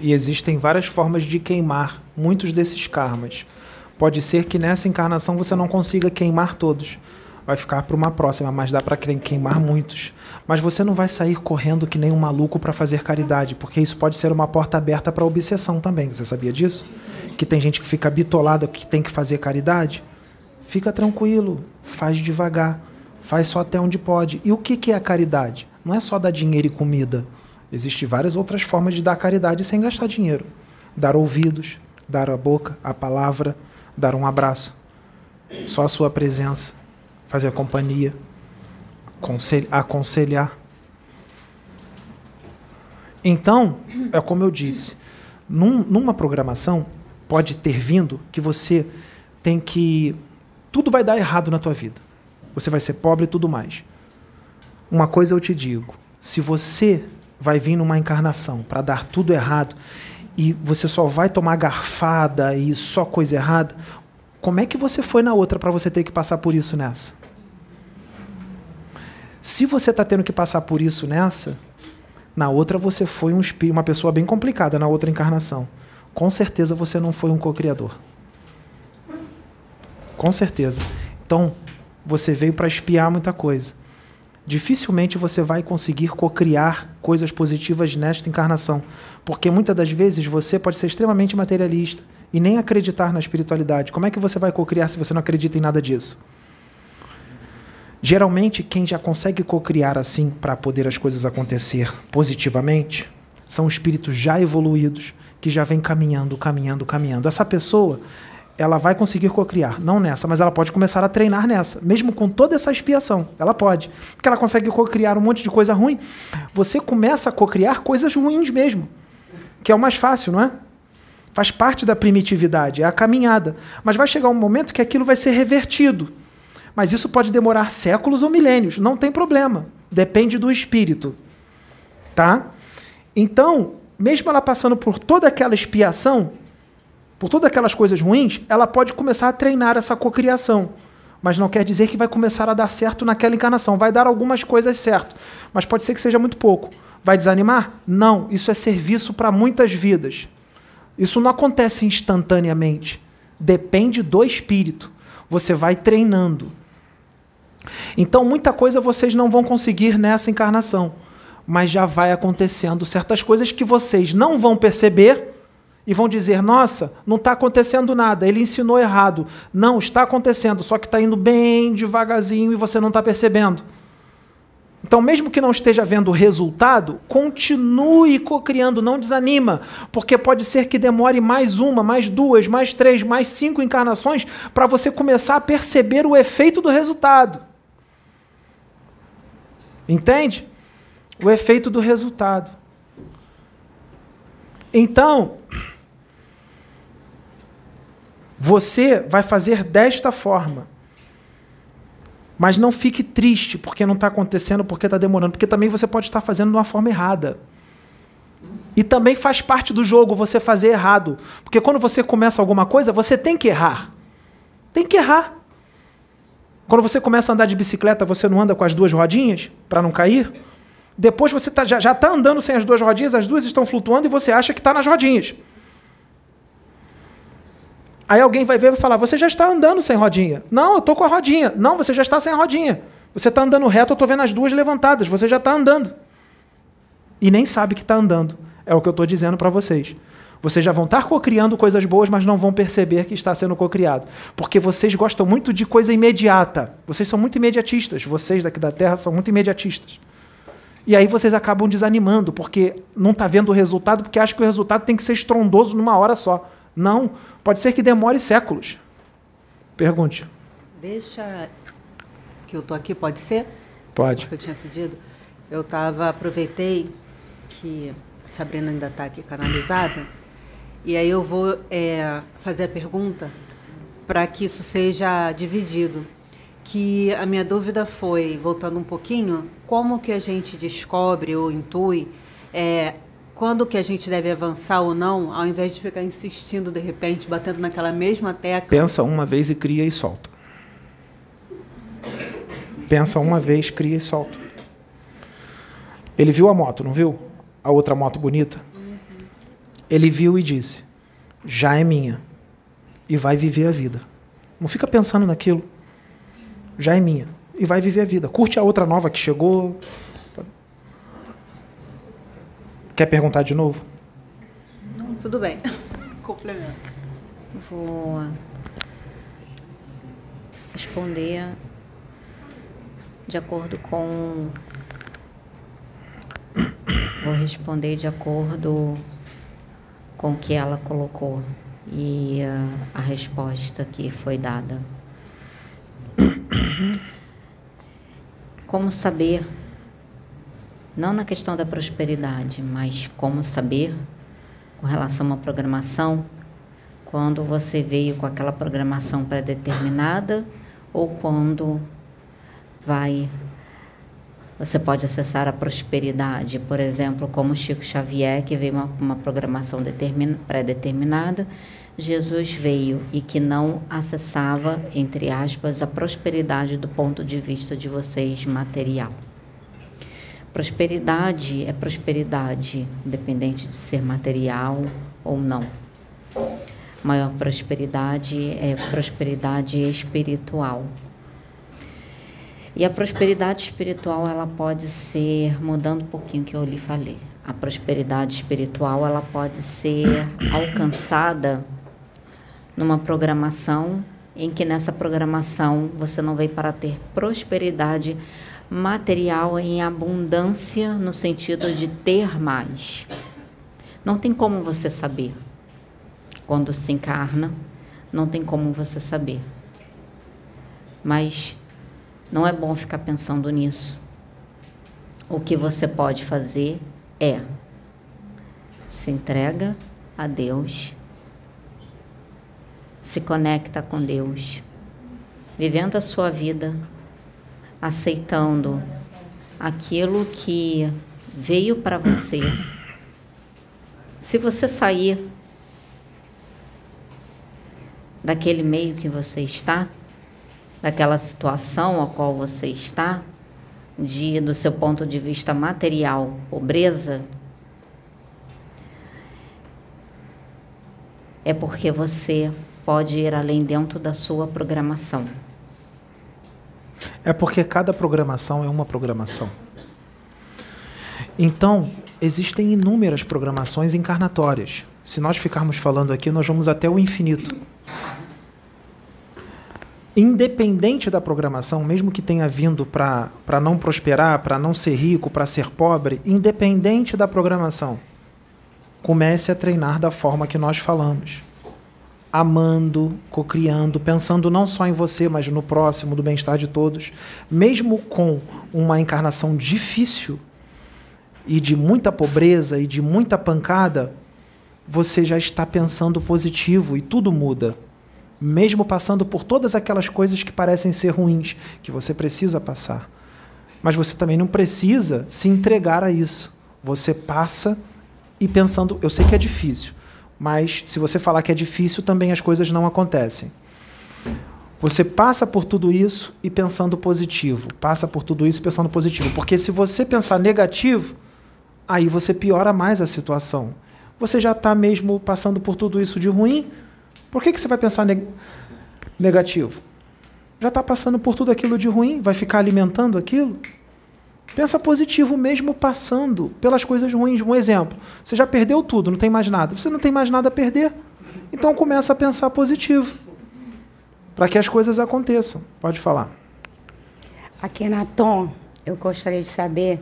E existem várias formas de queimar muitos desses karmas. Pode ser que nessa encarnação você não consiga queimar todos. Vai ficar para uma próxima, mas dá para queimar muitos. Mas você não vai sair correndo que nem um maluco para fazer caridade, porque isso pode ser uma porta aberta para obsessão também. Você sabia disso? Que tem gente que fica bitolada que tem que fazer caridade. Fica tranquilo, faz devagar, faz só até onde pode. E o que que é a caridade? Não é só dar dinheiro e comida. Existem várias outras formas de dar caridade sem gastar dinheiro. Dar ouvidos, dar a boca, a palavra, dar um abraço. Só a sua presença, fazer companhia, consel- aconselhar. Então, é como eu disse, num- numa programação pode ter vindo que você tem que tudo vai dar errado na tua vida. Você vai ser pobre e tudo mais. Uma coisa eu te digo, se você vai vir numa encarnação para dar tudo errado e você só vai tomar garfada e só coisa errada, como é que você foi na outra para você ter que passar por isso nessa? Se você está tendo que passar por isso nessa, na outra você foi um uma pessoa bem complicada na outra encarnação. Com certeza você não foi um co-criador. Com certeza. Então, você veio para espiar muita coisa. Dificilmente você vai conseguir cocriar coisas positivas nesta encarnação, porque muitas das vezes você pode ser extremamente materialista e nem acreditar na espiritualidade. Como é que você vai cocriar se você não acredita em nada disso? Geralmente, quem já consegue cocriar assim para poder as coisas acontecer positivamente são espíritos já evoluídos que já vêm caminhando, caminhando, caminhando. Essa pessoa, ela vai conseguir cocriar, não nessa, mas ela pode começar a treinar nessa, mesmo com toda essa expiação. Ela pode, porque ela consegue cocriar um monte de coisa ruim. Você começa a cocriar coisas ruins mesmo, que é o mais fácil, não é? Faz parte da primitividade, é a caminhada. Mas vai chegar um momento que aquilo vai ser revertido. Mas isso pode demorar séculos ou milênios, não tem problema. Depende do espírito. Tá? Então, mesmo ela passando por toda aquela expiação, por todas aquelas coisas ruins, ela pode começar a treinar essa cocriação. Mas não quer dizer que vai começar a dar certo naquela encarnação. Vai dar algumas coisas certo, mas pode ser que seja muito pouco. Vai desanimar? Não, isso é serviço para muitas vidas. Isso não acontece instantaneamente. Depende do espírito. Você vai treinando. Então, muita coisa vocês não vão conseguir nessa encarnação, mas já vai acontecendo certas coisas que vocês não vão perceber e vão dizer: nossa, não está acontecendo nada, ele ensinou errado. Não, está acontecendo, só que está indo bem devagarzinho e você não está percebendo. Então, mesmo que não esteja vendo resultado, continue cocriando, não desanima, porque pode ser que demore mais uma, mais duas, mais três, mais cinco encarnações para você começar a perceber o efeito do resultado. Entende? O efeito do resultado. Então, você vai fazer desta forma. Mas não fique triste porque não está acontecendo, porque está demorando, porque também você pode estar fazendo de uma forma errada. E também faz parte do jogo você fazer errado. Porque quando você começa alguma coisa, você tem que errar. Tem que errar. Quando você começa a andar de bicicleta, você não anda com as duas rodinhas para não cair? Depois você tá, já está andando sem as duas rodinhas, as duas estão flutuando e você acha que está nas rodinhas. Aí alguém vai ver e vai falar: Você já está andando sem rodinha. Não, eu estou com a rodinha. Não, você já está sem a rodinha. Você está andando reto, eu estou vendo as duas levantadas. Você já está andando. E nem sabe que está andando. É o que eu estou dizendo para vocês. Vocês já vão estar cocriando coisas boas, mas não vão perceber que está sendo cocriado. Porque vocês gostam muito de coisa imediata. Vocês são muito imediatistas. Vocês daqui da Terra são muito imediatistas. E aí vocês acabam desanimando, porque não está vendo o resultado, porque acha que o resultado tem que ser estrondoso numa hora só. Não. Pode ser que demore séculos. Pergunte. Deixa que eu tô aqui, pode ser? Pode. Que eu tinha pedido. Eu tava, aproveitei que a Sabrina ainda está aqui canalizada, e aí eu vou é, fazer a pergunta para que isso seja dividido. que a minha dúvida foi, voltando um pouquinho, como que a gente descobre ou intui é, quando que a gente deve avançar ou não, ao invés de ficar insistindo de repente, batendo naquela mesma tecla. Pensa uma vez e cria e solta. Pensa uma vez, cria e solta. Ele viu a moto, não viu? A outra moto bonita. Ele viu e disse: Já é minha. E vai viver a vida. Não fica pensando naquilo. Já é minha. E vai viver a vida. Curte a outra nova que chegou. Quer perguntar de novo? Não, tudo bem. Complemento. Vou responder de acordo com. Vou responder de acordo com o que ela colocou e uh, a resposta que foi dada. Como saber, não na questão da prosperidade, mas como saber com relação à programação, quando você veio com aquela programação pré-determinada ou quando vai você pode acessar a prosperidade, por exemplo, como Chico Xavier, que veio uma, uma programação pré-determinada, Jesus veio e que não acessava, entre aspas, a prosperidade do ponto de vista de vocês material. Prosperidade é prosperidade, independente de ser material ou não. Maior prosperidade é prosperidade espiritual. E a prosperidade espiritual, ela pode ser, mudando um pouquinho o que eu lhe falei, a prosperidade espiritual, ela pode ser alcançada numa programação em que nessa programação você não veio para ter prosperidade material em abundância no sentido de ter mais. Não tem como você saber. Quando se encarna, não tem como você saber. Mas não é bom ficar pensando nisso. O que você pode fazer é se entrega a Deus, se conecta com Deus, vivendo a sua vida, aceitando aquilo que veio para você. Se você sair daquele meio que você está, daquela situação a qual você está, de do seu ponto de vista material, pobreza, é porque você pode ir além dentro da sua programação. É porque cada programação é uma programação. Então, existem inúmeras programações encarnatórias. Se nós ficarmos falando aqui, nós vamos até o infinito independente da programação, mesmo que tenha vindo para não prosperar, para não ser rico, para ser pobre, independente da programação, comece a treinar da forma que nós falamos. Amando, cocriando, pensando não só em você, mas no próximo, do bem-estar de todos. Mesmo com uma encarnação difícil e de muita pobreza e de muita pancada, você já está pensando positivo e tudo muda mesmo passando por todas aquelas coisas que parecem ser ruins, que você precisa passar. Mas você também não precisa se entregar a isso. Você passa e pensando, eu sei que é difícil, mas se você falar que é difícil, também as coisas não acontecem. Você passa por tudo isso e pensando positivo. Passa por tudo isso pensando positivo. Porque se você pensar negativo, aí você piora mais a situação. Você já está mesmo passando por tudo isso de ruim, por que, que você vai pensar neg negativo? Já está passando por tudo aquilo de ruim, vai ficar alimentando aquilo? Pensa positivo mesmo passando pelas coisas ruins. Um exemplo, você já perdeu tudo, não tem mais nada. Você não tem mais nada a perder. Então começa a pensar positivo. Para que as coisas aconteçam. Pode falar. Aqui na Tom, eu gostaria de saber,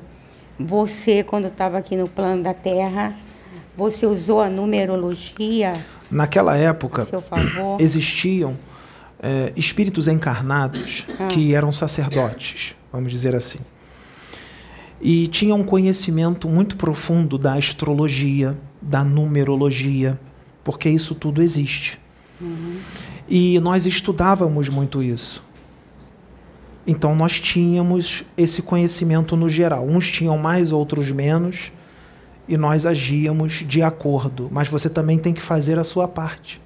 você quando estava aqui no plano da Terra, você usou a numerologia Naquela época, existiam é, espíritos encarnados ah. que eram sacerdotes, vamos dizer assim. E tinham um conhecimento muito profundo da astrologia, da numerologia, porque isso tudo existe. Uhum. E nós estudávamos muito isso. Então nós tínhamos esse conhecimento no geral. Uns tinham mais, outros menos, e nós agíamos de acordo. Mas você também tem que fazer a sua parte.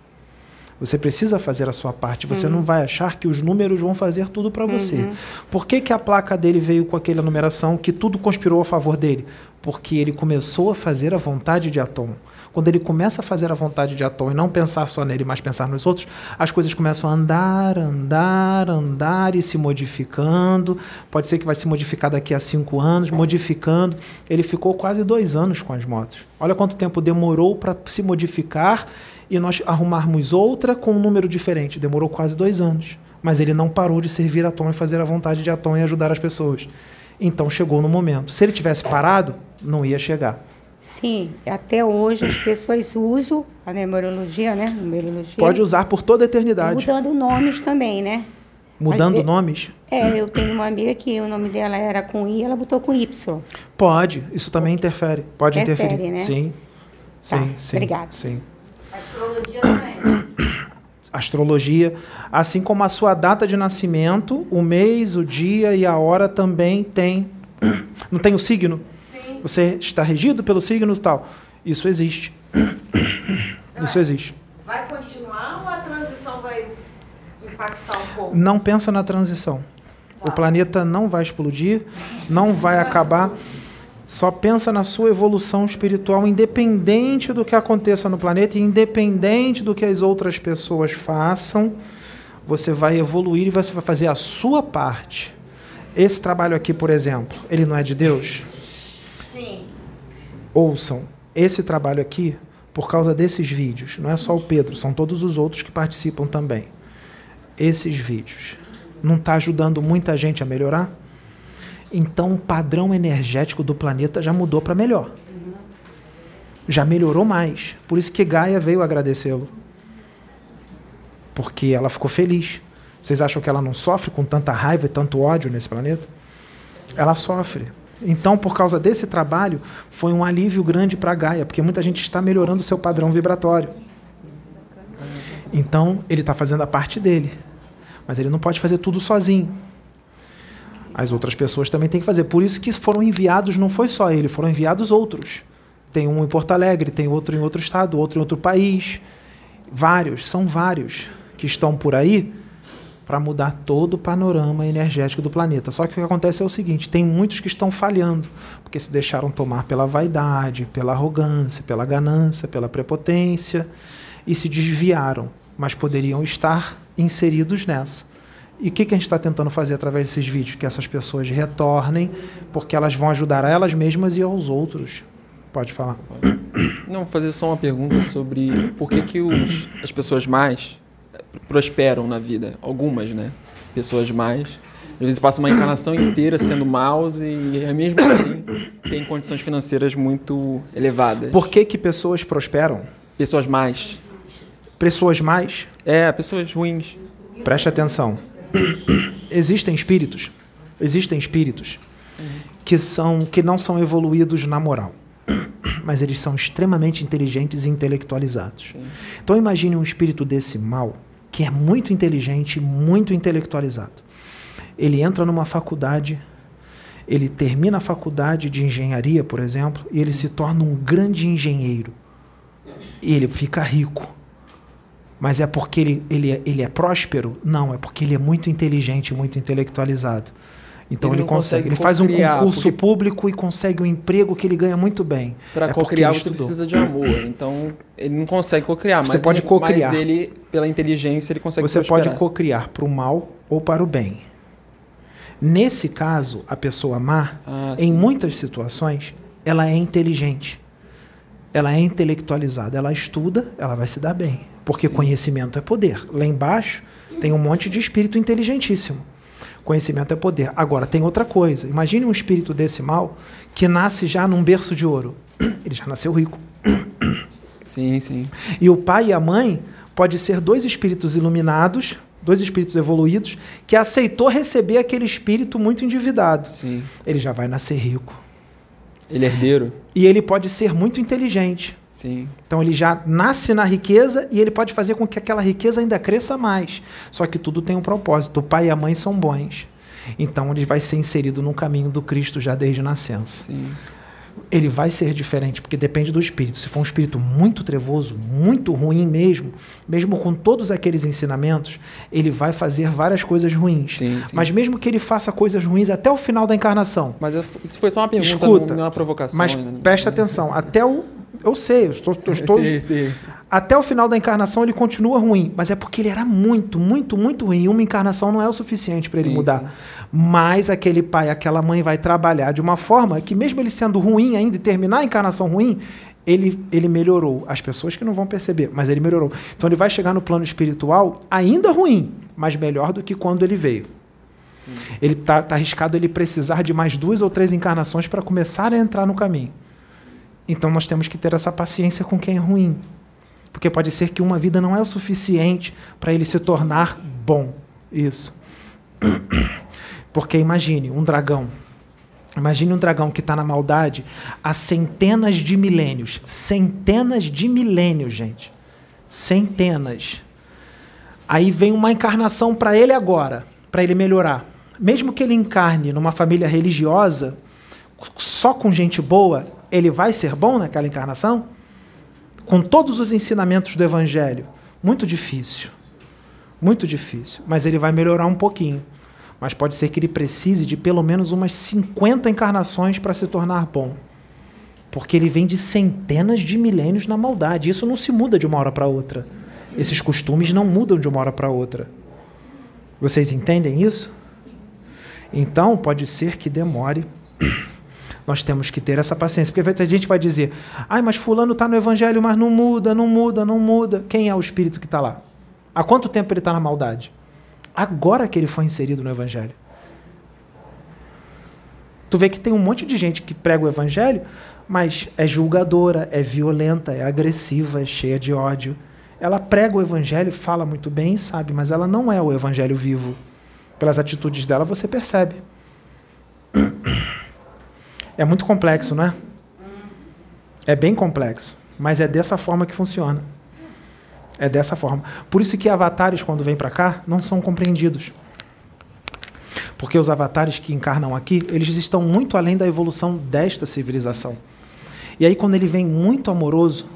Você precisa fazer a sua parte. Você Uhum. não vai achar que os números vão fazer tudo para você. Por que, que a placa dele veio com aquela numeração que tudo conspirou a favor dele? Porque ele começou a fazer a vontade de Atom. Quando ele começa a fazer a vontade de Atom e não pensar só nele, mas pensar nos outros, as coisas começam a andar, andar, andar e se modificando. Pode ser que vai se modificar daqui a cinco anos, modificando. Ele ficou quase dois anos com as motos. Olha quanto tempo demorou para se modificar e nós arrumarmos outra com um número diferente. Demorou quase dois anos. Mas ele não parou de servir a Tom e fazer a vontade de Atom e ajudar as pessoas. Então chegou no momento. Se ele tivesse parado, não ia chegar. Sim, até hoje as pessoas usam a numerologia, né? Numerologia. Pode usar por toda a eternidade. Mudando nomes também, né? Mudando Mas, nomes? É, eu tenho uma amiga que o nome dela era com I, ela botou com Y. Pode. Isso também interfere. Pode Interfere, interferir. né? Sim. Sim, Tá, sim. obrigada. Sim. Astrologia também. Astrologia, assim como a sua data de nascimento, o mês, o dia e a hora também tem. Não tem o signo? Sim. Você está regido pelo signo e tal. Isso existe. Isso existe. Vai continuar ou a transição vai impactar um pouco? Não pensa na transição. O planeta não vai explodir, não vai acabar. Só pensa na sua evolução espiritual, independente do que aconteça no planeta, independente do que as outras pessoas façam, você vai evoluir e você vai fazer a sua parte. Esse trabalho aqui, por exemplo, ele não é de Deus? Sim. ouçam esse trabalho aqui por causa desses vídeos. Não é só o Pedro, são todos os outros que participam também. Esses vídeos. Não está ajudando muita gente a melhorar? Então o padrão energético do planeta já mudou para melhor. Já melhorou mais. Por isso que Gaia veio agradecê-lo. Porque ela ficou feliz. Vocês acham que ela não sofre com tanta raiva e tanto ódio nesse planeta? Ela sofre. Então, por causa desse trabalho, foi um alívio grande para Gaia, porque muita gente está melhorando o seu padrão vibratório. Então, ele está fazendo a parte dele. Mas ele não pode fazer tudo sozinho. As outras pessoas também têm que fazer. Por isso que foram enviados, não foi só ele, foram enviados outros. Tem um em Porto Alegre, tem outro em outro estado, outro em outro país. Vários, são vários que estão por aí para mudar todo o panorama energético do planeta. Só que o que acontece é o seguinte: tem muitos que estão falhando, porque se deixaram tomar pela vaidade, pela arrogância, pela ganância, pela prepotência e se desviaram, mas poderiam estar inseridos nessa. E o que, que a gente está tentando fazer através desses vídeos? Que essas pessoas retornem, porque elas vão ajudar a elas mesmas e aos outros. Pode falar. Não, vou fazer só uma pergunta sobre por que, que os, as pessoas mais prosperam na vida. Algumas, né? Pessoas mais. Às vezes passam uma encarnação inteira sendo maus e é mesmo assim têm condições financeiras muito elevadas. Por que, que pessoas prosperam? Pessoas mais. Pessoas mais? É, pessoas ruins. Preste atenção. Existem espíritos, existem espíritos que são que não são evoluídos na moral, mas eles são extremamente inteligentes e intelectualizados. Então imagine um espírito desse mal que é muito inteligente, muito intelectualizado. Ele entra numa faculdade, ele termina a faculdade de engenharia, por exemplo, e ele se torna um grande engenheiro. E ele fica rico. Mas é porque ele, ele, é, ele é próspero? Não, é porque ele é muito inteligente, muito intelectualizado. Então Ele ele, consegue, consegue ele faz um concurso público e consegue um emprego que ele ganha muito bem. Para é cocriar ele você precisa de amor. Então, ele não consegue cocriar. Você mas pode cocriar. Mas ele, pela inteligência, ele consegue Você prosperar. pode cocriar para o mal ou para o bem. Nesse caso, a pessoa má, Ah, em muitas situações, ela é inteligente. Ela é intelectualizada. Ela estuda, ela vai se dar bem. Porque conhecimento é poder. Lá embaixo tem um monte de espírito inteligentíssimo. Conhecimento é poder. Agora, tem outra coisa. Imagine um espírito desse mal que nasce já num berço de ouro. Ele já nasceu rico. Sim, sim. E o pai e a mãe pode ser dois espíritos iluminados, dois espíritos evoluídos, que aceitou receber aquele espírito muito endividado. Sim. Ele já vai nascer rico. Ele é herdeiro? E ele pode ser muito inteligente. Sim. Então ele já nasce na riqueza e ele pode fazer com que aquela riqueza ainda cresça mais. Só que tudo tem um propósito. O pai e a mãe são bons. Então ele vai ser inserido no caminho do Cristo já desde nascença. Sim. Ele vai ser diferente, porque depende do espírito. Se for um espírito muito trevoso, muito ruim mesmo, mesmo com todos aqueles ensinamentos, ele vai fazer várias coisas ruins. Sim, sim. Mas mesmo que ele faça coisas ruins até o final da encarnação, Mas eu- isso foi só uma pergunta, Escuta, não é uma provocação. mas né? presta atenção, até o. Eu sei, eu estou, eu estou Sim, sim. até o final da encarnação ele continua ruim, mas é porque ele era muito, muito, muito ruim. E uma encarnação não é o suficiente para ele mudar. Mas aquele pai, aquela mãe vai trabalhar de uma forma que, mesmo ele sendo ruim ainda e terminar a encarnação ruim, ele, ele melhorou. As pessoas que não vão perceber, mas ele melhorou. Então ele vai chegar no plano espiritual ainda ruim, mas melhor do que quando ele veio. Ele está tá arriscado ele precisar de mais duas ou três encarnações para começar a entrar no caminho. Então nós temos que ter essa paciência com quem é ruim. Porque pode ser que uma vida não é o suficiente para ele se tornar bom. Isso. Porque imagine um dragão. Imagine um dragão que está na maldade há centenas de milênios. Centenas de milênios, gente. Centenas. Aí vem uma encarnação para ele agora, para ele melhorar. Mesmo que ele encarne numa família religiosa, só com gente boa, ele vai ser bom naquela encarnação? Com todos os ensinamentos do Evangelho? Muito difícil. Muito difícil. Mas ele vai melhorar um pouquinho. Mas pode ser que ele precise de pelo menos umas 50 encarnações para se tornar bom. Porque ele vem de centenas de milênios na maldade. Isso não se muda de uma hora para outra. Esses costumes não mudam de uma hora para outra. Vocês entendem isso? Então, pode ser que demore. Nós temos que ter essa paciência. Porque vai ter gente que vai dizer: ai, mas Fulano está no Evangelho, mas não muda, não muda, não muda. Quem é o espírito que está lá? Há quanto tempo ele está na maldade? Agora que ele foi inserido no Evangelho. Tu vê que tem um monte de gente que prega o Evangelho, mas é julgadora, é violenta, é agressiva, é cheia de ódio. Ela prega o Evangelho, fala muito bem, sabe, mas ela não é o Evangelho vivo. Pelas atitudes dela você percebe. É muito complexo, não é? É bem complexo, mas é dessa forma que funciona. É dessa forma. Por isso que avatares, quando vêm para cá, não são compreendidos. Porque os avatares que encarnam aqui, eles estão muito além da evolução desta civilização. E aí, quando ele vem muito amoroso,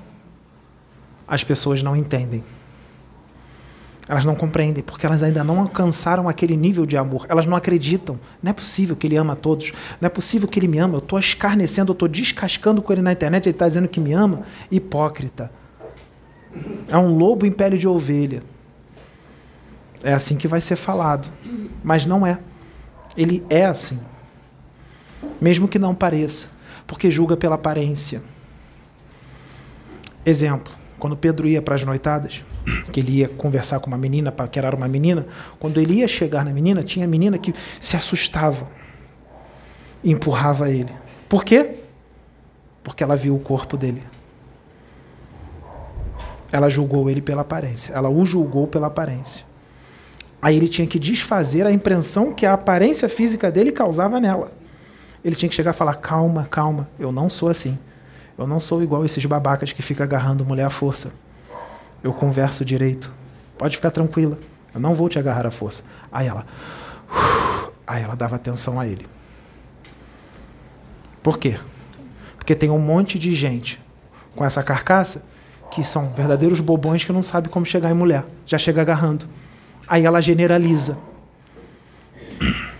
as pessoas não entendem. Elas não compreendem, porque elas ainda não alcançaram aquele nível de amor. Elas não acreditam. Não é possível que ele ama a todos. Não é possível que ele me ama. Eu estou escarnecendo, eu estou descascando com ele na internet, ele está dizendo que me ama. Hipócrita. É um lobo em pele de ovelha. É assim que vai ser falado. Mas não é. Ele é assim. Mesmo que não pareça. Porque julga pela aparência. Exemplo. Quando Pedro ia para as noitadas, que ele ia conversar com uma menina, paquerar uma menina, quando ele ia chegar na menina, tinha menina que se assustava e empurrava ele. Por quê? Porque ela viu o corpo dele. Ela julgou ele pela aparência. Ela o julgou pela aparência. Aí ele tinha que desfazer a impressão que a aparência física dele causava nela. Ele tinha que chegar e falar: calma, calma, eu não sou assim. Eu não sou igual esses babacas que ficam agarrando mulher à força. Eu converso direito. Pode ficar tranquila. Eu não vou te agarrar à força. Aí ela. Aí ela dava atenção a ele. Por quê? Porque tem um monte de gente com essa carcaça que são verdadeiros bobões que não sabem como chegar em mulher. Já chega agarrando. Aí ela generaliza.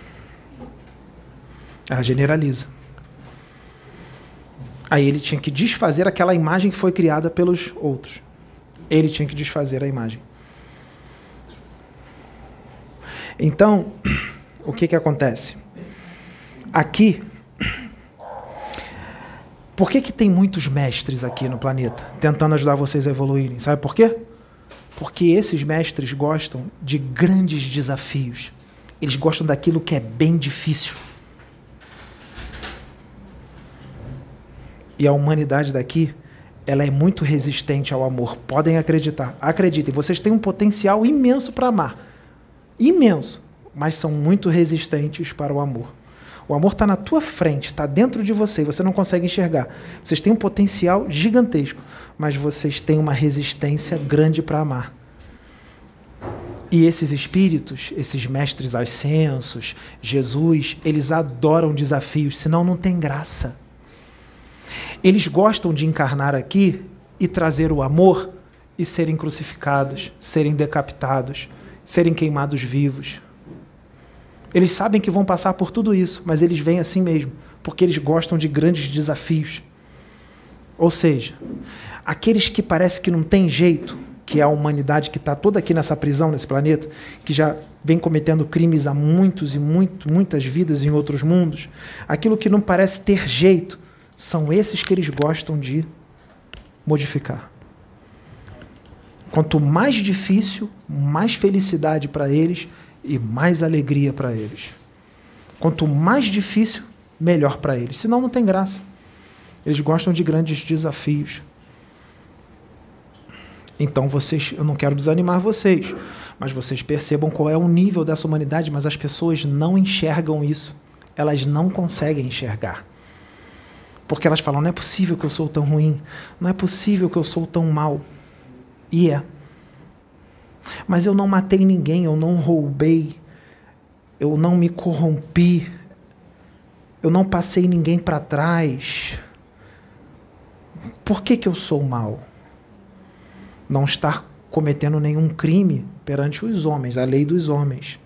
Ela generaliza. Aí ele tinha que desfazer aquela imagem que foi criada pelos outros. Ele tinha que desfazer a imagem. Então, o que, que acontece? Aqui, por que, que tem muitos mestres aqui no planeta tentando ajudar vocês a evoluírem? Sabe por quê? Porque esses mestres gostam de grandes desafios. Eles gostam daquilo que é bem difícil. E a humanidade daqui, ela é muito resistente ao amor. Podem acreditar. Acreditem, vocês têm um potencial imenso para amar. Imenso. Mas são muito resistentes para o amor. O amor está na tua frente, está dentro de você, você não consegue enxergar. Vocês têm um potencial gigantesco, mas vocês têm uma resistência grande para amar. E esses espíritos, esses mestres ascensos, Jesus, eles adoram desafios, senão não tem graça. Eles gostam de encarnar aqui e trazer o amor e serem crucificados, serem decapitados, serem queimados vivos. Eles sabem que vão passar por tudo isso, mas eles vêm assim mesmo, porque eles gostam de grandes desafios. Ou seja, aqueles que parece que não tem jeito, que é a humanidade que está toda aqui nessa prisão, nesse planeta, que já vem cometendo crimes há muitos e muito, muitas vidas em outros mundos, aquilo que não parece ter jeito, são esses que eles gostam de modificar. Quanto mais difícil, mais felicidade para eles e mais alegria para eles. Quanto mais difícil, melhor para eles. Senão não tem graça. Eles gostam de grandes desafios. Então vocês, eu não quero desanimar vocês, mas vocês percebam qual é o nível dessa humanidade, mas as pessoas não enxergam isso. Elas não conseguem enxergar. Porque elas falam: não é possível que eu sou tão ruim, não é possível que eu sou tão mal. E é. Mas eu não matei ninguém, eu não roubei, eu não me corrompi, eu não passei ninguém para trás. Por que, que eu sou mal? Não estar cometendo nenhum crime perante os homens, a lei dos homens.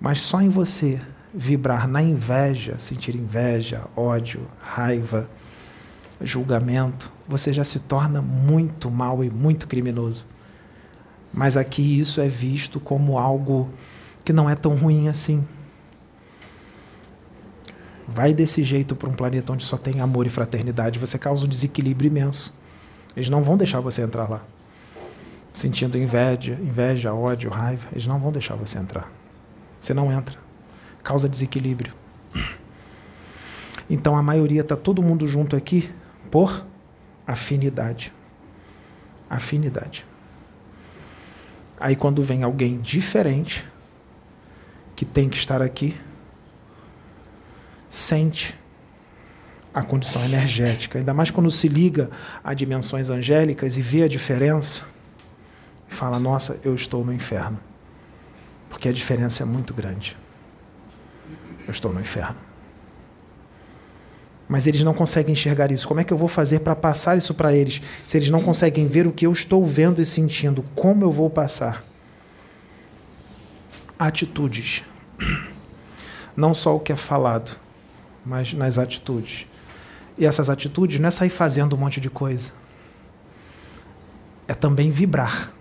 Mas só em você vibrar na inveja, sentir inveja, ódio, raiva, julgamento, você já se torna muito mal e muito criminoso. Mas aqui isso é visto como algo que não é tão ruim assim. Vai desse jeito para um planeta onde só tem amor e fraternidade, você causa um desequilíbrio imenso. Eles não vão deixar você entrar lá. Sentindo inveja, inveja, ódio, raiva, eles não vão deixar você entrar. Você não entra causa desequilíbrio. Então a maioria está todo mundo junto aqui por afinidade. Afinidade. Aí quando vem alguém diferente, que tem que estar aqui, sente a condição energética, ainda mais quando se liga a dimensões angélicas e vê a diferença, e fala: Nossa, eu estou no inferno. Porque a diferença é muito grande eu estou no inferno. Mas eles não conseguem enxergar isso. Como é que eu vou fazer para passar isso para eles? Se eles não conseguem ver o que eu estou vendo e sentindo, como eu vou passar? Atitudes. Não só o que é falado, mas nas atitudes. E essas atitudes não é sair fazendo um monte de coisa. É também vibrar.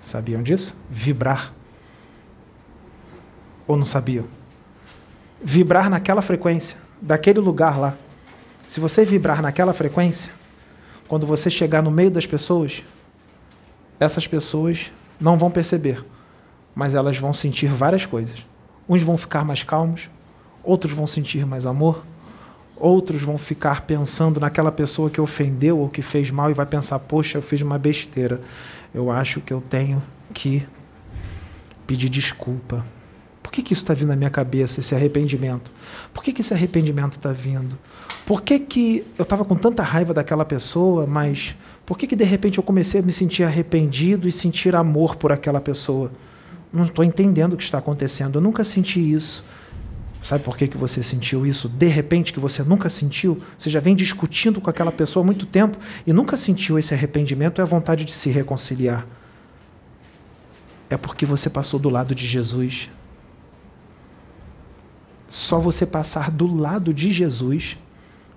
Sabiam disso? Vibrar. Ou não sabiam? Vibrar naquela frequência, daquele lugar lá. Se você vibrar naquela frequência, quando você chegar no meio das pessoas, essas pessoas não vão perceber, mas elas vão sentir várias coisas. Uns vão ficar mais calmos, outros vão sentir mais amor, outros vão ficar pensando naquela pessoa que ofendeu ou que fez mal e vai pensar: poxa, eu fiz uma besteira. Eu acho que eu tenho que pedir desculpa. Por que, que isso está vindo na minha cabeça, esse arrependimento? Por que, que esse arrependimento está vindo? Por que, que eu estava com tanta raiva daquela pessoa, mas por que, que de repente eu comecei a me sentir arrependido e sentir amor por aquela pessoa? Não estou entendendo o que está acontecendo. Eu nunca senti isso. Sabe por que, que você sentiu isso? De repente, que você nunca sentiu? Você já vem discutindo com aquela pessoa há muito tempo e nunca sentiu esse arrependimento e a vontade de se reconciliar. É porque você passou do lado de Jesus. Só você passar do lado de Jesus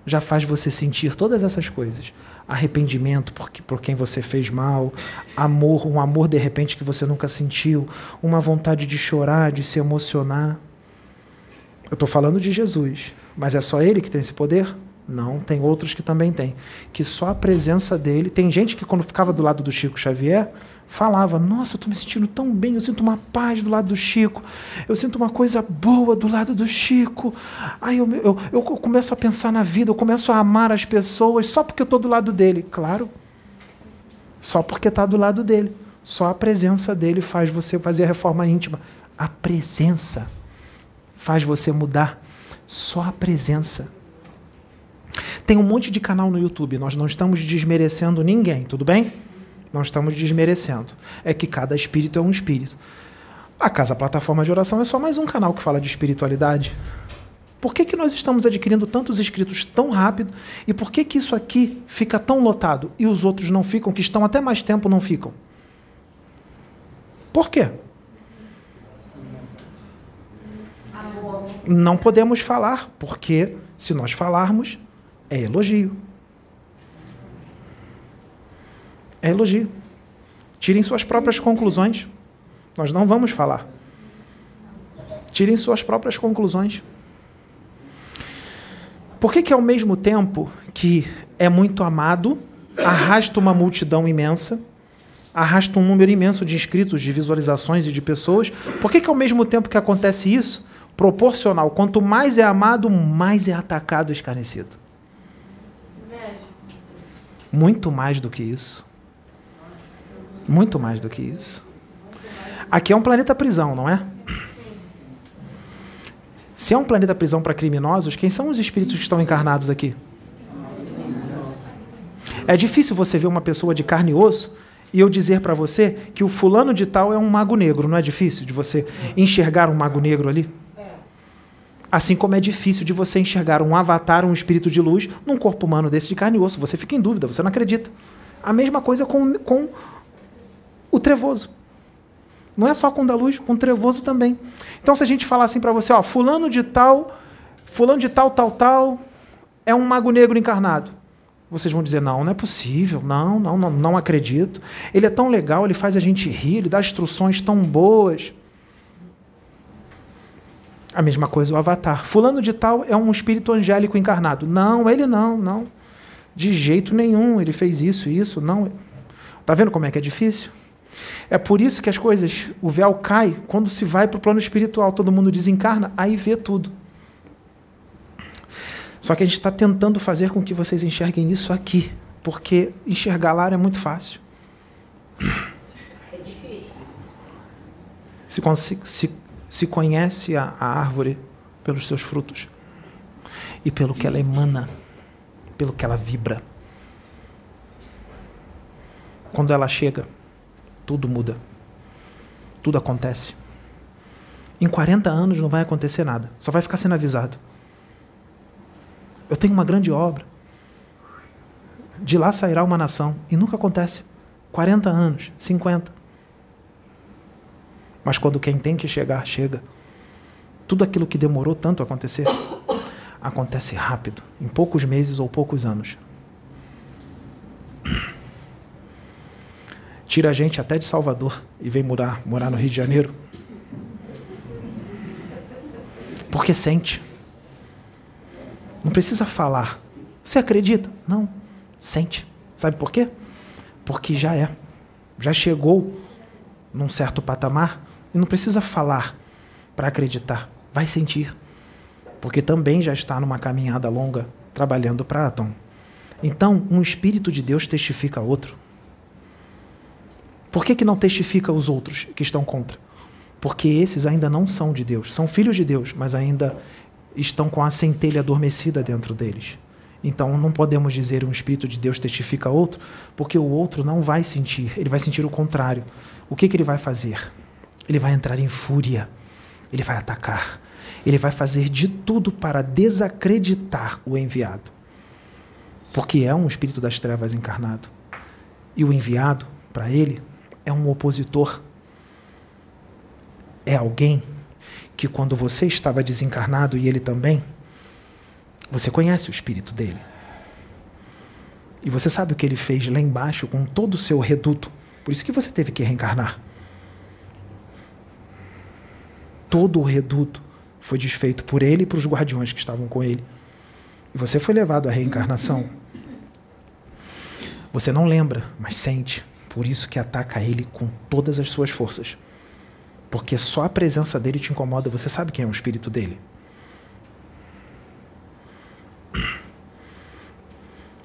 já faz você sentir todas essas coisas. Arrependimento por, por quem você fez mal, amor, um amor de repente que você nunca sentiu, uma vontade de chorar, de se emocionar. Eu estou falando de Jesus, mas é só ele que tem esse poder? Não, tem outros que também têm. Que só a presença dele. Tem gente que, quando ficava do lado do Chico Xavier, falava: Nossa, eu estou me sentindo tão bem, eu sinto uma paz do lado do Chico, eu sinto uma coisa boa do lado do Chico. Aí eu, eu, eu começo a pensar na vida, eu começo a amar as pessoas só porque eu estou do lado dele. Claro, só porque está do lado dele. Só a presença dele faz você fazer a reforma íntima. A presença faz você mudar. Só a presença. Tem um monte de canal no YouTube, nós não estamos desmerecendo ninguém, tudo bem? Não estamos desmerecendo. É que cada espírito é um espírito. A Casa Plataforma de Oração é só mais um canal que fala de espiritualidade. Por que, que nós estamos adquirindo tantos inscritos tão rápido? E por que, que isso aqui fica tão lotado e os outros não ficam, que estão até mais tempo, não ficam? Por quê? Não podemos falar, porque se nós falarmos, é elogio. É elogio. Tirem suas próprias conclusões. Nós não vamos falar. Tirem suas próprias conclusões. Por que, que ao mesmo tempo que é muito amado, arrasta uma multidão imensa, arrasta um número imenso de inscritos, de visualizações e de pessoas, por que, que ao mesmo tempo que acontece isso, proporcional, quanto mais é amado, mais é atacado escarnecido? Muito mais do que isso. Muito mais do que isso. Aqui é um planeta prisão, não é? Se é um planeta prisão para criminosos, quem são os espíritos que estão encarnados aqui? É difícil você ver uma pessoa de carne e osso e eu dizer para você que o fulano de tal é um mago negro. Não é difícil de você enxergar um mago negro ali? Assim como é difícil de você enxergar um avatar, um espírito de luz, num corpo humano desse de carne e osso. Você fica em dúvida, você não acredita. A mesma coisa com, com o trevoso. Não é só com da luz, com o trevoso também. Então, se a gente falar assim para você, ó, fulano de tal, fulano de tal, tal, tal, é um mago negro encarnado. Vocês vão dizer, não, não é possível, não, não, não, não acredito. Ele é tão legal, ele faz a gente rir, ele dá instruções tão boas. A mesma coisa o avatar. Fulano de tal é um espírito angélico encarnado. Não, ele não, não. De jeito nenhum, ele fez isso, isso, não. Tá vendo como é que é difícil? É por isso que as coisas, o véu cai quando se vai para o plano espiritual, todo mundo desencarna, aí vê tudo. Só que a gente está tentando fazer com que vocês enxerguem isso aqui, porque enxergar lá é muito fácil. É difícil. Se, se, se conhece a, a árvore pelos seus frutos e pelo que ela emana, pelo que ela vibra. Quando ela chega, tudo muda. Tudo acontece. Em 40 anos não vai acontecer nada, só vai ficar sendo avisado. Eu tenho uma grande obra. De lá sairá uma nação. E nunca acontece. 40 anos, 50. Mas quando quem tem que chegar, chega. Tudo aquilo que demorou tanto a acontecer, acontece rápido, em poucos meses ou poucos anos. tira a gente até de Salvador e vem morar, morar no Rio de Janeiro. Porque sente. Não precisa falar. Você acredita? Não. Sente. Sabe por quê? Porque já é. Já chegou num certo patamar e não precisa falar para acreditar. Vai sentir. Porque também já está numa caminhada longa trabalhando para Atom. Então, um espírito de Deus testifica outro. Por que, que não testifica os outros que estão contra? Porque esses ainda não são de Deus. São filhos de Deus, mas ainda estão com a centelha adormecida dentro deles. Então não podemos dizer um espírito de Deus testifica outro, porque o outro não vai sentir, ele vai sentir o contrário. O que, que ele vai fazer? Ele vai entrar em fúria, ele vai atacar, ele vai fazer de tudo para desacreditar o enviado. Porque é um espírito das trevas encarnado. E o enviado, para ele, é um opositor. É alguém que, quando você estava desencarnado e ele também, você conhece o espírito dele. E você sabe o que ele fez lá embaixo com todo o seu reduto. Por isso que você teve que reencarnar. Todo o reduto foi desfeito por ele e por os guardiões que estavam com ele. E você foi levado à reencarnação. Você não lembra, mas sente. Por isso que ataca ele com todas as suas forças. Porque só a presença dele te incomoda. Você sabe quem é o espírito dele.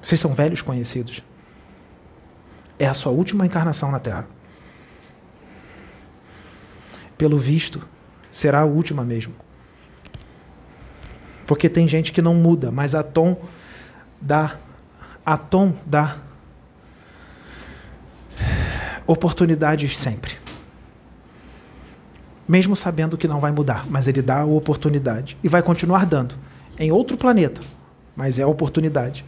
Vocês são velhos conhecidos. É a sua última encarnação na Terra. Pelo visto, será a última mesmo. Porque tem gente que não muda, mas a Tom dá a Tom dá Oportunidades sempre. Mesmo sabendo que não vai mudar, mas ele dá a oportunidade. E vai continuar dando. Em outro planeta. Mas é a oportunidade.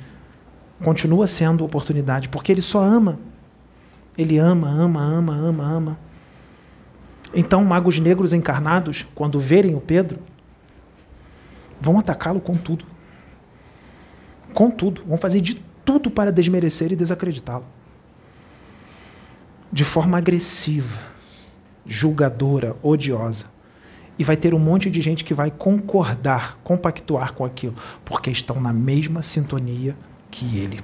Continua sendo oportunidade, porque ele só ama. Ele ama, ama, ama, ama, ama. Então, magos negros encarnados, quando verem o Pedro, vão atacá-lo com tudo. Com tudo. Vão fazer de tudo para desmerecer e desacreditá-lo. De forma agressiva, julgadora, odiosa. E vai ter um monte de gente que vai concordar, compactuar com aquilo, porque estão na mesma sintonia que ele.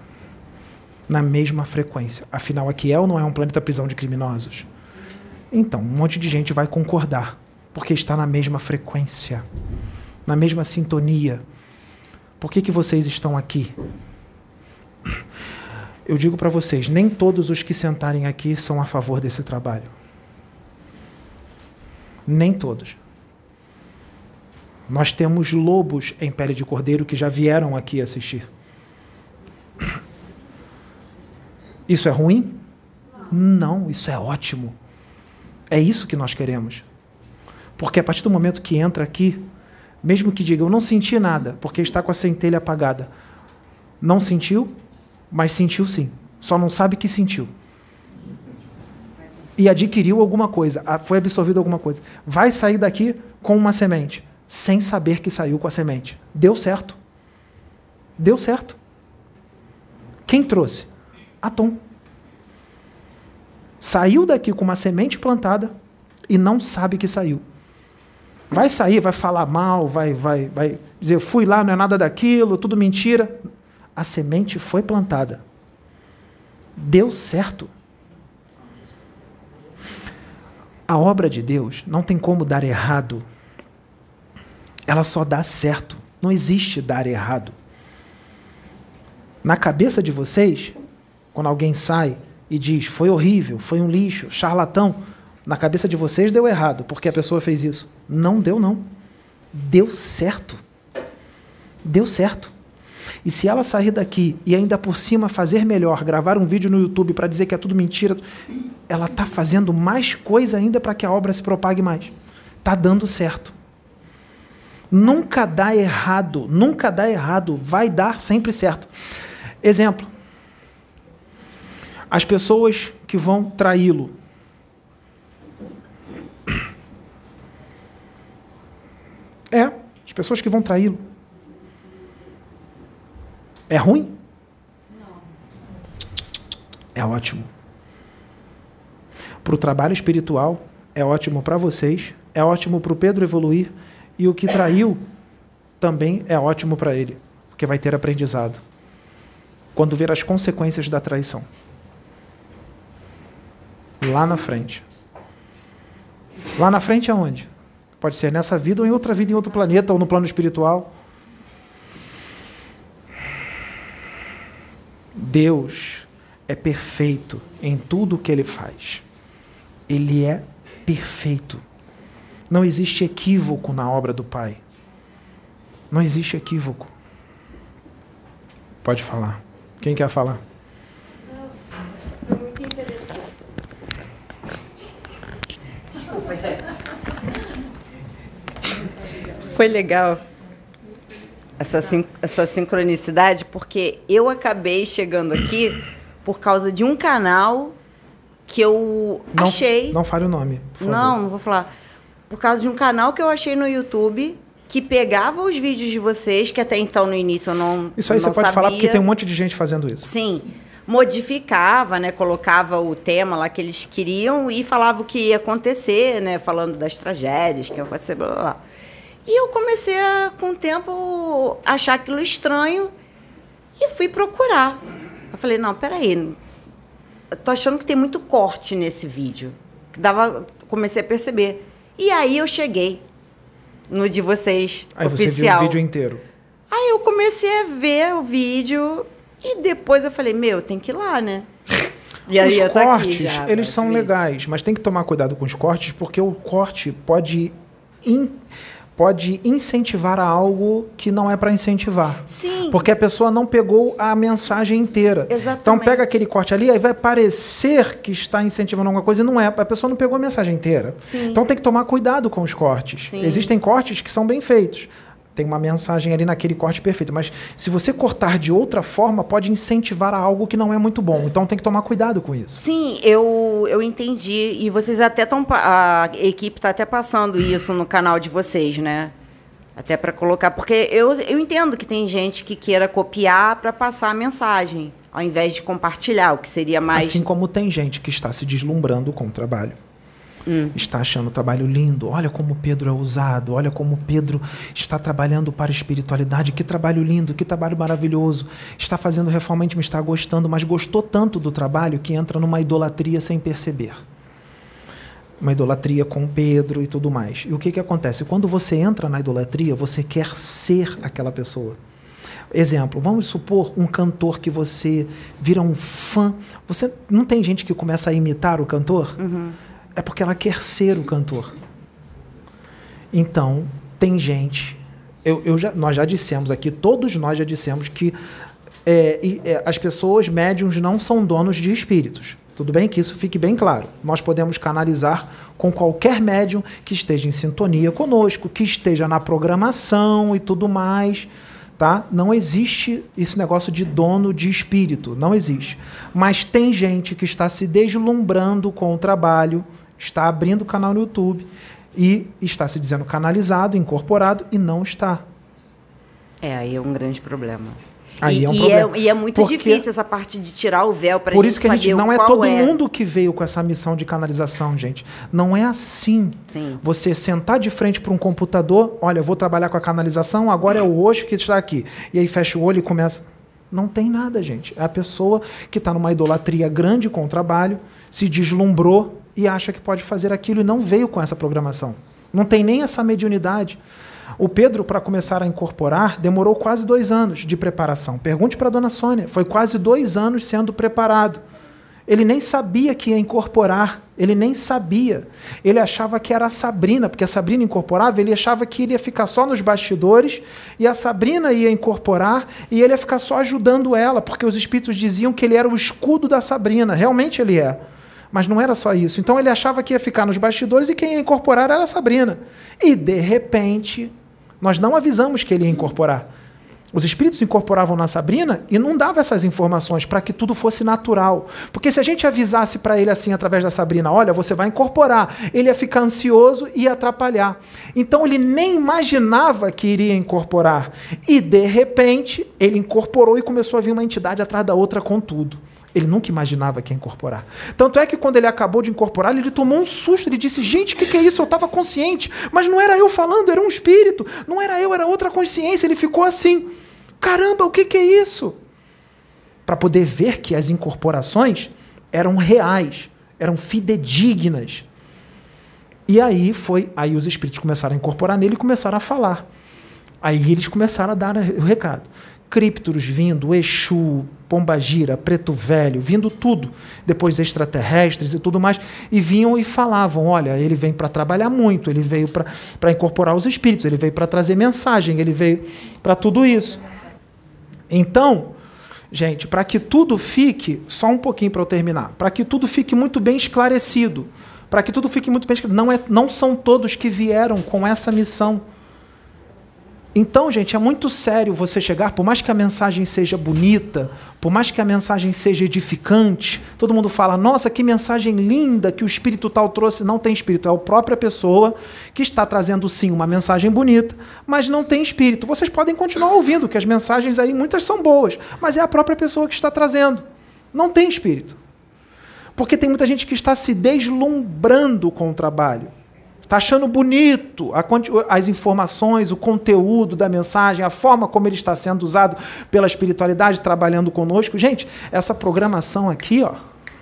Na mesma frequência. Afinal, aqui é ou não é um planeta prisão de criminosos? Então, um monte de gente vai concordar, porque está na mesma frequência, na mesma sintonia. Por que, que vocês estão aqui? Eu digo para vocês: nem todos os que sentarem aqui são a favor desse trabalho. Nem todos. Nós temos lobos em pele de cordeiro que já vieram aqui assistir. Isso é ruim? Não, isso é ótimo. É isso que nós queremos. Porque a partir do momento que entra aqui, mesmo que diga, eu não senti nada, porque está com a centelha apagada. Não sentiu, mas sentiu sim. Só não sabe que sentiu. E adquiriu alguma coisa, foi absorvido alguma coisa. Vai sair daqui com uma semente, sem saber que saiu com a semente. Deu certo. Deu certo. Quem trouxe? Atom saiu daqui com uma semente plantada e não sabe que saiu. Vai sair, vai falar mal, vai, vai, vai dizer, fui lá, não é nada daquilo, tudo mentira. A semente foi plantada. Deu certo. A obra de Deus não tem como dar errado. Ela só dá certo. Não existe dar errado. Na cabeça de vocês, quando alguém sai e diz: foi horrível, foi um lixo, charlatão, na cabeça de vocês deu errado, porque a pessoa fez isso. Não deu, não. Deu certo. Deu certo. E se ela sair daqui e ainda por cima fazer melhor, gravar um vídeo no YouTube para dizer que é tudo mentira, ela está fazendo mais coisa ainda para que a obra se propague mais. Está dando certo. Nunca dá errado, nunca dá errado, vai dar sempre certo. Exemplo: as pessoas que vão traí-lo. É, as pessoas que vão traí-lo. É ruim? Não. É ótimo. Para o trabalho espiritual, é ótimo para vocês, é ótimo para o Pedro evoluir, e o que traiu também é ótimo para ele, porque vai ter aprendizado. Quando ver as consequências da traição lá na frente. Lá na frente aonde? Pode ser nessa vida ou em outra vida, em outro planeta ou no plano espiritual. Deus é perfeito em tudo o que ele faz. Ele é perfeito. Não existe equívoco na obra do Pai. Não existe equívoco. Pode falar. Quem quer falar? Foi legal essa, essa sincronicidade, porque eu acabei chegando aqui por causa de um canal que eu não, achei. Não fale o nome. não, não vou falar. Por causa de um canal que eu achei no YouTube que pegava os vídeos de vocês, que até então no início eu não. Isso aí não você pode sabia. falar porque tem um monte de gente fazendo isso. Sim modificava, né, colocava o tema lá que eles queriam e falava o que ia acontecer, né, falando das tragédias que ia acontecer, blá, blá, blá. E eu comecei, a, com o tempo, a achar aquilo estranho e fui procurar. Eu falei, não, peraí, tô achando que tem muito corte nesse vídeo. Dava, comecei a perceber. E aí eu cheguei no de vocês, aí oficial. você viu o vídeo inteiro. Aí eu comecei a ver o vídeo e depois eu falei, meu, tem que ir lá, né? E aí os cortes, já, eles são legais, mas tem que tomar cuidado com os cortes, porque o corte pode in, pode incentivar a algo que não é para incentivar. Sim. Porque a pessoa não pegou a mensagem inteira. Exatamente. Então pega aquele corte ali, aí vai parecer que está incentivando alguma coisa e não é. A pessoa não pegou a mensagem inteira. Sim. Então tem que tomar cuidado com os cortes. Sim. Existem cortes que são bem feitos. Tem uma mensagem ali naquele corte perfeito. Mas se você cortar de outra forma, pode incentivar a algo que não é muito bom. Então tem que tomar cuidado com isso. Sim, eu, eu entendi. E vocês até estão. A equipe está até passando isso no canal de vocês, né? Até para colocar. Porque eu, eu entendo que tem gente que queira copiar para passar a mensagem, ao invés de compartilhar, o que seria mais. Assim como tem gente que está se deslumbrando com o trabalho. Está achando o trabalho lindo. Olha como Pedro é usado. Olha como Pedro está trabalhando para a espiritualidade. Que trabalho lindo, que trabalho maravilhoso. Está fazendo reforma íntima, está gostando, mas gostou tanto do trabalho que entra numa idolatria sem perceber. Uma idolatria com Pedro e tudo mais. E o que, que acontece? Quando você entra na idolatria, você quer ser aquela pessoa. Exemplo, vamos supor um cantor que você vira um fã. Você não tem gente que começa a imitar o cantor? É porque ela quer ser o cantor. Então, tem gente. Eu, eu já, nós já dissemos aqui, todos nós já dissemos que é, é, as pessoas médiums não são donos de espíritos. Tudo bem? Que isso fique bem claro. Nós podemos canalizar com qualquer médium que esteja em sintonia conosco, que esteja na programação e tudo mais. Tá? Não existe esse negócio de dono de espírito, não existe. Mas tem gente que está se deslumbrando com o trabalho, está abrindo o canal no YouTube e está se dizendo canalizado, incorporado e não está. É, aí é um grande problema. Aí e, é um e problema. e é muito Porque- difícil essa parte de tirar o véu para Por isso que a gente não é todo é. mundo que veio com essa missão de canalização, gente. Não é assim. Sim. Você sentar de frente para um computador, olha, eu vou trabalhar com a canalização, agora é o hoje que está aqui. E aí fecha o olho e começa. Não tem nada, gente. É a pessoa que está numa idolatria grande com o trabalho, se deslumbrou e acha que pode fazer aquilo e não veio com essa programação. Não tem nem essa mediunidade. O Pedro, para começar a incorporar, demorou quase dois anos de preparação. Pergunte para a dona Sônia. Foi quase dois anos sendo preparado. Ele nem sabia que ia incorporar. Ele nem sabia. Ele achava que era a Sabrina, porque a Sabrina incorporava, ele achava que ele ia ficar só nos bastidores e a Sabrina ia incorporar e ele ia ficar só ajudando ela, porque os espíritos diziam que ele era o escudo da Sabrina. Realmente ele é. Mas não era só isso. Então ele achava que ia ficar nos bastidores e quem ia incorporar era a Sabrina. E, de repente, nós não avisamos que ele ia incorporar. Os espíritos incorporavam na Sabrina e não dava essas informações para que tudo fosse natural. Porque se a gente avisasse para ele assim através da Sabrina, olha, você vai incorporar, ele ia ficar ansioso e ia atrapalhar. Então ele nem imaginava que iria incorporar. E de repente, ele incorporou e começou a vir uma entidade atrás da outra com tudo. Ele nunca imaginava que ia incorporar. Tanto é que quando ele acabou de incorporar, ele tomou um susto. Ele disse: Gente, o que, que é isso? Eu estava consciente, mas não era eu falando, era um espírito. Não era eu, era outra consciência. Ele ficou assim: Caramba, o que, que é isso? Para poder ver que as incorporações eram reais, eram fidedignas. E aí foi, aí os espíritos começaram a incorporar nele e começaram a falar. Aí eles começaram a dar o recado. Críptoros vindo, Exu, Pombagira, Preto Velho, vindo tudo. Depois extraterrestres e tudo mais. E vinham e falavam: olha, ele vem para trabalhar muito, ele veio para incorporar os espíritos, ele veio para trazer mensagem, ele veio para tudo isso. Então, gente, para que tudo fique, só um pouquinho para eu terminar, para que tudo fique muito bem esclarecido, para que tudo fique muito bem esclarecido, não, é, não são todos que vieram com essa missão. Então, gente, é muito sério você chegar, por mais que a mensagem seja bonita, por mais que a mensagem seja edificante, todo mundo fala, nossa, que mensagem linda que o espírito tal trouxe. Não tem espírito, é a própria pessoa que está trazendo sim uma mensagem bonita, mas não tem espírito. Vocês podem continuar ouvindo, que as mensagens aí, muitas são boas, mas é a própria pessoa que está trazendo. Não tem espírito. Porque tem muita gente que está se deslumbrando com o trabalho. Está achando bonito as informações, o conteúdo da mensagem, a forma como ele está sendo usado pela espiritualidade, trabalhando conosco. Gente, essa programação aqui ó,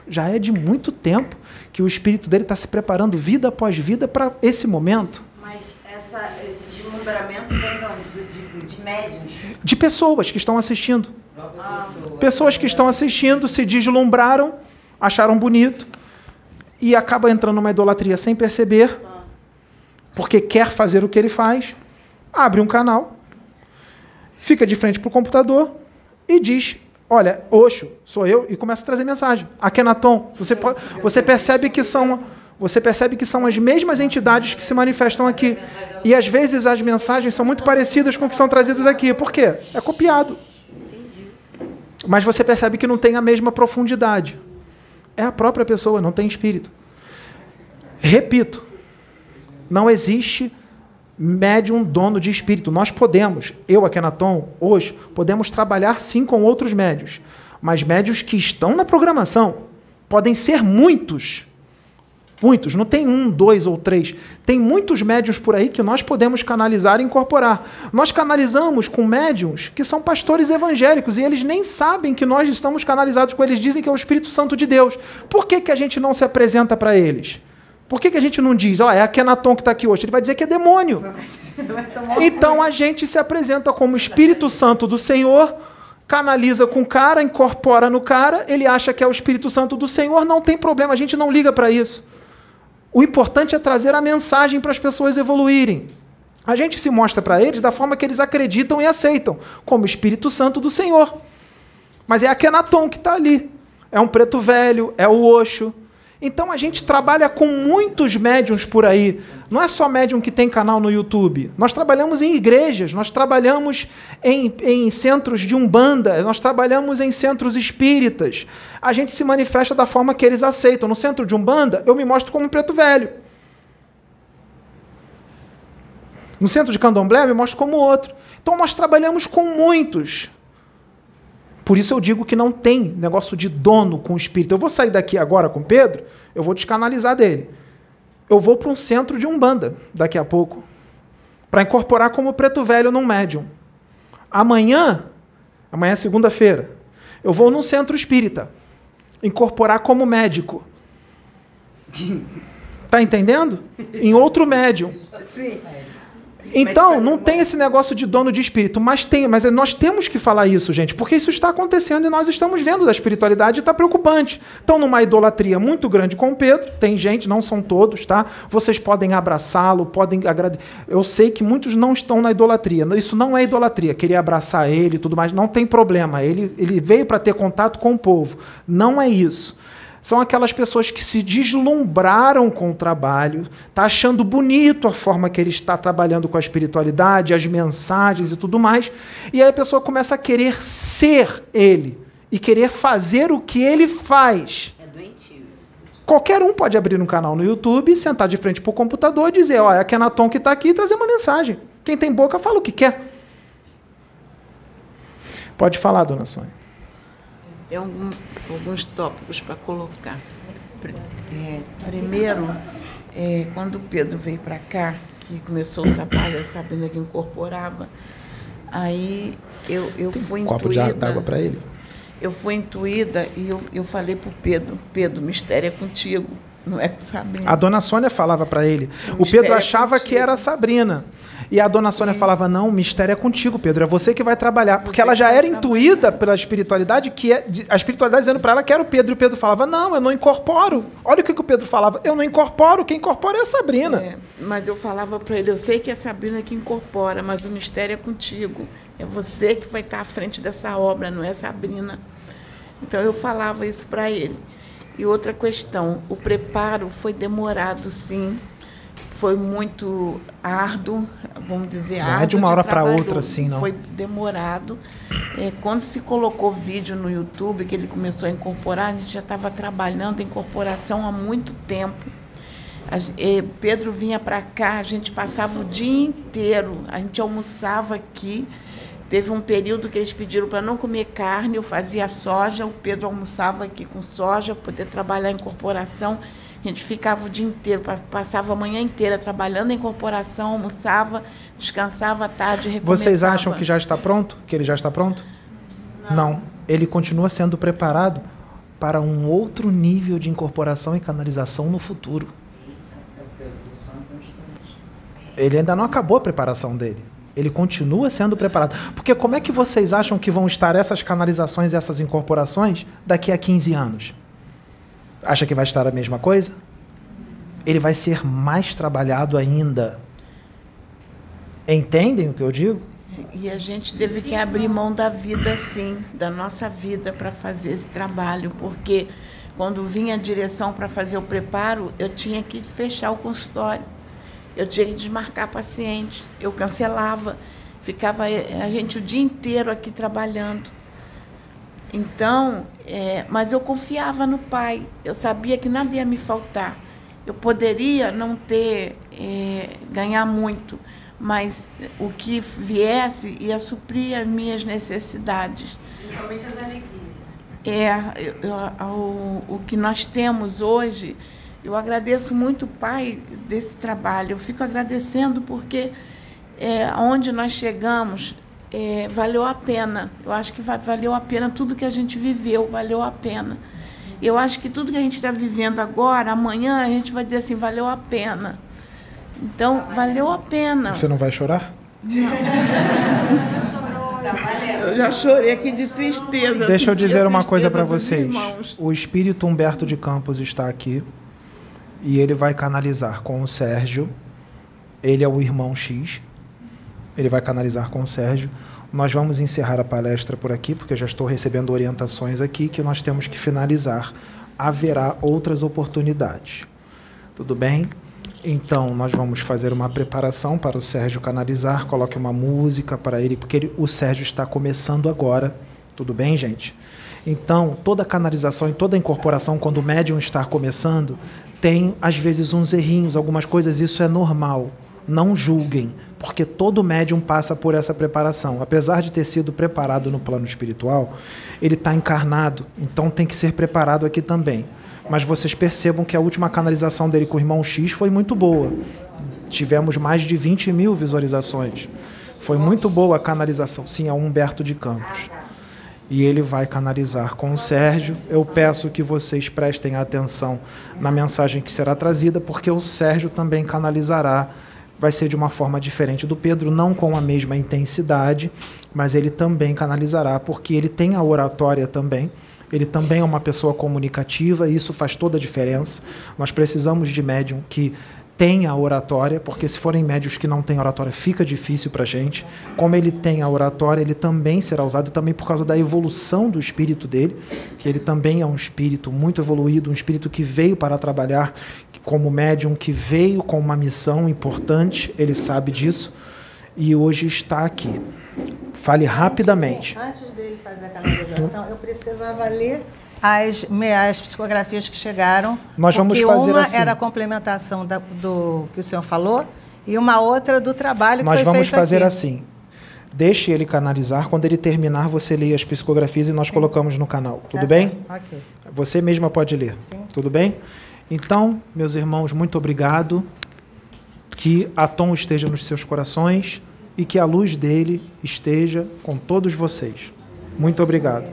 já é de muito tempo que o espírito dele está se preparando vida após vida para esse momento. Mas essa, esse deslumbramento vem de? De, de médiums? De pessoas que estão assistindo. Pessoas que estão assistindo se deslumbraram, acharam bonito e acaba entrando numa idolatria sem perceber porque quer fazer o que ele faz, abre um canal, fica de frente para o computador e diz: Olha, Oxo, sou eu, e começa a trazer mensagem. Akenaton, você, pode, você percebe que são. Você percebe que são as mesmas entidades que se manifestam aqui. E às vezes as mensagens são muito parecidas com o que são trazidas aqui. Por quê? É copiado. Mas você percebe que não tem a mesma profundidade. É a própria pessoa, não tem espírito. Repito, não existe médium dono de espírito. Nós podemos, eu, Akenaton, hoje, podemos trabalhar sim com outros médios. Mas médios que estão na programação podem ser muitos. Muitos, não tem um, dois ou três. Tem muitos médiums por aí que nós podemos canalizar e incorporar. Nós canalizamos com médiums que são pastores evangélicos e eles nem sabem que nós estamos canalizados com eles. Dizem que é o Espírito Santo de Deus. Por que, que a gente não se apresenta para eles? Por que, que a gente não diz, ó, oh, é a Kenaton que está aqui hoje? Ele vai dizer que é demônio. Então a gente se apresenta como Espírito Santo do Senhor, canaliza com o cara, incorpora no cara, ele acha que é o Espírito Santo do Senhor, não tem problema, a gente não liga para isso. O importante é trazer a mensagem para as pessoas evoluírem. A gente se mostra para eles da forma que eles acreditam e aceitam, como Espírito Santo do Senhor. Mas é a Kenaton que está ali. É um preto velho, é o Oxo. Então a gente trabalha com muitos médiums por aí. Não é só médium que tem canal no YouTube. Nós trabalhamos em igrejas, nós trabalhamos em, em centros de umbanda, nós trabalhamos em centros espíritas. A gente se manifesta da forma que eles aceitam. No centro de umbanda, eu me mostro como um preto velho. No centro de candomblé, eu me mostro como outro. Então nós trabalhamos com muitos. Por isso eu digo que não tem negócio de dono com o espírito. Eu vou sair daqui agora com Pedro, eu vou descanalizar dele. Eu vou para um centro de umbanda daqui a pouco, para incorporar como preto velho num médium. Amanhã, amanhã é segunda-feira, eu vou num centro espírita, incorporar como médico. Tá entendendo? Em outro médium. Sim. Então, não tem esse negócio de dono de espírito, mas tem, mas nós temos que falar isso, gente, porque isso está acontecendo e nós estamos vendo da espiritualidade e está preocupante. Então, numa idolatria muito grande com Pedro, tem gente, não são todos, tá? Vocês podem abraçá-lo, podem agradecer. Eu sei que muitos não estão na idolatria. Isso não é idolatria, querer abraçar ele e tudo mais, não tem problema. Ele, ele veio para ter contato com o povo. Não é isso são aquelas pessoas que se deslumbraram com o trabalho, está achando bonito a forma que ele está trabalhando com a espiritualidade, as mensagens e tudo mais, e aí a pessoa começa a querer ser ele e querer fazer o que ele faz. É doentio. Qualquer um pode abrir um canal no YouTube, sentar de frente para o computador e dizer: Ó, é a Kenaton que está aqui e trazer uma mensagem. Quem tem boca fala o que quer. Pode falar, dona Sônia tem algum, alguns tópicos para colocar. É, primeiro, é, quando o Pedro veio para cá, que começou o trabalho, a Sabrina que incorporava, aí eu, eu fui um copo intuída. de água para ele? Eu fui intuída e eu, eu falei para o Pedro, Pedro, o mistério é contigo, não é com Sabrina. A dona Sônia falava para ele. O, o Pedro é achava é que era a Sabrina. E a dona Sônia falava: Não, o mistério é contigo, Pedro, é você que vai trabalhar. Porque ela já era intuída pela espiritualidade, que é, a espiritualidade dizendo para ela que era o Pedro. E o Pedro falava: Não, eu não incorporo. Olha o que, que o Pedro falava: Eu não incorporo, quem incorpora é a Sabrina. É, mas eu falava para ele: Eu sei que é a Sabrina que incorpora, mas o mistério é contigo. É você que vai estar à frente dessa obra, não é a Sabrina. Então eu falava isso para ele. E outra questão: o preparo foi demorado, sim foi muito árduo, vamos dizer, não árduo. é de uma hora para outra, assim, não. Foi demorado. É, quando se colocou vídeo no YouTube, que ele começou a incorporar, a gente já estava trabalhando em incorporação há muito tempo. A, é, Pedro vinha para cá, a gente passava o dia inteiro, a gente almoçava aqui. Teve um período que eles pediram para não comer carne, eu fazia soja, o Pedro almoçava aqui com soja, poder trabalhar em corporação. A gente ficava o dia inteiro, passava a manhã inteira trabalhando em corporação, almoçava, descansava à tarde, recomeçava. Vocês acham que já está pronto? Que ele já está pronto? Não. Não. Ele continua sendo preparado para um outro nível de incorporação e canalização no futuro. Ele ainda não acabou a preparação dele. Ele continua sendo preparado. Porque como é que vocês acham que vão estar essas canalizações essas incorporações daqui a 15 anos? Acha que vai estar a mesma coisa? ele vai ser mais trabalhado ainda. Entendem o que eu digo? E a gente teve que abrir mão da vida, sim, da nossa vida para fazer esse trabalho, porque quando vinha a direção para fazer o preparo, eu tinha que fechar o consultório, eu tinha que desmarcar paciente, eu cancelava, ficava a gente o dia inteiro aqui trabalhando. Então, é, mas eu confiava no pai, eu sabia que nada ia me faltar. Eu poderia não ter, é, ganhar muito, mas o que viesse ia suprir as minhas necessidades. Principalmente as alegrias. É, eu, eu, o, o que nós temos hoje, eu agradeço muito o pai desse trabalho. Eu fico agradecendo porque é, onde nós chegamos é, valeu a pena. Eu acho que valeu a pena tudo que a gente viveu, valeu a pena. Eu acho que tudo que a gente está vivendo agora, amanhã, a gente vai dizer assim, valeu a pena. Então, valeu a pena. Você não vai chorar? Eu já chorei aqui de tristeza. Deixa eu senti a dizer uma coisa para vocês. O espírito Humberto de Campos está aqui e ele vai canalizar com o Sérgio. Ele é o irmão X. Ele vai canalizar com o Sérgio. Nós vamos encerrar a palestra por aqui, porque já estou recebendo orientações aqui que nós temos que finalizar. Haverá outras oportunidades. Tudo bem? Então, nós vamos fazer uma preparação para o Sérgio canalizar. Coloque uma música para ele, porque ele- o Sérgio está começando agora. Tudo bem, gente? Então, toda canalização e toda incorporação, quando o médium está começando, tem às vezes uns errinhos, algumas coisas, isso é normal. Não julguem, porque todo médium passa por essa preparação. Apesar de ter sido preparado no plano espiritual, ele está encarnado, então tem que ser preparado aqui também. Mas vocês percebam que a última canalização dele com o irmão X foi muito boa. Tivemos mais de 20 mil visualizações. Foi muito boa a canalização. Sim, é o Humberto de Campos. E ele vai canalizar com o Sérgio. Eu peço que vocês prestem atenção na mensagem que será trazida, porque o Sérgio também canalizará. Vai ser de uma forma diferente do Pedro, não com a mesma intensidade, mas ele também canalizará, porque ele tem a oratória também. Ele também é uma pessoa comunicativa e isso faz toda a diferença. Nós precisamos de médium que tenha a oratória, porque se forem médios que não têm oratória, fica difícil para a gente. Como ele tem a oratória, ele também será usado também por causa da evolução do espírito dele, que ele também é um espírito muito evoluído, um espírito que veio para trabalhar como médium, que veio com uma missão importante, ele sabe disso, e hoje está aqui. Fale rapidamente. Antes dele fazer a canalização, eu precisava ler as, as psicografias que chegaram. Nós vamos fazer uma assim. era a complementação da- do que o senhor falou e uma outra do trabalho que Nós foi vamos feito fazer aqui. assim. Deixe ele canalizar. Quando ele terminar, você lê as psicografias e nós colocamos no canal. Tudo Tá bem? certo, Ok. Você mesma pode ler. Tudo bem? Então, meus irmãos, muito obrigado. Que a Tom esteja nos seus corações e que a luz dele esteja com todos vocês. Muito obrigado.